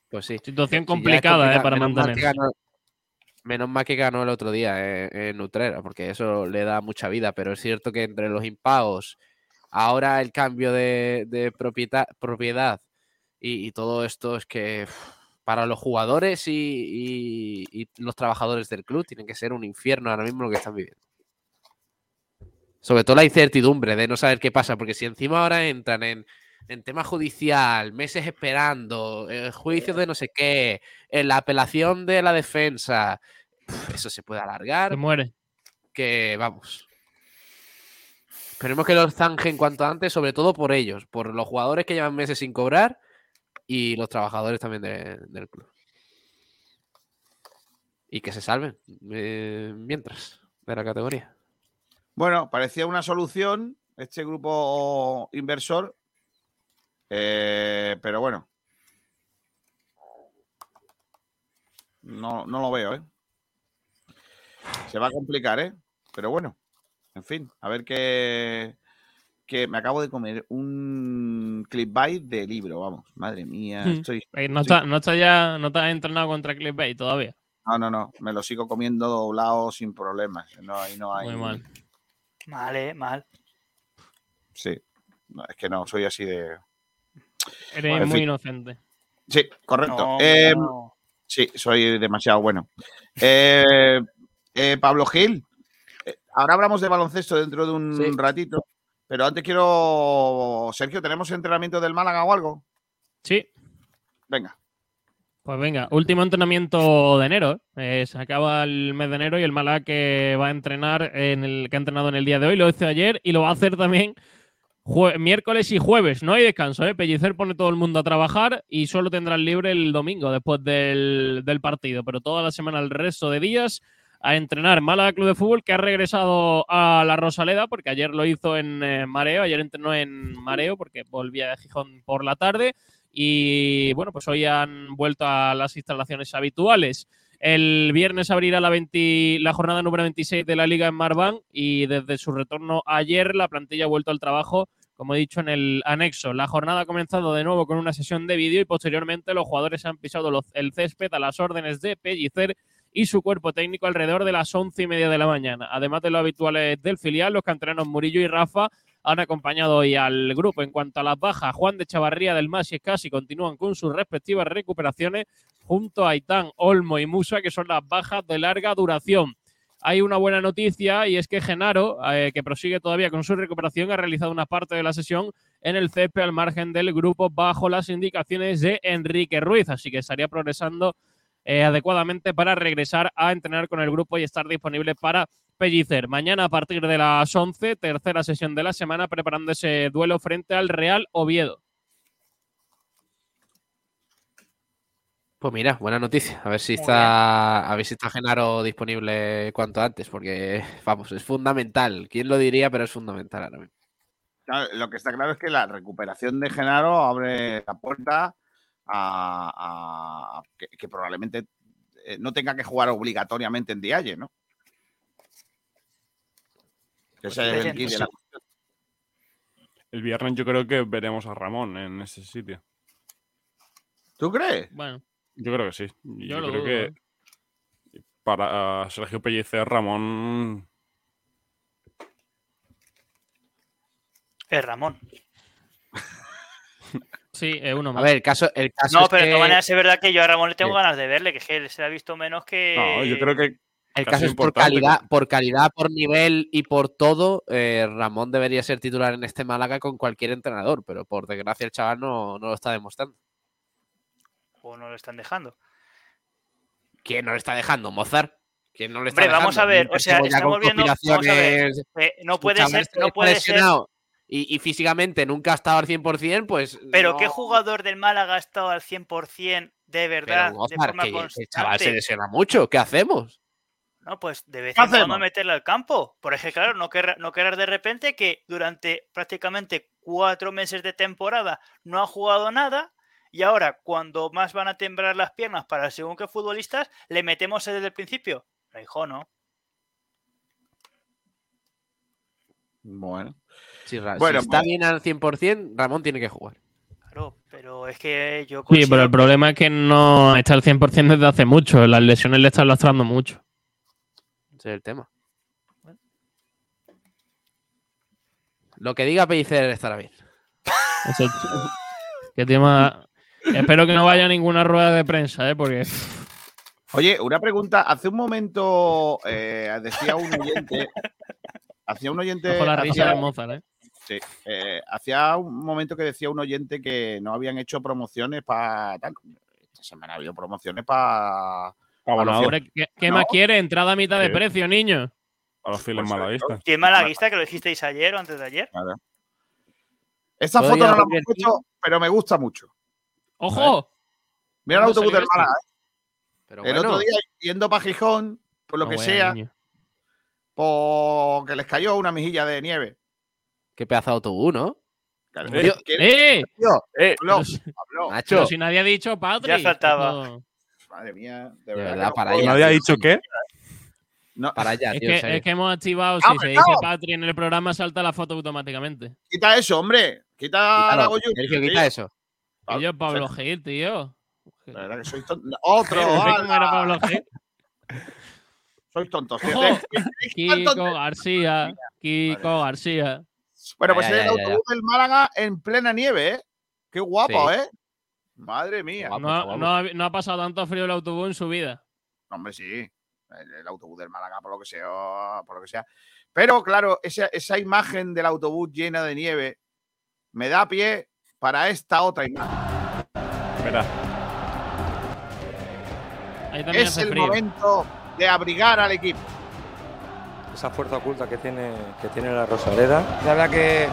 Pues sí. Situación complicada, eh, para menos mantener. ganó- menos mal que ganó el otro día eh, en Utrera, porque eso le da mucha vida, pero es cierto que entre los impagos, ahora el cambio de, propiedad y, y todo esto es que uf, para los jugadores y, y- y los trabajadores del club tiene que ser un infierno ahora mismo lo que están viviendo. Sobre todo la incertidumbre de no saber qué pasa, porque si encima ahora entran en, en tema judicial, meses esperando, eh, juicios de no sé qué, en la apelación de la defensa, eso se puede alargar, Se muere. que vamos. Esperemos que los zanjen cuanto antes, sobre todo por ellos, por los jugadores que llevan meses sin cobrar y los trabajadores también de- del club. Y que se salven eh, mientras de la categoría. Bueno, parecía una solución este grupo inversor, eh, pero bueno. No, no lo veo, ¿eh? Se va a complicar, ¿eh? Pero bueno, en fin, a ver qué... Que me acabo de comer un clickbait de libro, vamos. Madre mía, Hmm. estoy... No, está, no, está ya, no has entrenado contra Clickbait todavía. No, no, no, me lo sigo comiendo doblado sin problemas. No, ahí no hay... Muy mal. mal, eh, mal. Sí, no, es que no, soy así de... Eres Bueno, muy fin. inocente. Sí, correcto. No, Eh, no. Sí, soy demasiado bueno. Eh, eh, Pablo Gil, ahora hablamos de baloncesto dentro de un Sí. ratito, pero antes quiero. Sergio, ¿tenemos entrenamiento del Málaga o algo? Sí, Venga. Pues venga, último entrenamiento de enero. ¿eh? Se acaba el mes de enero y el Málaga que va a entrenar en el que ha entrenado en el día de hoy lo hizo ayer y lo va a hacer también miércoles y jueves. No hay descanso, ¿eh? Pellicer pone todo el mundo a trabajar y solo tendrán libre el domingo después del, del partido. Pero toda la semana, el resto de días, a entrenar. Málaga Club de Fútbol que ha regresado a la Rosaleda porque ayer lo hizo en eh, Mareo. Ayer entrenó en Mareo porque volvía de Gijón por la tarde. Y bueno, pues hoy han vuelto a las instalaciones habituales. El viernes abrirá la, 20 la jornada número 26 de la liga en Marván y desde su retorno ayer la plantilla ha vuelto al trabajo, como he dicho en el anexo. La jornada ha comenzado de nuevo con una sesión de vídeo y posteriormente los jugadores han pisado los- el césped a las órdenes de Pellicer y su cuerpo técnico alrededor de las once y media de la mañana. Además de los habituales del filial, los canteranos Murillo y Rafa han acompañado hoy al grupo. En cuanto a las bajas, Juan de Chavarría del Mas y Escasi continúan con sus respectivas recuperaciones junto a Aitán, Olmo y Musa, que son las bajas de larga duración. Hay una buena noticia y es que Genaro, eh, que prosigue todavía con su recuperación, ha realizado una parte de la sesión en el CP al margen del grupo bajo las indicaciones de Enrique Ruiz, así que estaría progresando eh, adecuadamente para regresar a entrenar con el grupo y estar disponible para Pellicer. Mañana a partir de las 11, tercera sesión de la semana, preparando ese duelo frente al Real Oviedo. Pues mira, buena noticia. A ver si está, a ver si está Genaro disponible cuanto antes, porque vamos, es fundamental. ¿Quién lo diría? Pero es fundamental ahora mismo. Claro, lo que está claro es que la recuperación de Genaro abre la puerta a, a- a que, que probablemente eh, no tenga que jugar obligatoriamente en Dialle, ¿no? Que ese es el kit de la- El viernes yo creo que veremos a Ramón en ese sitio. ¿Tú crees? Bueno, Yo creo que sí. Yo Yo, lo creo dudo, que ¿eh? para Sergio Pellicer, Ramón Es Ramón. Sí, es uno A más. ver, el caso, el caso No, es pero de que, todas maneras es verdad que yo a Ramón le tengo Sí. ganas de verle, que es que se ha visto menos que. No, yo creo que el caso es por calidad, por calidad, por nivel y por todo, eh, Ramón debería ser titular en este Málaga con cualquier entrenador, pero por desgracia el chaval no, no lo está demostrando. O no lo están dejando. ¿Quién no le está dejando? ¿Mozart? ¿Quién no le está Hombre, vamos a ver, o sea, estamos viendo- vamos a ver. Eh, no puede ser, no puede ser. Y, y físicamente nunca ha estado al 100%, pues. Pero no- ¿qué jugador del Málaga ha estado al 100% de Pero, verdad, de Mozart, forma que el chaval se lesiona mucho. ¿Qué hacemos? No, pues de vez ¿Qué en cuando meterle al campo. Por ejemplo, claro, no no querer de repente que durante prácticamente cuatro meses de temporada no ha jugado nada y ahora cuando más van a temblar las piernas para según qué futbolistas, le metemos desde el principio. No, hijo, no. Bueno. Si, Bueno, está pues- bien al 100%, Ramón tiene que jugar. Claro, pero es que yo Sí, pero el considero- problema es que no está al 100% desde hace mucho. Las lesiones le están lastrando mucho. Ese es el tema. Lo que diga Pellicer estará bien. Que tema... Espero que no vaya a ninguna rueda de prensa, ¿eh? Porque Oye, una pregunta. Hace un momento eh, decía un oyente. hacía un oyente. ojo la risa de Mozart, ¿eh? Sí, eh, hacía un momento que decía un oyente que no habían hecho promociones para. Esta semana ha habido promociones para. Hombre, ¿qué, qué No. más quiere? Entrada a mitad de precio, niño. a los fieles supuesto. malaguistas. ¿Quién malaguista que lo dijisteis ayer o antes de ayer? Esta Todo foto ya no la hemos puesto, pero me gusta mucho. ¡Ojo! Mira el ¿Cuándo autobús del? Málaga. ¿eh? Pero El bueno, otro día yendo para Gijón, por lo No, que sea, porque les cayó una mejilla de nieve. Qué pedazo de autobús, ¿no? Claro, Eh, ¿quién- ¡Eh! tío? Eh, Habló, habló. Nacho, Pero si nadie ha dicho Patri. Ya faltaba. No. Madre mía, de verdad. no para puedo. allá. ¿Nadie ha dicho qué? No, para allá, Es tío. que, es que hemos activado, ¡Ah, si se dice no! Patri en el programa, salta la foto automáticamente. Quita eso, hombre. Quita la Sergio, tío. quita eso. Y yo, Pablo. Gil, tío. La verdad que sois tontos. Otro. ¿Ves cómo era. Pablo Gil? Sois tontos. tío. Ojo. ¿Qué- qué- qué- qué Kiko? García. Kiko García. Bueno, pues Ya, el ya, ya. autobús del Málaga en plena nieve, ¿eh? Qué guapo, Sí. ¿eh? Madre mía. Guapo. No ha, guapo. no ha- no ha pasado tanto frío el autobús en su vida. Hombre, sí. El, el autobús del Málaga, por lo que sea, por lo que sea. Pero, claro, esa, esa imagen del autobús llena de nieve me da pie para esta otra imagen. Espera. Ahí Es hace el frío. momento de abrigar al equipo. Esa fuerza oculta que tiene, que tiene la Rosaleda. La verdad que,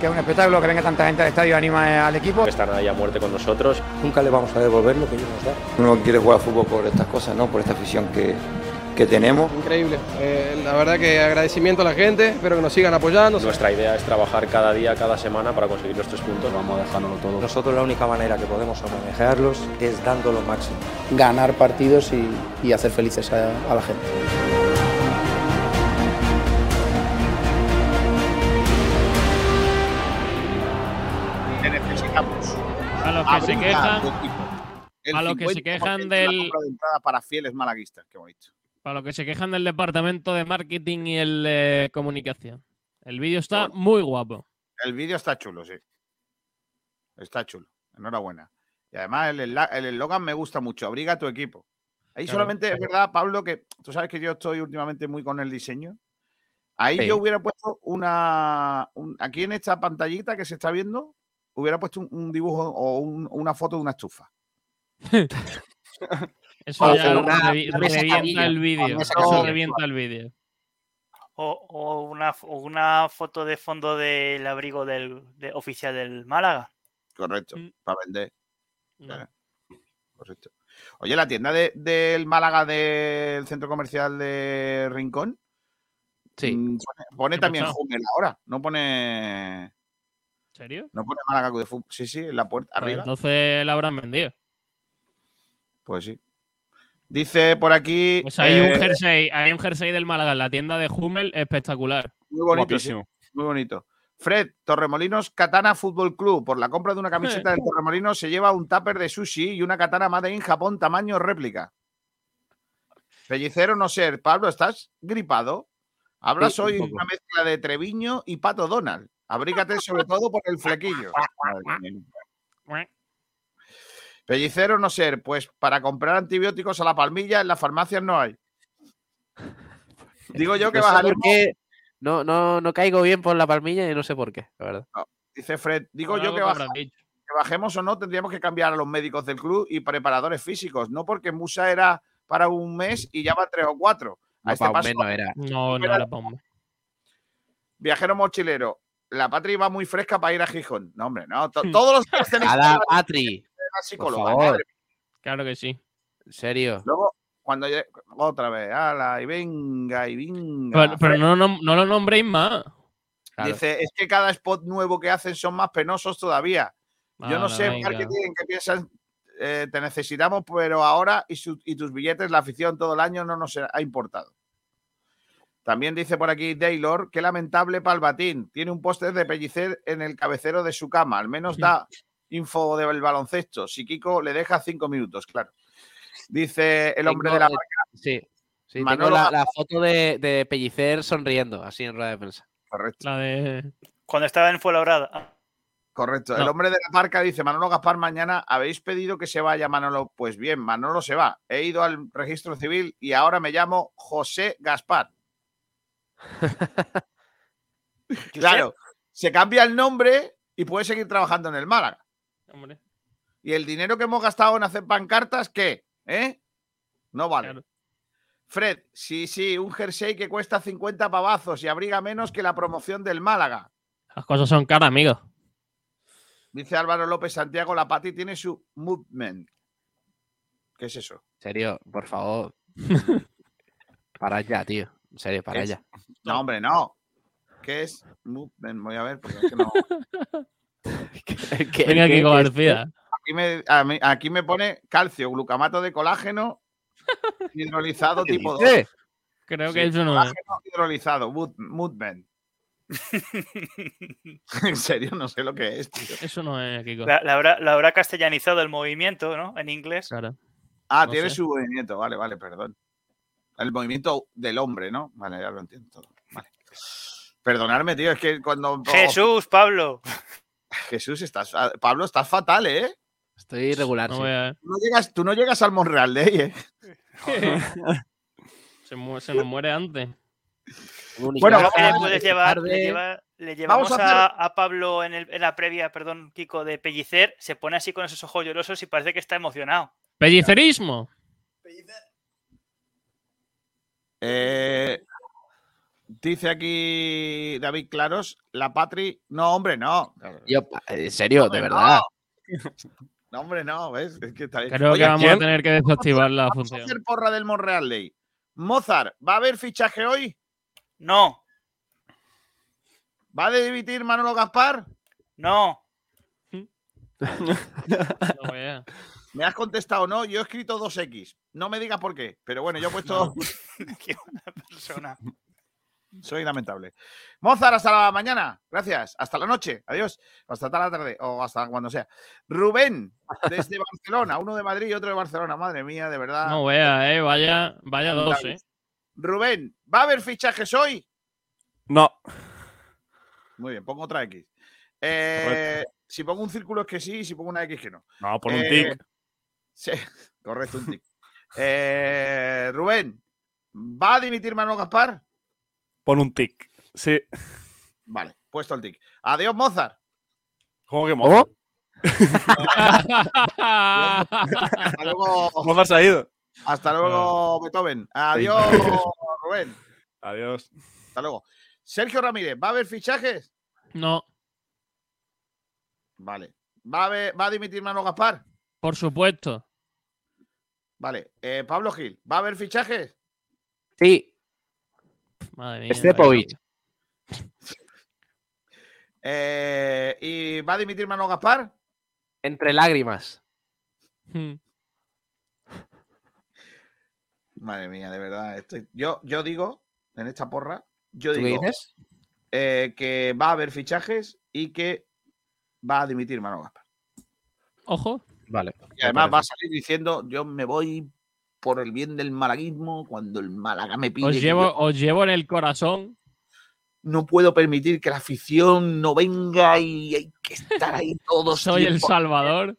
que es un espectáculo que venga tanta gente al estadio anima al equipo. Estarán ahí a muerte con nosotros. Nunca le vamos a devolver lo que ellos nos dan. Uno quiere jugar fútbol por estas cosas, ¿no? Por esta afición que, que tenemos. Increíble. Eh, la verdad que agradecimiento a la gente, espero que nos sigan apoyando. Nuestra idea es trabajar cada día, cada semana para conseguir los tres puntos. Vamos a dejándolo todo. Nosotros la única manera que podemos manejarlos es dando lo máximo. Ganar partidos y, y hacer felices a, a la gente. Que se quejan. El a los que se 50% quejan del- compra de entrada para fieles malaguistas. Qué bonito. para los que se quejan del departamento de marketing y el de comunicación. El vídeo está muy guapo. El vídeo está chulo, sí. Está chulo. Enhorabuena. Y además el eslogan me gusta mucho. Abriga tu equipo. Ahí Claro. solamente es verdad, Pablo, que tú sabes que yo estoy últimamente muy con el diseño. Ahí Sí. yo hubiera puesto una. un- aquí en esta pantallita que se está viendo, hubiera puesto un, un dibujo o un- una foto de una estufa. Eso O ya una- revi- una mesa revienta el vídeo. Eso revienta el vídeo. O, o una, o una foto de fondo del abrigo del de- oficial del Málaga. Correcto. Mm. Para vender. Correcto. Oye, la tienda de- del Málaga del centro comercial de Rincón. Sí. mm, Pone, pone ¿Qué también? Hummel ahora. No pone. ¿En serio? No pone Málaga Club de Fútbol. Sí, sí, en la puerta Pues arriba. entonces la habrán vendido. Pues sí. Dice por aquí. Pues hay un eh, jersey, hay un jersey del Málaga en la tienda de Hummel espectacular. Muy bonito. sí, muy bonito. Fred, Torremolinos Katana Fútbol Club. Por la compra de una camiseta del Torremolinos se lleva un tupper de sushi y una katana Made in Japón tamaño réplica. Pellicero no ser. Pablo, ¿estás gripado? Hablas Sí, un hoy poco. una mezcla de Treviño y Pato Donald. Abrígate sobre todo por el flequillo. Pellicero no ser. Pues para comprar antibióticos a la palmilla en las farmacias no hay. Digo yo que no bajaremos. no, no, no caigo bien por la palmilla y no sé por qué, la verdad. Dice Fred, digo Por yo que, dicho. que bajemos o no, tendríamos que cambiar a los médicos del club y preparadores físicos, no porque Musa era para un mes y ya va tres o cuatro. A No, este paso, no era. No, no era un- viajero mochilero, la patria iba muy fresca para ir a Gijón. No, hombre, no. to- todos los que A la Patri, la por favor. Claro que sí. En serio. Luego, cuando otra vez, ala, y venga, y venga. Pero, no, no, no lo nombréis más. Claro. Dice, es que cada spot nuevo que hacen son más penosos todavía. Yo no sé, venga. marketing, en qué piensas. eh, te necesitamos, pero ahora y, su- y tus billetes, la afición todo el año no nos ha importado. También dice por aquí Taylor, qué lamentable Palbatín. Tiene un póster de Pellicer en el cabecero de su cama. Al menos da info del baloncesto. Si Kiko le deja cinco minutos, claro. Dice el hombre Tengo, de la marca. Sí. Sí, Manolo tengo la, foto de, de Pellicer sonriendo, así en rueda de prensa. Correcto. La de. Cuando estaba en Fuenlabrada. Correcto. No. El hombre de la marca dice, Manolo Gaspar, mañana habéis pedido que se vaya Manolo. Pues bien, Manolo se va. He ido al registro civil y ahora me llamo José Gaspar. claro, se cambia el nombre y puede seguir trabajando en el Málaga. Hombre, Y el dinero que hemos gastado en hacer pancartas, ¿qué? ¿Eh? No vale. claro. Fred, sí, sí, un jersey que cuesta 50 pavazos y abriga menos que la promoción del Málaga. Las cosas son caras, amigos. Dice Álvaro López Santiago, la Pati tiene su movement. ¿Qué es eso? En serio, por favor. para ya, tío. En serio, para ya. No, hombre, no. ¿Qué es movement? Voy a ver, porque es que no. Venga, Kiko García. Aquí me, a mí- aquí me pone calcio, glucamato de colágeno, hidrolizado ¿Qué tipo 2. dice? Creo Sí, que eso no es. Colágeno hidrolizado, mood- movement. en serio, no sé lo que es, tío. Eso no es, Kiko. La, la habrá, la habrá castellanizado el movimiento, ¿no? En inglés. Claro. Ah, No tiene sé. su movimiento, vale, vale, perdón. El movimiento del hombre, ¿no? Vale, ya lo entiendo todo. Vale. Perdonadme, tío, es que cuando. Jesús, Pablo. Jesús, estás. Pablo, estás fatal, ¿eh? Estoy irregular. No sí. a. Tú no llegas, tú no llegas al Monreal de ahí, ¿eh? Se, mu- se nos muere antes. Bueno, le vamos a- puedes llevar, le, lleva- le llevamos Vamos a, a hacer- a Pablo en, el- en la previa, perdón, Kiko, de Pellicer, se pone así con esos ojos llorosos y parece que está emocionado. Pellicerismo. Eh, dice aquí David Claros, la Patri. No, hombre, no. Yo, en serio, de verdad. No, hombre, no, ¿ves? Es que está bien. Creo Oye, que vamos ¿quién? a tener que desactivar la Vamos a función. hacer porra del Monreal Day. Mozart, ¿va a haber fichaje hoy? No, ¿Va a dimitir Manolo Gaspar? no. No. Me has contestado no, yo he escrito 2X. No me digas por qué, pero bueno, yo he puesto. Qué buena persona. Soy lamentable. Mozart, hasta la mañana. Gracias. Hasta la noche. Adiós. Hasta la tarde o hasta cuando sea. Rubén, desde Barcelona. Uno de Madrid y otro de Barcelona. Madre mía, de verdad. No vea, eh. Vaya, vaya dos, eh. Rubén, ¿va a haber fichajes hoy? No. Muy bien, pongo otra X. Eh, si pongo un círculo es que sí, y si pongo una X que no. No, por un Eh, tic. Sí, correcto, un tic. Eh, Rubén, ¿va a dimitir Manuel Gaspar? Pon un tic. Sí. Vale, puesto el tic. Adiós, Mozart. ¿Cómo que Mozart? Hasta luego. Mozart se ha ido. Hasta luego, Beethoven. Adiós, Rubén. Adiós. Hasta luego. Sergio Ramírez, ¿va a haber fichajes? No, Vale. ¿Va a, haber- ¿va a dimitir Manuel Gaspar? por supuesto. Vale. Eh, Pablo Gil, ¿va a haber fichajes? Sí, Madre mía. Stepovic. Eh, ¿Y va a dimitir Manuel Gaspar? Entre lágrimas. Hmm. Madre mía, de verdad. estoy- Yo, yo digo, en esta porra, yo ¿Tú qué digo dices? eh, que va a haber fichajes y que va a dimitir Manuel Gaspar. Ojo. Vale. Y además va a salir diciendo, yo me voy por el bien del malaguismo cuando el Málaga me pide. Os llevo, yo os llevo en el corazón. no puedo permitir que la afición no venga y hay que estar ahí todos. Soy el. Salvador.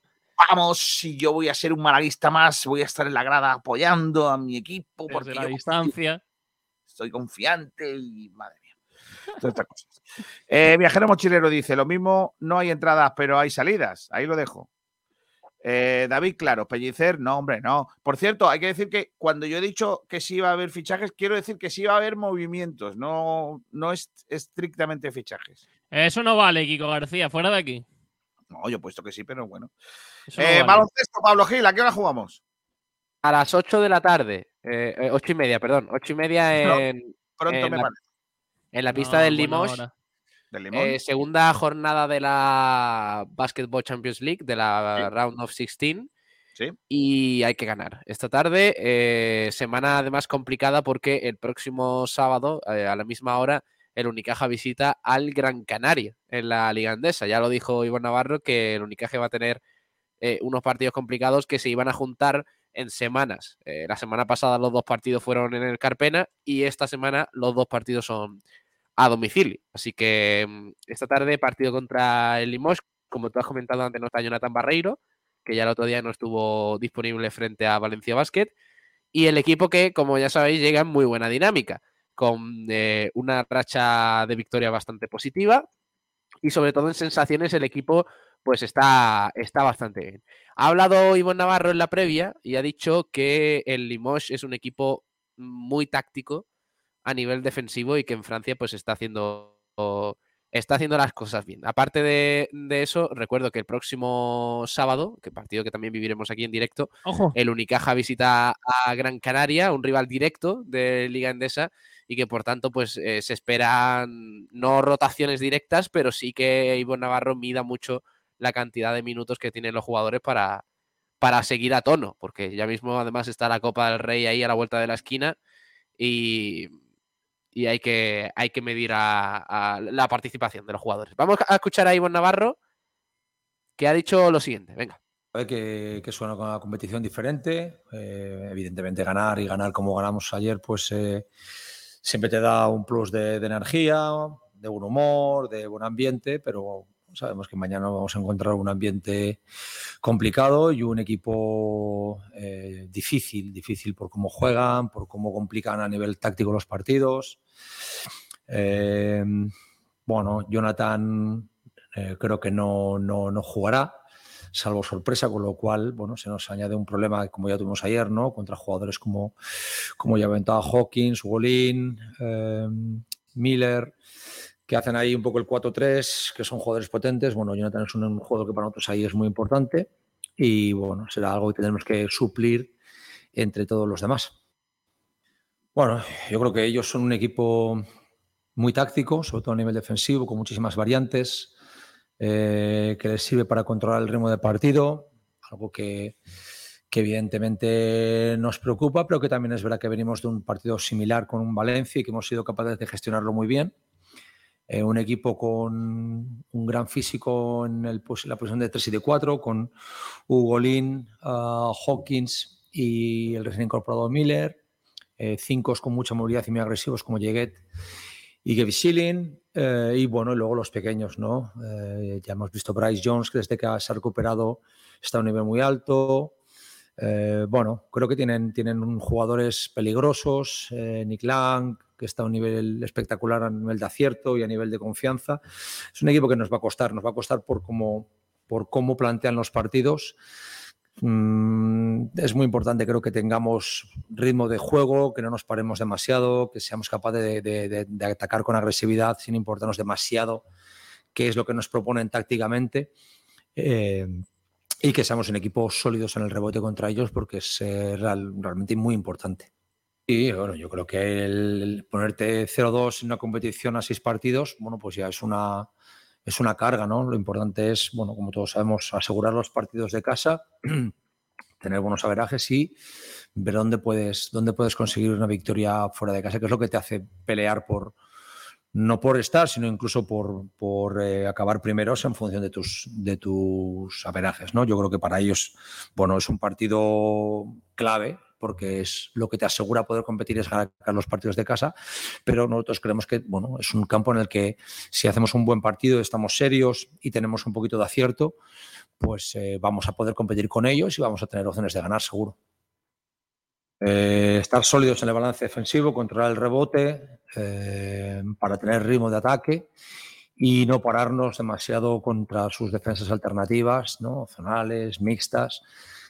Vamos, si yo voy a ser un malaguista más, voy a estar en la grada apoyando a mi equipo porque Desde la yo distancia. estoy confiante y madre mía. Todas estas cosas. Eh, Viajero Mochilero dice: Lo mismo, no hay entradas, pero hay salidas. Ahí lo dejo. Eh, David, claro, Pellicer, no, hombre, no. Por cierto, hay que decir que cuando yo he dicho que sí va a haber fichajes, quiero decir que sí va a haber movimientos, no, no es estrictamente fichajes. Eso no vale, Kiko García. Fuera de aquí. No, yo he puesto que sí, pero bueno. No Eh, vale. baloncesto, Pablo Gil, ¿a qué hora jugamos? A las 8 de la tarde. eh, eh, ocho y media, perdón. Ocho y media No, en, Pronto en me la, parece. en la pista No, del buena Eh, segunda jornada de la Basketball Champions League, de la Round of 16. Sí. Y hay que ganar. Esta tarde, eh, semana además complicada porque el próximo sábado, eh, a la misma hora, el Unicaja visita al Gran Canaria en la Liga Andesa. Ya lo dijo Iván Navarro que el Unicaja va a tener unos partidos complicados que se iban a juntar en semanas. La semana pasada los dos partidos fueron en el Carpena y esta semana los dos partidos son a domicilio. Así que mm, esta tarde partido contra el Limoges, como tú has comentado antes, no está Jonathan Barreiro, que ya el otro día no estuvo disponible frente a Valencia Basket, y el equipo que, como ya sabéis, llega en muy buena dinámica, con eh, una racha de victoria bastante positiva y sobre todo en sensaciones el equipo pues está, está bastante bien. Ha hablado Iván Navarro en la previa y ha dicho que el Limoges es un equipo muy táctico a nivel defensivo y que en Francia pues está haciendo está haciendo las cosas bien. Aparte de, de eso, recuerdo que el próximo sábado, que partido que también viviremos aquí en directo, Ojo. el Unicaja visita a Gran Canaria, un rival directo de Liga Endesa, y que por tanto pues eh, se esperan no rotaciones directas, pero sí que Ivo Navarro mida mucho la cantidad de minutos que tienen los jugadores para, para seguir a tono, porque ya mismo además está la Copa del Rey ahí a la vuelta de la esquina y, y hay, que, hay que medir a, la participación de los jugadores. Vamos a escuchar a Ivonne Navarro que ha dicho lo siguiente, venga. Que, que es una competición diferente. eh, evidentemente, ganar y ganar como ganamos ayer, pues eh, siempre te da un plus de energía, de buen humor, de buen ambiente, pero sabemos que mañana vamos a encontrar un ambiente complicado y un equipo eh, difícil, difícil por cómo juegan, por cómo complican a nivel táctico los partidos. Eh, bueno, Jonathan eh, creo que no, no, no jugará salvo sorpresa, con lo cual, bueno, se nos añade un problema como ya tuvimos ayer, ¿no? Contra jugadores como, como ya aventaba Hawkins, Golin, eh, Miller, que hacen ahí un poco el 4-3, que son jugadores potentes. Bueno, Jonathan es un, jugador que para nosotros ahí es muy importante y, bueno, será algo que tenemos que suplir entre todos los demás. Bueno, yo creo que ellos son un equipo muy táctico, sobre todo a nivel defensivo, con muchísimas variantes, eh, que les sirve para controlar el ritmo de partido, algo que, que evidentemente nos preocupa, pero que también es verdad que venimos de un partido similar con un Valencia y que hemos sido capaces de gestionarlo muy bien. Eh, un equipo con un gran físico en la posición de 3 y de 4, con Ugolín, uh, Hawkins y el recién incorporado Miller, eh, cinco con mucha movilidad y muy agresivos como Yeguet y Gaby Schilling, eh, y bueno, luego los pequeños, ¿no? Eh, ya hemos visto Bryce Jones, que desde que se ha recuperado está a un nivel muy alto. Bueno, creo que tienen, tienen jugadores peligrosos, Nick Lang, que está a un nivel espectacular a nivel de acierto y a nivel de confianza. Es un equipo que nos va a costar, nos va a costar por cómo, por cómo plantean los partidos. Mm, es muy importante, creo que tengamos ritmo de juego, que no nos paremos demasiado, que seamos capaces de, atacar con agresividad sin importarnos demasiado qué es lo que nos proponen tácticamente. Eh, y que seamos un equipo sólidos en el rebote contra ellos porque es eh, real- realmente muy importante. Y bueno, yo creo que el, el ponerte 0-2 en una competición a seis partidos, bueno, pues ya es una, es una carga, ¿no? Lo importante es, bueno, como todos sabemos, asegurar los partidos de casa, tener buenos averajes y ver dónde puedes, dónde puedes conseguir una victoria fuera de casa, que es lo que te hace pelear por, no por estar, sino incluso por, por eh, acabar primeros en función de tus, de tus averajes. ¿no? Yo creo que para ellos bueno, es un partido clave porque es lo que te asegura poder competir es ganar los partidos de casa, pero nosotros creemos que bueno, es un campo en el que si hacemos un buen partido, estamos serios y tenemos un poquito de acierto, pues eh, vamos a poder competir con ellos y vamos a tener opciones de ganar seguro. Eh, estar sólidos en el balance defensivo, controlar el rebote eh, para tener ritmo de ataque y no pararnos demasiado contra sus defensas alternativas, ¿no? zonales, mixtas,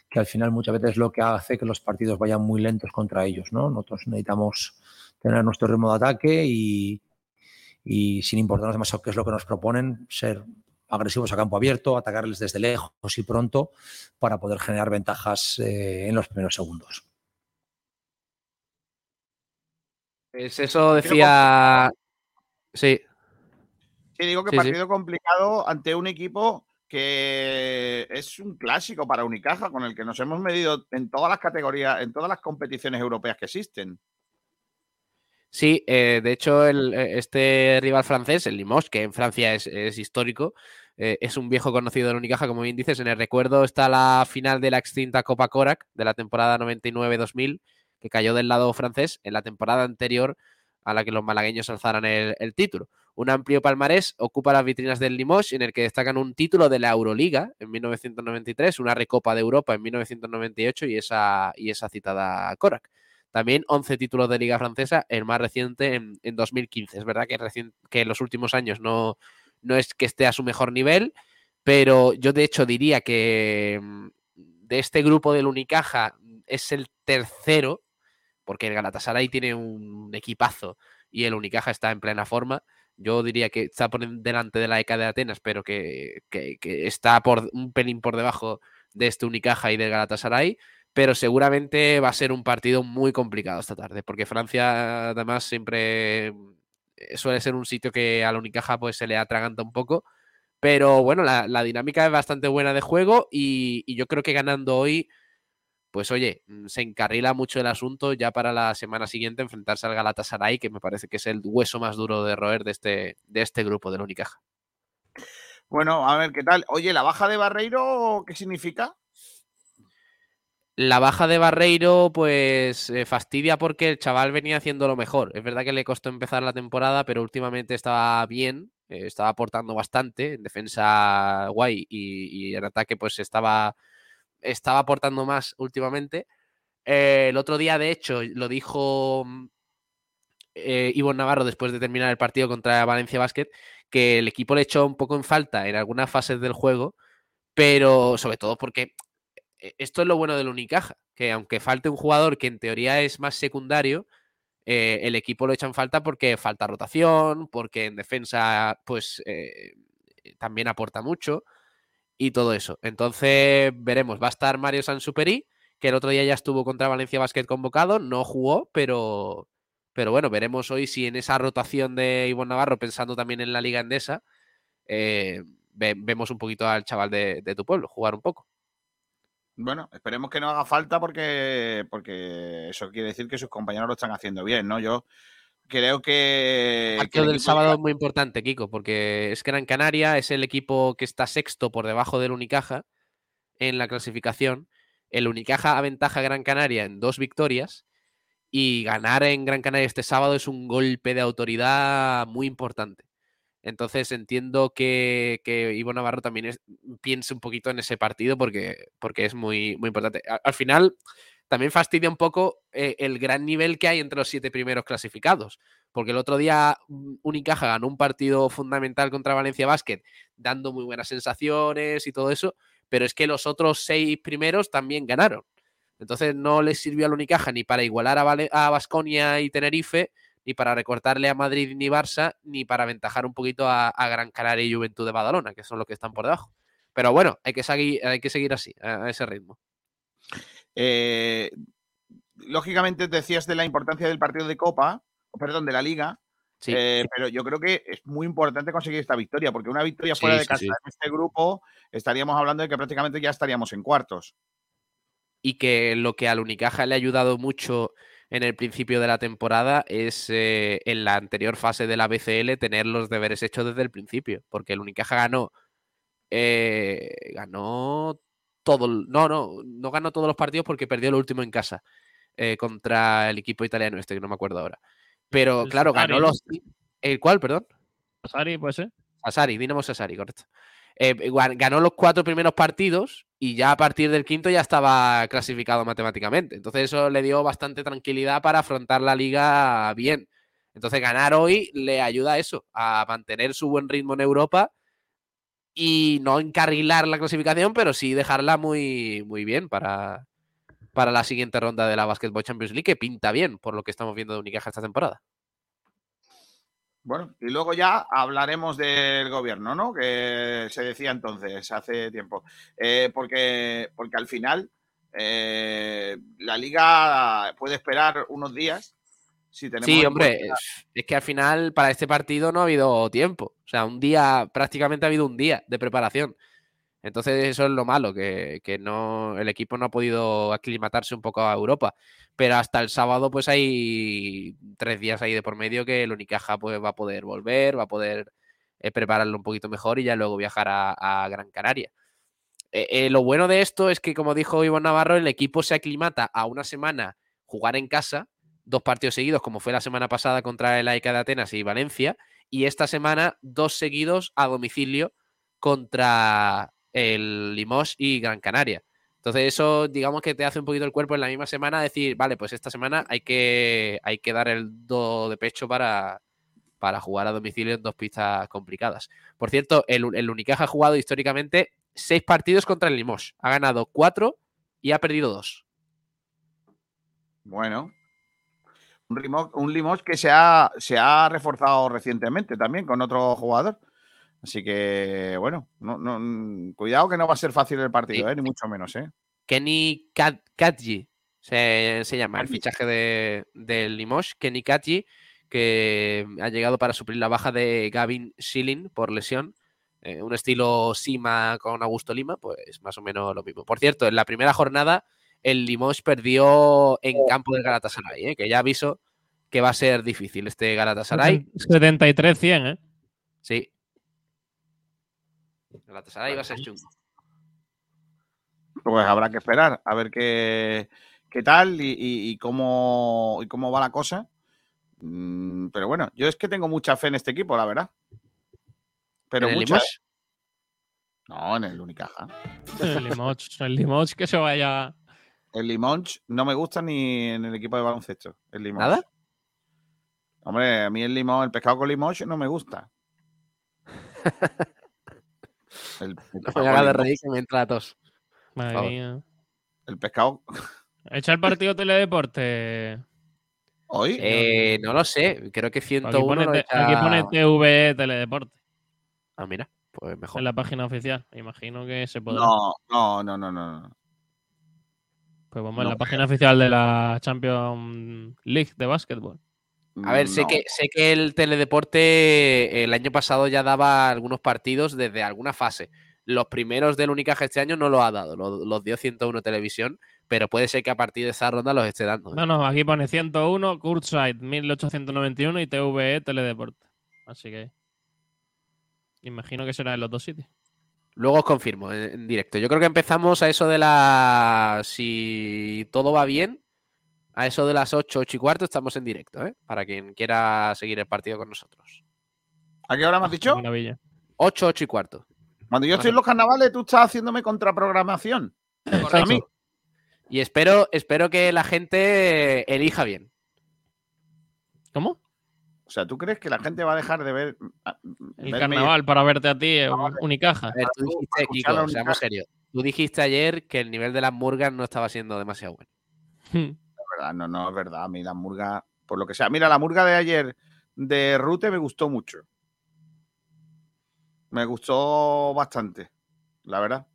que al final muchas veces es lo que hace que los partidos vayan muy lentos contra ellos. ¿no? Nosotros necesitamos tener nuestro ritmo de ataque y, y sin importarnos demasiado qué es lo que nos proponen, ser agresivos a campo abierto, atacarles desde lejos y pronto para poder generar ventajas eh, en los primeros segundos. Pues eso decía. Sí. Sí, digo que Sí, sí. partido complicado ante un equipo que es un clásico para Unicaja, con el que nos hemos medido en todas las categorías, en todas las competiciones europeas que existen. Sí, eh, de hecho, el- eh, este rival francés, el Limoges, que en Francia es, histórico, eh, es un viejo conocido de la Unicaja, como bien dices. En el recuerdo está la final de la extinta Copa Korak de la temporada 99-2000, que cayó del lado francés en la temporada anterior a la que los malagueños alzaran el título. Un amplio palmarés ocupa las vitrinas del Limoges, en el que destacan un título de la Euroliga en 1993, una recopa de Europa en 1998 y esa, y esa citada Korak. También 11 títulos de Liga Francesa, el más reciente en, en 2015. Es verdad que, que en los últimos años no, no es que esté a su mejor nivel, pero yo de hecho diría que mm, de este grupo del Unicaja es el tercero, porque el Galatasaray tiene un equipazo y el Unicaja está en plena forma. Yo diría que está por delante de la ECA de Atenas, pero que, que- está por un pelín por debajo de este Unicaja y del Galatasaray. Pero seguramente va a ser un partido muy complicado esta tarde, porque Francia además siempre eh, suele ser un sitio que a la Unicaja pues se le atraganta un poco. Pero bueno, la, la dinámica es bastante buena de juego y, y yo creo que ganando hoy, pues oye, mm, se encarrila mucho el asunto ya para la semana siguiente enfrentarse al Galatasaray, que me parece que es el hueso más duro de roer de este, de este grupo de la Unicaja. Bueno, a ver qué tal. Oye, la baja de Barreiro, ¿qué significa? La baja de Barreiro, pues eh, fastidia porque el chaval venía haciendo lo mejor. Es verdad que le costó empezar la temporada, pero últimamente estaba bien, eh, estaba aportando bastante. En defensa guay y, y en ataque, pues estaba, estaba aportando más últimamente. Eh, el otro día, de hecho, lo dijo mm, eh, Ivonne Navarro después de terminar el partido contra Valencia Basket, que el equipo le echó un poco en falta en algunas fases del juego, pero sobre todo porque eh, esto es lo bueno del Unicaja, que aunque falte un jugador que en teoría es más secundario, eh, el equipo lo echa en falta porque falta rotación, porque en defensa pues también aporta mucho y todo eso. Entonces veremos, va a estar Mario Sansuperi, que el otro día ya estuvo contra Valencia Basket convocado, no jugó, pero, Pero bueno, veremos hoy si en esa rotación de Ivonne Navarro, pensando también en la Liga Endesa, eh, ve- vemos un poquito al chaval de, de tu pueblo jugar un poco. Bueno, esperemos que no haga falta porque, porque eso quiere decir que sus compañeros lo están haciendo bien, ¿no? Yo creo que. El que partido el del sábado es muy importante, Kiko, porque es Gran Canaria es el equipo que está sexto por debajo del Unicaja en la clasificación. El Unicaja aventaja a Gran Canaria en dos victorias y ganar en Gran Canaria este sábado es un golpe de autoridad muy importante. Entonces entiendo que, que Ivo Navarro también es- piense un poquito en ese partido porque, porque es muy, muy importante. Al, final, también fastidia un poco eh, el gran nivel que hay entre los siete primeros clasificados. Porque el otro día Unicaja ganó un partido fundamental contra Valencia Basket, dando muy buenas sensaciones y todo eso, pero es que los otros seis primeros también ganaron. Entonces no les sirvió al Unicaja ni para igualar a, Vale- Basconia y Tenerife, ni para recortarle a Madrid ni Barça, ni para aventajar un poquito a, Gran Canaria y Juventud de Badalona, que son los que están por debajo. Pero bueno, hay que seguir, hay que seguir así, a ese ritmo. Eh, lógicamente decías de la importancia del partido de Copa, perdón, de la Liga. Sí. eh, pero yo creo que es muy importante conseguir esta victoria, porque una victoria Sí, fuera de sí, casa sí. en este grupo estaríamos hablando de que prácticamente ya estaríamos en cuartos. y que lo que al Unicaja le ha ayudado mucho en el principio de la temporada es eh, en la anterior fase de la BCL tener los deberes hechos desde el principio, porque el Unicaja ganó eh, ganó todo, no, no, no ganó todos los partidos porque perdió el último en casa eh, contra el equipo italiano este que no me acuerdo ahora. Pero El claro, ganó los el cual, perdón. Puede ser. Dinamo correcto. Eh, ganó los cuatro primeros partidos y ya a partir del quinto ya estaba clasificado matemáticamente. Entonces eso le dio bastante tranquilidad para afrontar la liga bien. Entonces ganar hoy le ayuda a eso, a mantener su buen ritmo en Europa y no encarrilar la clasificación, pero sí dejarla muy, muy bien para, para la siguiente ronda de la Basketball Champions League, que pinta bien por lo que estamos viendo de Unicaja esta temporada. Bueno, y luego ya hablaremos del gobierno, ¿no? Que se decía entonces, hace tiempo. Eh, porque, porque al final eh, la liga puede esperar unos días. Si tenemos Sí, hombre, cuenta- es, es que al final para este partido no ha habido tiempo. O sea, un día, prácticamente ha habido un día de preparación. Entonces eso es lo malo, que, que no, el equipo no ha podido aclimatarse un poco a Europa. Pero hasta el sábado pues hay tres días ahí de por medio que el Unicaja pues, va a poder volver, va a poder eh, prepararlo un poquito mejor y ya luego viajar a, a Gran Canaria. Eh, eh, lo bueno de esto es que, como dijo Iván Navarro, el equipo se aclimata a una semana jugar en casa, dos partidos seguidos, como fue la semana pasada contra el AEK de Atenas y Valencia, y esta semana dos seguidos a domicilio contra el Limos y Gran Canaria. Entonces eso, digamos que te hace un poquito el cuerpo en la misma semana decir, vale, pues esta semana hay que, hay que dar el do de pecho para, para jugar a domicilio en dos pistas complicadas. Por cierto, el, el Unicaja ha jugado históricamente seis partidos contra el Limos. Ha ganado cuatro y ha perdido dos. Bueno. Un Limoges, un Limoges que se ha, se ha reforzado recientemente también con otro jugador. Así que, bueno, no, no, cuidado que no va a ser fácil el partido, ¿eh? ni mucho menos. ¿eh? Kenny Kat- Katji se, se llama el fichaje de, del Limoges. Kenny Katji, que ha llegado para suplir la baja de Gavin Schilling por lesión. Eh, un estilo Sima con Augusto Lima, pues más o menos lo mismo. Por cierto, en la primera jornada el Limoges perdió en campo del Galatasaray, ¿eh? que ya aviso que va a ser difícil este Galatasaray. 73-100, ¿eh? Sí. Galatasaray va a ser chungo. Pues habrá que esperar a ver qué, qué tal y, y- y cómo, y cómo va la cosa. Mm, Pero bueno, yo es que tengo mucha fe en este equipo, la verdad. Pero ¿En el mucha. No, en el Unicaja. El Limoges, el Limoges que se vaya. El Limoges no me gusta ni en el equipo de baloncesto. El. ¿Nada? Hombre, a mí el limón, el pescado con Limoges no me gusta. El, el No me de reír que me entra la tos. Madre mía. El pescado. Echa el partido Teledeporte. ¿Hoy? Eh, no lo sé, creo que 101 Aquí pone, te- aquí echa- pone TV Teledeporte Ah, mira, pues mejor. en la página oficial. Imagino que se podrá. No, no, no, no, no. Pues vamos en no la página oficial de la Champions League de básquetbol. A ver, sé, que, sé que el teledeporte el año pasado ya daba algunos partidos desde alguna fase. Los primeros del Unicaja este año no los ha dado, los, los dio 101 Televisión, pero puede ser que a partir de esa ronda los esté dando. ¿eh? No, no, aquí pone 101, Kurtzeit 1891 y TVE Teledeporte. Así que. Imagino que será en los dos sitios. Luego os confirmo en, en directo. Yo creo que empezamos a eso de la. Si todo va bien, a eso de las 8, 8 y cuarto estamos en directo, ¿eh? Para quien quiera seguir el partido con nosotros. ¿A qué hora me has dicho? Maravilla. 8, 8 y cuarto. Cuando yo estoy en los carnavales, tú estás haciéndome contraprogramación. A mí. Y espero, espero que la gente elija bien. ¿Cómo? O sea, ¿tú crees que la gente va a dejar de ver El verme- carnaval para verte a ti, eh, Unicaja. A ver, tú dijiste, Kiko, la seamos serios. Tú dijiste ayer que el nivel de las murgas no estaba siendo demasiado bueno. Es verdad, no, no, es verdad. A mí la murga, por lo que sea. Mira, la murga de ayer de Rute me gustó mucho. Me gustó bastante, la verdad.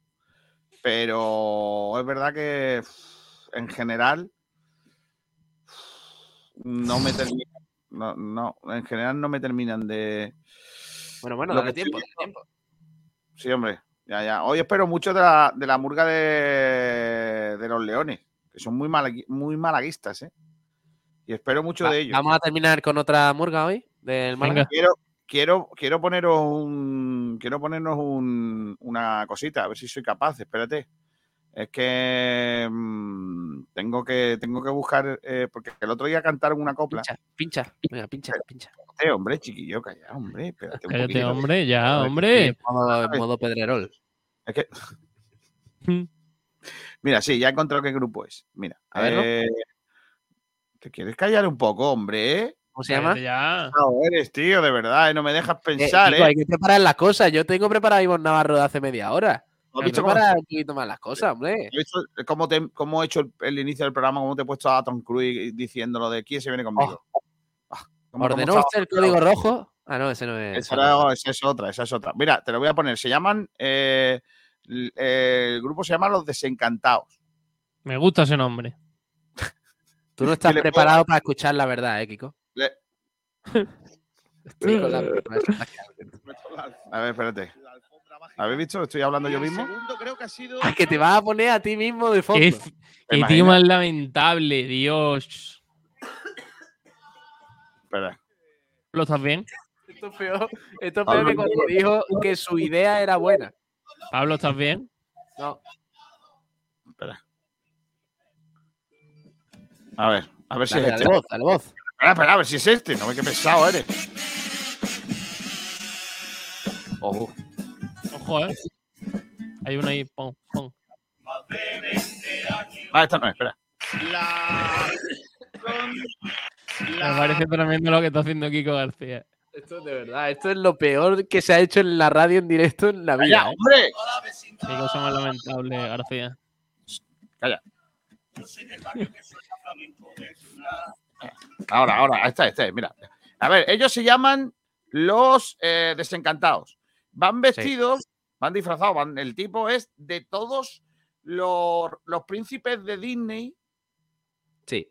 Pero es verdad que en general no me terminan. No, no, en general no me terminan de. Bueno, bueno, dale tiempo, dale tiempo. Sí, hombre. Ya, ya. Hoy espero mucho de la, de la murga de, de los leones, que son muy, malagui- muy malaguistas, ¿eh? Y espero mucho Va- de ellos. Vamos a terminar con otra murga hoy del Málaga. Quiero, quiero, quiero poneros un. Quiero ponernos un- una cosita, a ver si soy capaz, espérate. Es que mm, tengo que tengo que buscar, eh, porque el otro día cantaron una copla. Pincha, venga, pincha, pincha. Espérate, hombre, chiquillo, calla, hombre, espérate un Cállate, hombre, ya, ver, hombre. En modo, en modo Pedrerol. Es que. Mira, sí, ya he encontrado qué grupo es. Mira. A verlo. eh, ¿Te quieres callar un poco, hombre? eh? ¿Cómo se llama? Ya. No eres, tío, de verdad, eh, no me dejas Eh, pensar, ¿eh? hay que preparar las cosas. Yo tengo preparado a Ivonne Navarro de hace media hora. ¿Has visto cómo- preparar un poquito más las cosas, hombre. ¿Has visto cómo, te- cómo he hecho el, el inicio del programa? ¿Cómo te he puesto a Tom Cruise diciendo lo de quién se viene conmigo? Ah, cómo- cómo ¿Ordenó usted el código rojo? Ah, no, ese no es. Esa, era- esa es otra, esa es otra. Mira, te lo voy a poner. Se llaman. eh, eh, el grupo se llama Los Desencantados. Me gusta ese nombre. Tú no estás puedo- preparado para escuchar la verdad, ¿eh, Kiko? Le- Estoy con la- A ver, espérate. ¿Habéis visto? Estoy hablando yo mismo. creo que ha sido. Ah, que te vas a poner a ti mismo de fondo. Qué, qué tío más lamentable, Dios. Espera. ¿Lo estás bien? Esto es peor, esto es peor que cuando dijo que su idea era buena. Pablo, ¿estás bien? No. Espera. A ver, a ver si es dale este. voz, dale voz. Espera, espera, a ver si es este. No ve qué pesado eres. Ojo. Ojo, eh. Hay uno ahí. Pon, pon. Ah, esta no es, espera. Me parece tremendo lo que está haciendo Kiko García. Esto es de verdad, esto es lo peor que se ha hecho en la radio en directo en la vida. ¡Calla, ¿eh? hombre! Qué cosa más lamentable, García. Calla. Ahora, ahora, esta, esta, mira. A ver, ellos se llaman los eh, desencantados. Van vestidos, van disfrazados, van, el tipo es de todos los, los príncipes de Disney Sí.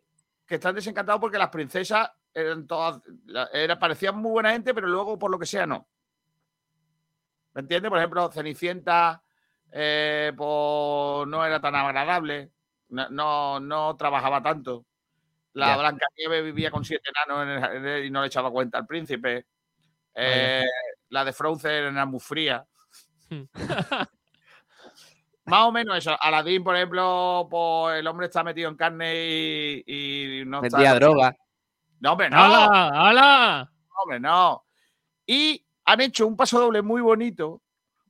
que están desencantados porque las princesas eran todas, era, parecían muy buena gente, pero luego por lo que sea no. ¿Me entiendes? Por ejemplo, Cenicienta eh, pues, no era tan agradable, no, no, no trabajaba tanto. La Ya. Blancanieves vivía con siete enanos en el- en el- y no le echaba cuenta al príncipe. Eh, la de Frozen era muy fría. Más o menos eso. Aladdin, por ejemplo, pues el hombre está metido en carne y, y no está- Vendía droga. No, hombre, no. ¡Hala! ¡Hala! Hombre, no. Y han hecho un paso doble muy bonito,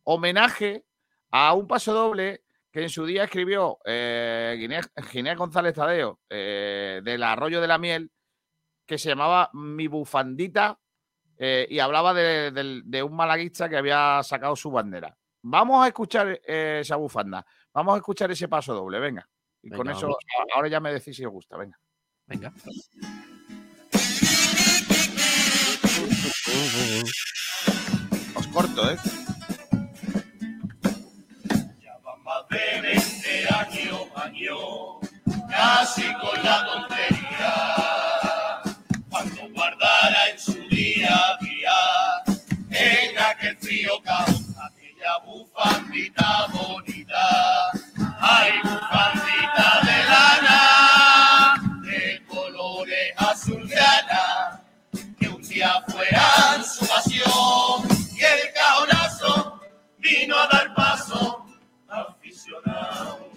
homenaje a un paso doble que en su día escribió eh, Ginés, Ginés González Tadeo eh, del Arroyo de la Miel, que se llamaba Mi Bufandita eh, y hablaba de, un malaguista que había sacado su bandera. Vamos a escuchar eh, esa bufanda, vamos a escuchar ese paso doble, venga. Y con eso, vamos. ahora ya me decís si os gusta, venga. Venga. Os corto, ¿eh? Más de 20 años, años, casi con la tontería. bufandita bonita, ay, bufandita de lana, de colores azul grana, que un día fueran su pasión, y el cajonazo vino a dar paso aficionado.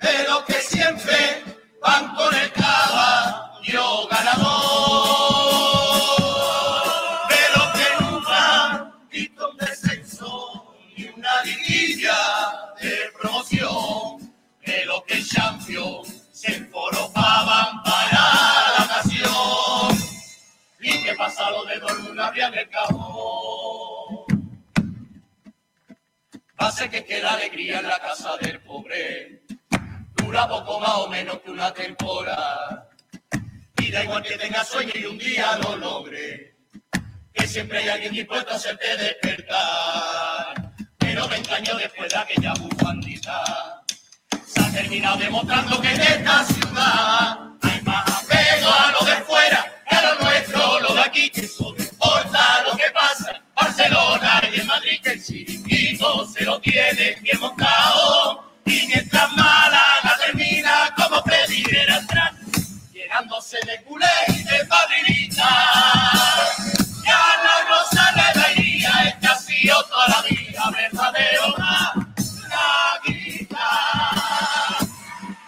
Pero que siempre van con yo ganador. De promoción, de los que en Champions se enforopaban para la ocasión y que pasa lo de Dortmund abrían el cajón. Pase que queda alegría en la casa del pobre. Dura poco más o menos que una temporada. Y da igual que tenga sueño y un día lo logre. Que siempre hay alguien dispuesto a hacerte despertar. Pero 20 años después de aquella bufandita, se ha terminado demostrando que en esta ciudad hay más apego a lo de fuera que a lo nuestro, lo de aquí, que eso no importa lo que pasa. Barcelona y en Madrid, que el chiringuito se lo tiene bien montado. Y mientras Málaga termina como prediera atrás, llegándose de culé y de madridita.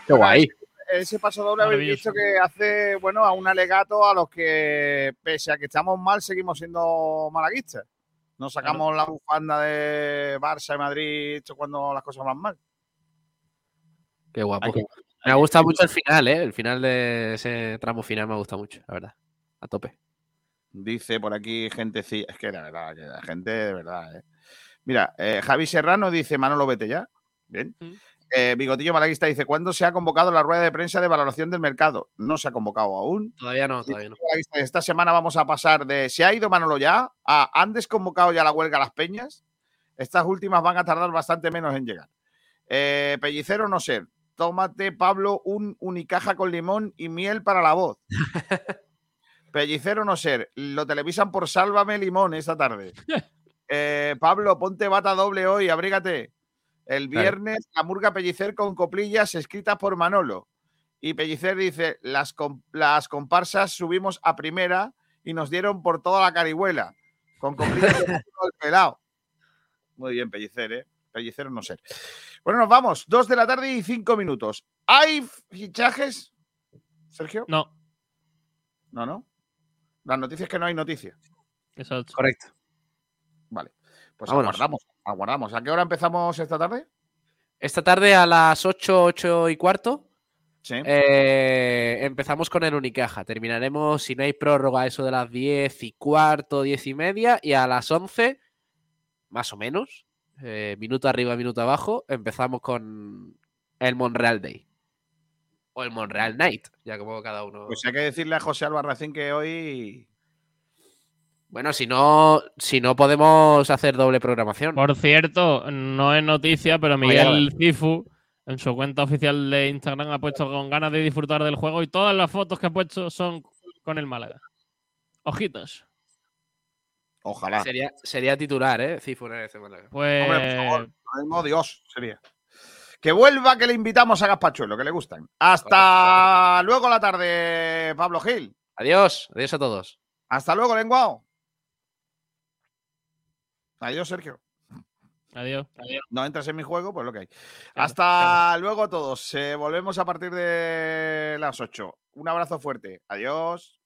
Qué guay. Ese paso doble habéis visto que hace, bueno, a un alegato a los que, pese a que estamos mal, seguimos siendo malaguistas. No sacamos la bufanda de Barça y Madrid esto cuando las cosas van mal. Qué guapo. Me gusta mucho el final, ¿eh? El final de ese tramo final me gusta mucho, la verdad. A tope. Dice por aquí gente, ci- es que la verdad, que la gente de verdad. ¿eh? Mira, eh, Javi Serrano dice, Manolo, vete ya. Bien. Eh, Bigotillo Malaguista dice, ¿cuándo se ha convocado la rueda de prensa de valoración del mercado? No se ha convocado aún. Todavía no, todavía no. Esta semana vamos a pasar de ¿se ha ido Manolo ya? a ¿han desconvocado ya la huelga a las peñas? Estas últimas van a tardar bastante menos en llegar. Eh, pellicero no ser. Tómate, Pablo, un unicaja con limón y miel para la voz. Pellicero no ser. Lo televisan por Sálvame Limón esta tarde. Eh, Pablo, ponte bata doble hoy, abrígate. El Claro. viernes, la murga Pellicer con coplillas escritas por Manolo. Y Pellicer dice: las, las comparsas subimos a primera y nos dieron por toda la carihuela. Con coplillas de pelado. Muy bien, Pellicer, ¿eh? Pellicero no ser. Bueno, nos vamos. Dos de la tarde y cinco minutos. ¿Hay fichajes, Sergio? No. No, no. Las noticias es que no hay noticias. Exacto. Correcto. Vale. Pues Vámonos. aguardamos, aguardamos. ¿A qué hora empezamos esta tarde? Esta tarde a las 8, 8 y cuarto. Sí. eh, empezamos con el Unicaja. Terminaremos, si no hay prórroga, eso de las 10 y cuarto, 10 y media. Y a las 11, más o menos, eh, minuto arriba, minuto abajo, empezamos con el Monreal Day. O el Monreal Night, ya como cada uno. Pues hay que decirle a José Albarracín que hoy. Bueno, si no, si no podemos hacer doble programación. Por cierto, no es noticia, pero Pues Miguel Cifu en su cuenta oficial de Instagram ha puesto con ganas de disfrutar del juego y todas las fotos que ha puesto son con el Málaga. Ojitos. Ojalá. Sería, sería titular, ¿eh? Cifu en ese Málaga. Pues Hombre, por favor. Mismo, Dios, sería. Que vuelva, que le invitamos a Gaspachuelo, que le gustan. Hasta luego la tarde, Pablo Gil. Adiós, adiós a todos. Hasta luego, lenguao. Adiós, Sergio. adiós. No entras en mi juego, pues lo que hay. Hasta luego todos. Eh, volvemos a partir de las 8. Un abrazo fuerte. Adiós.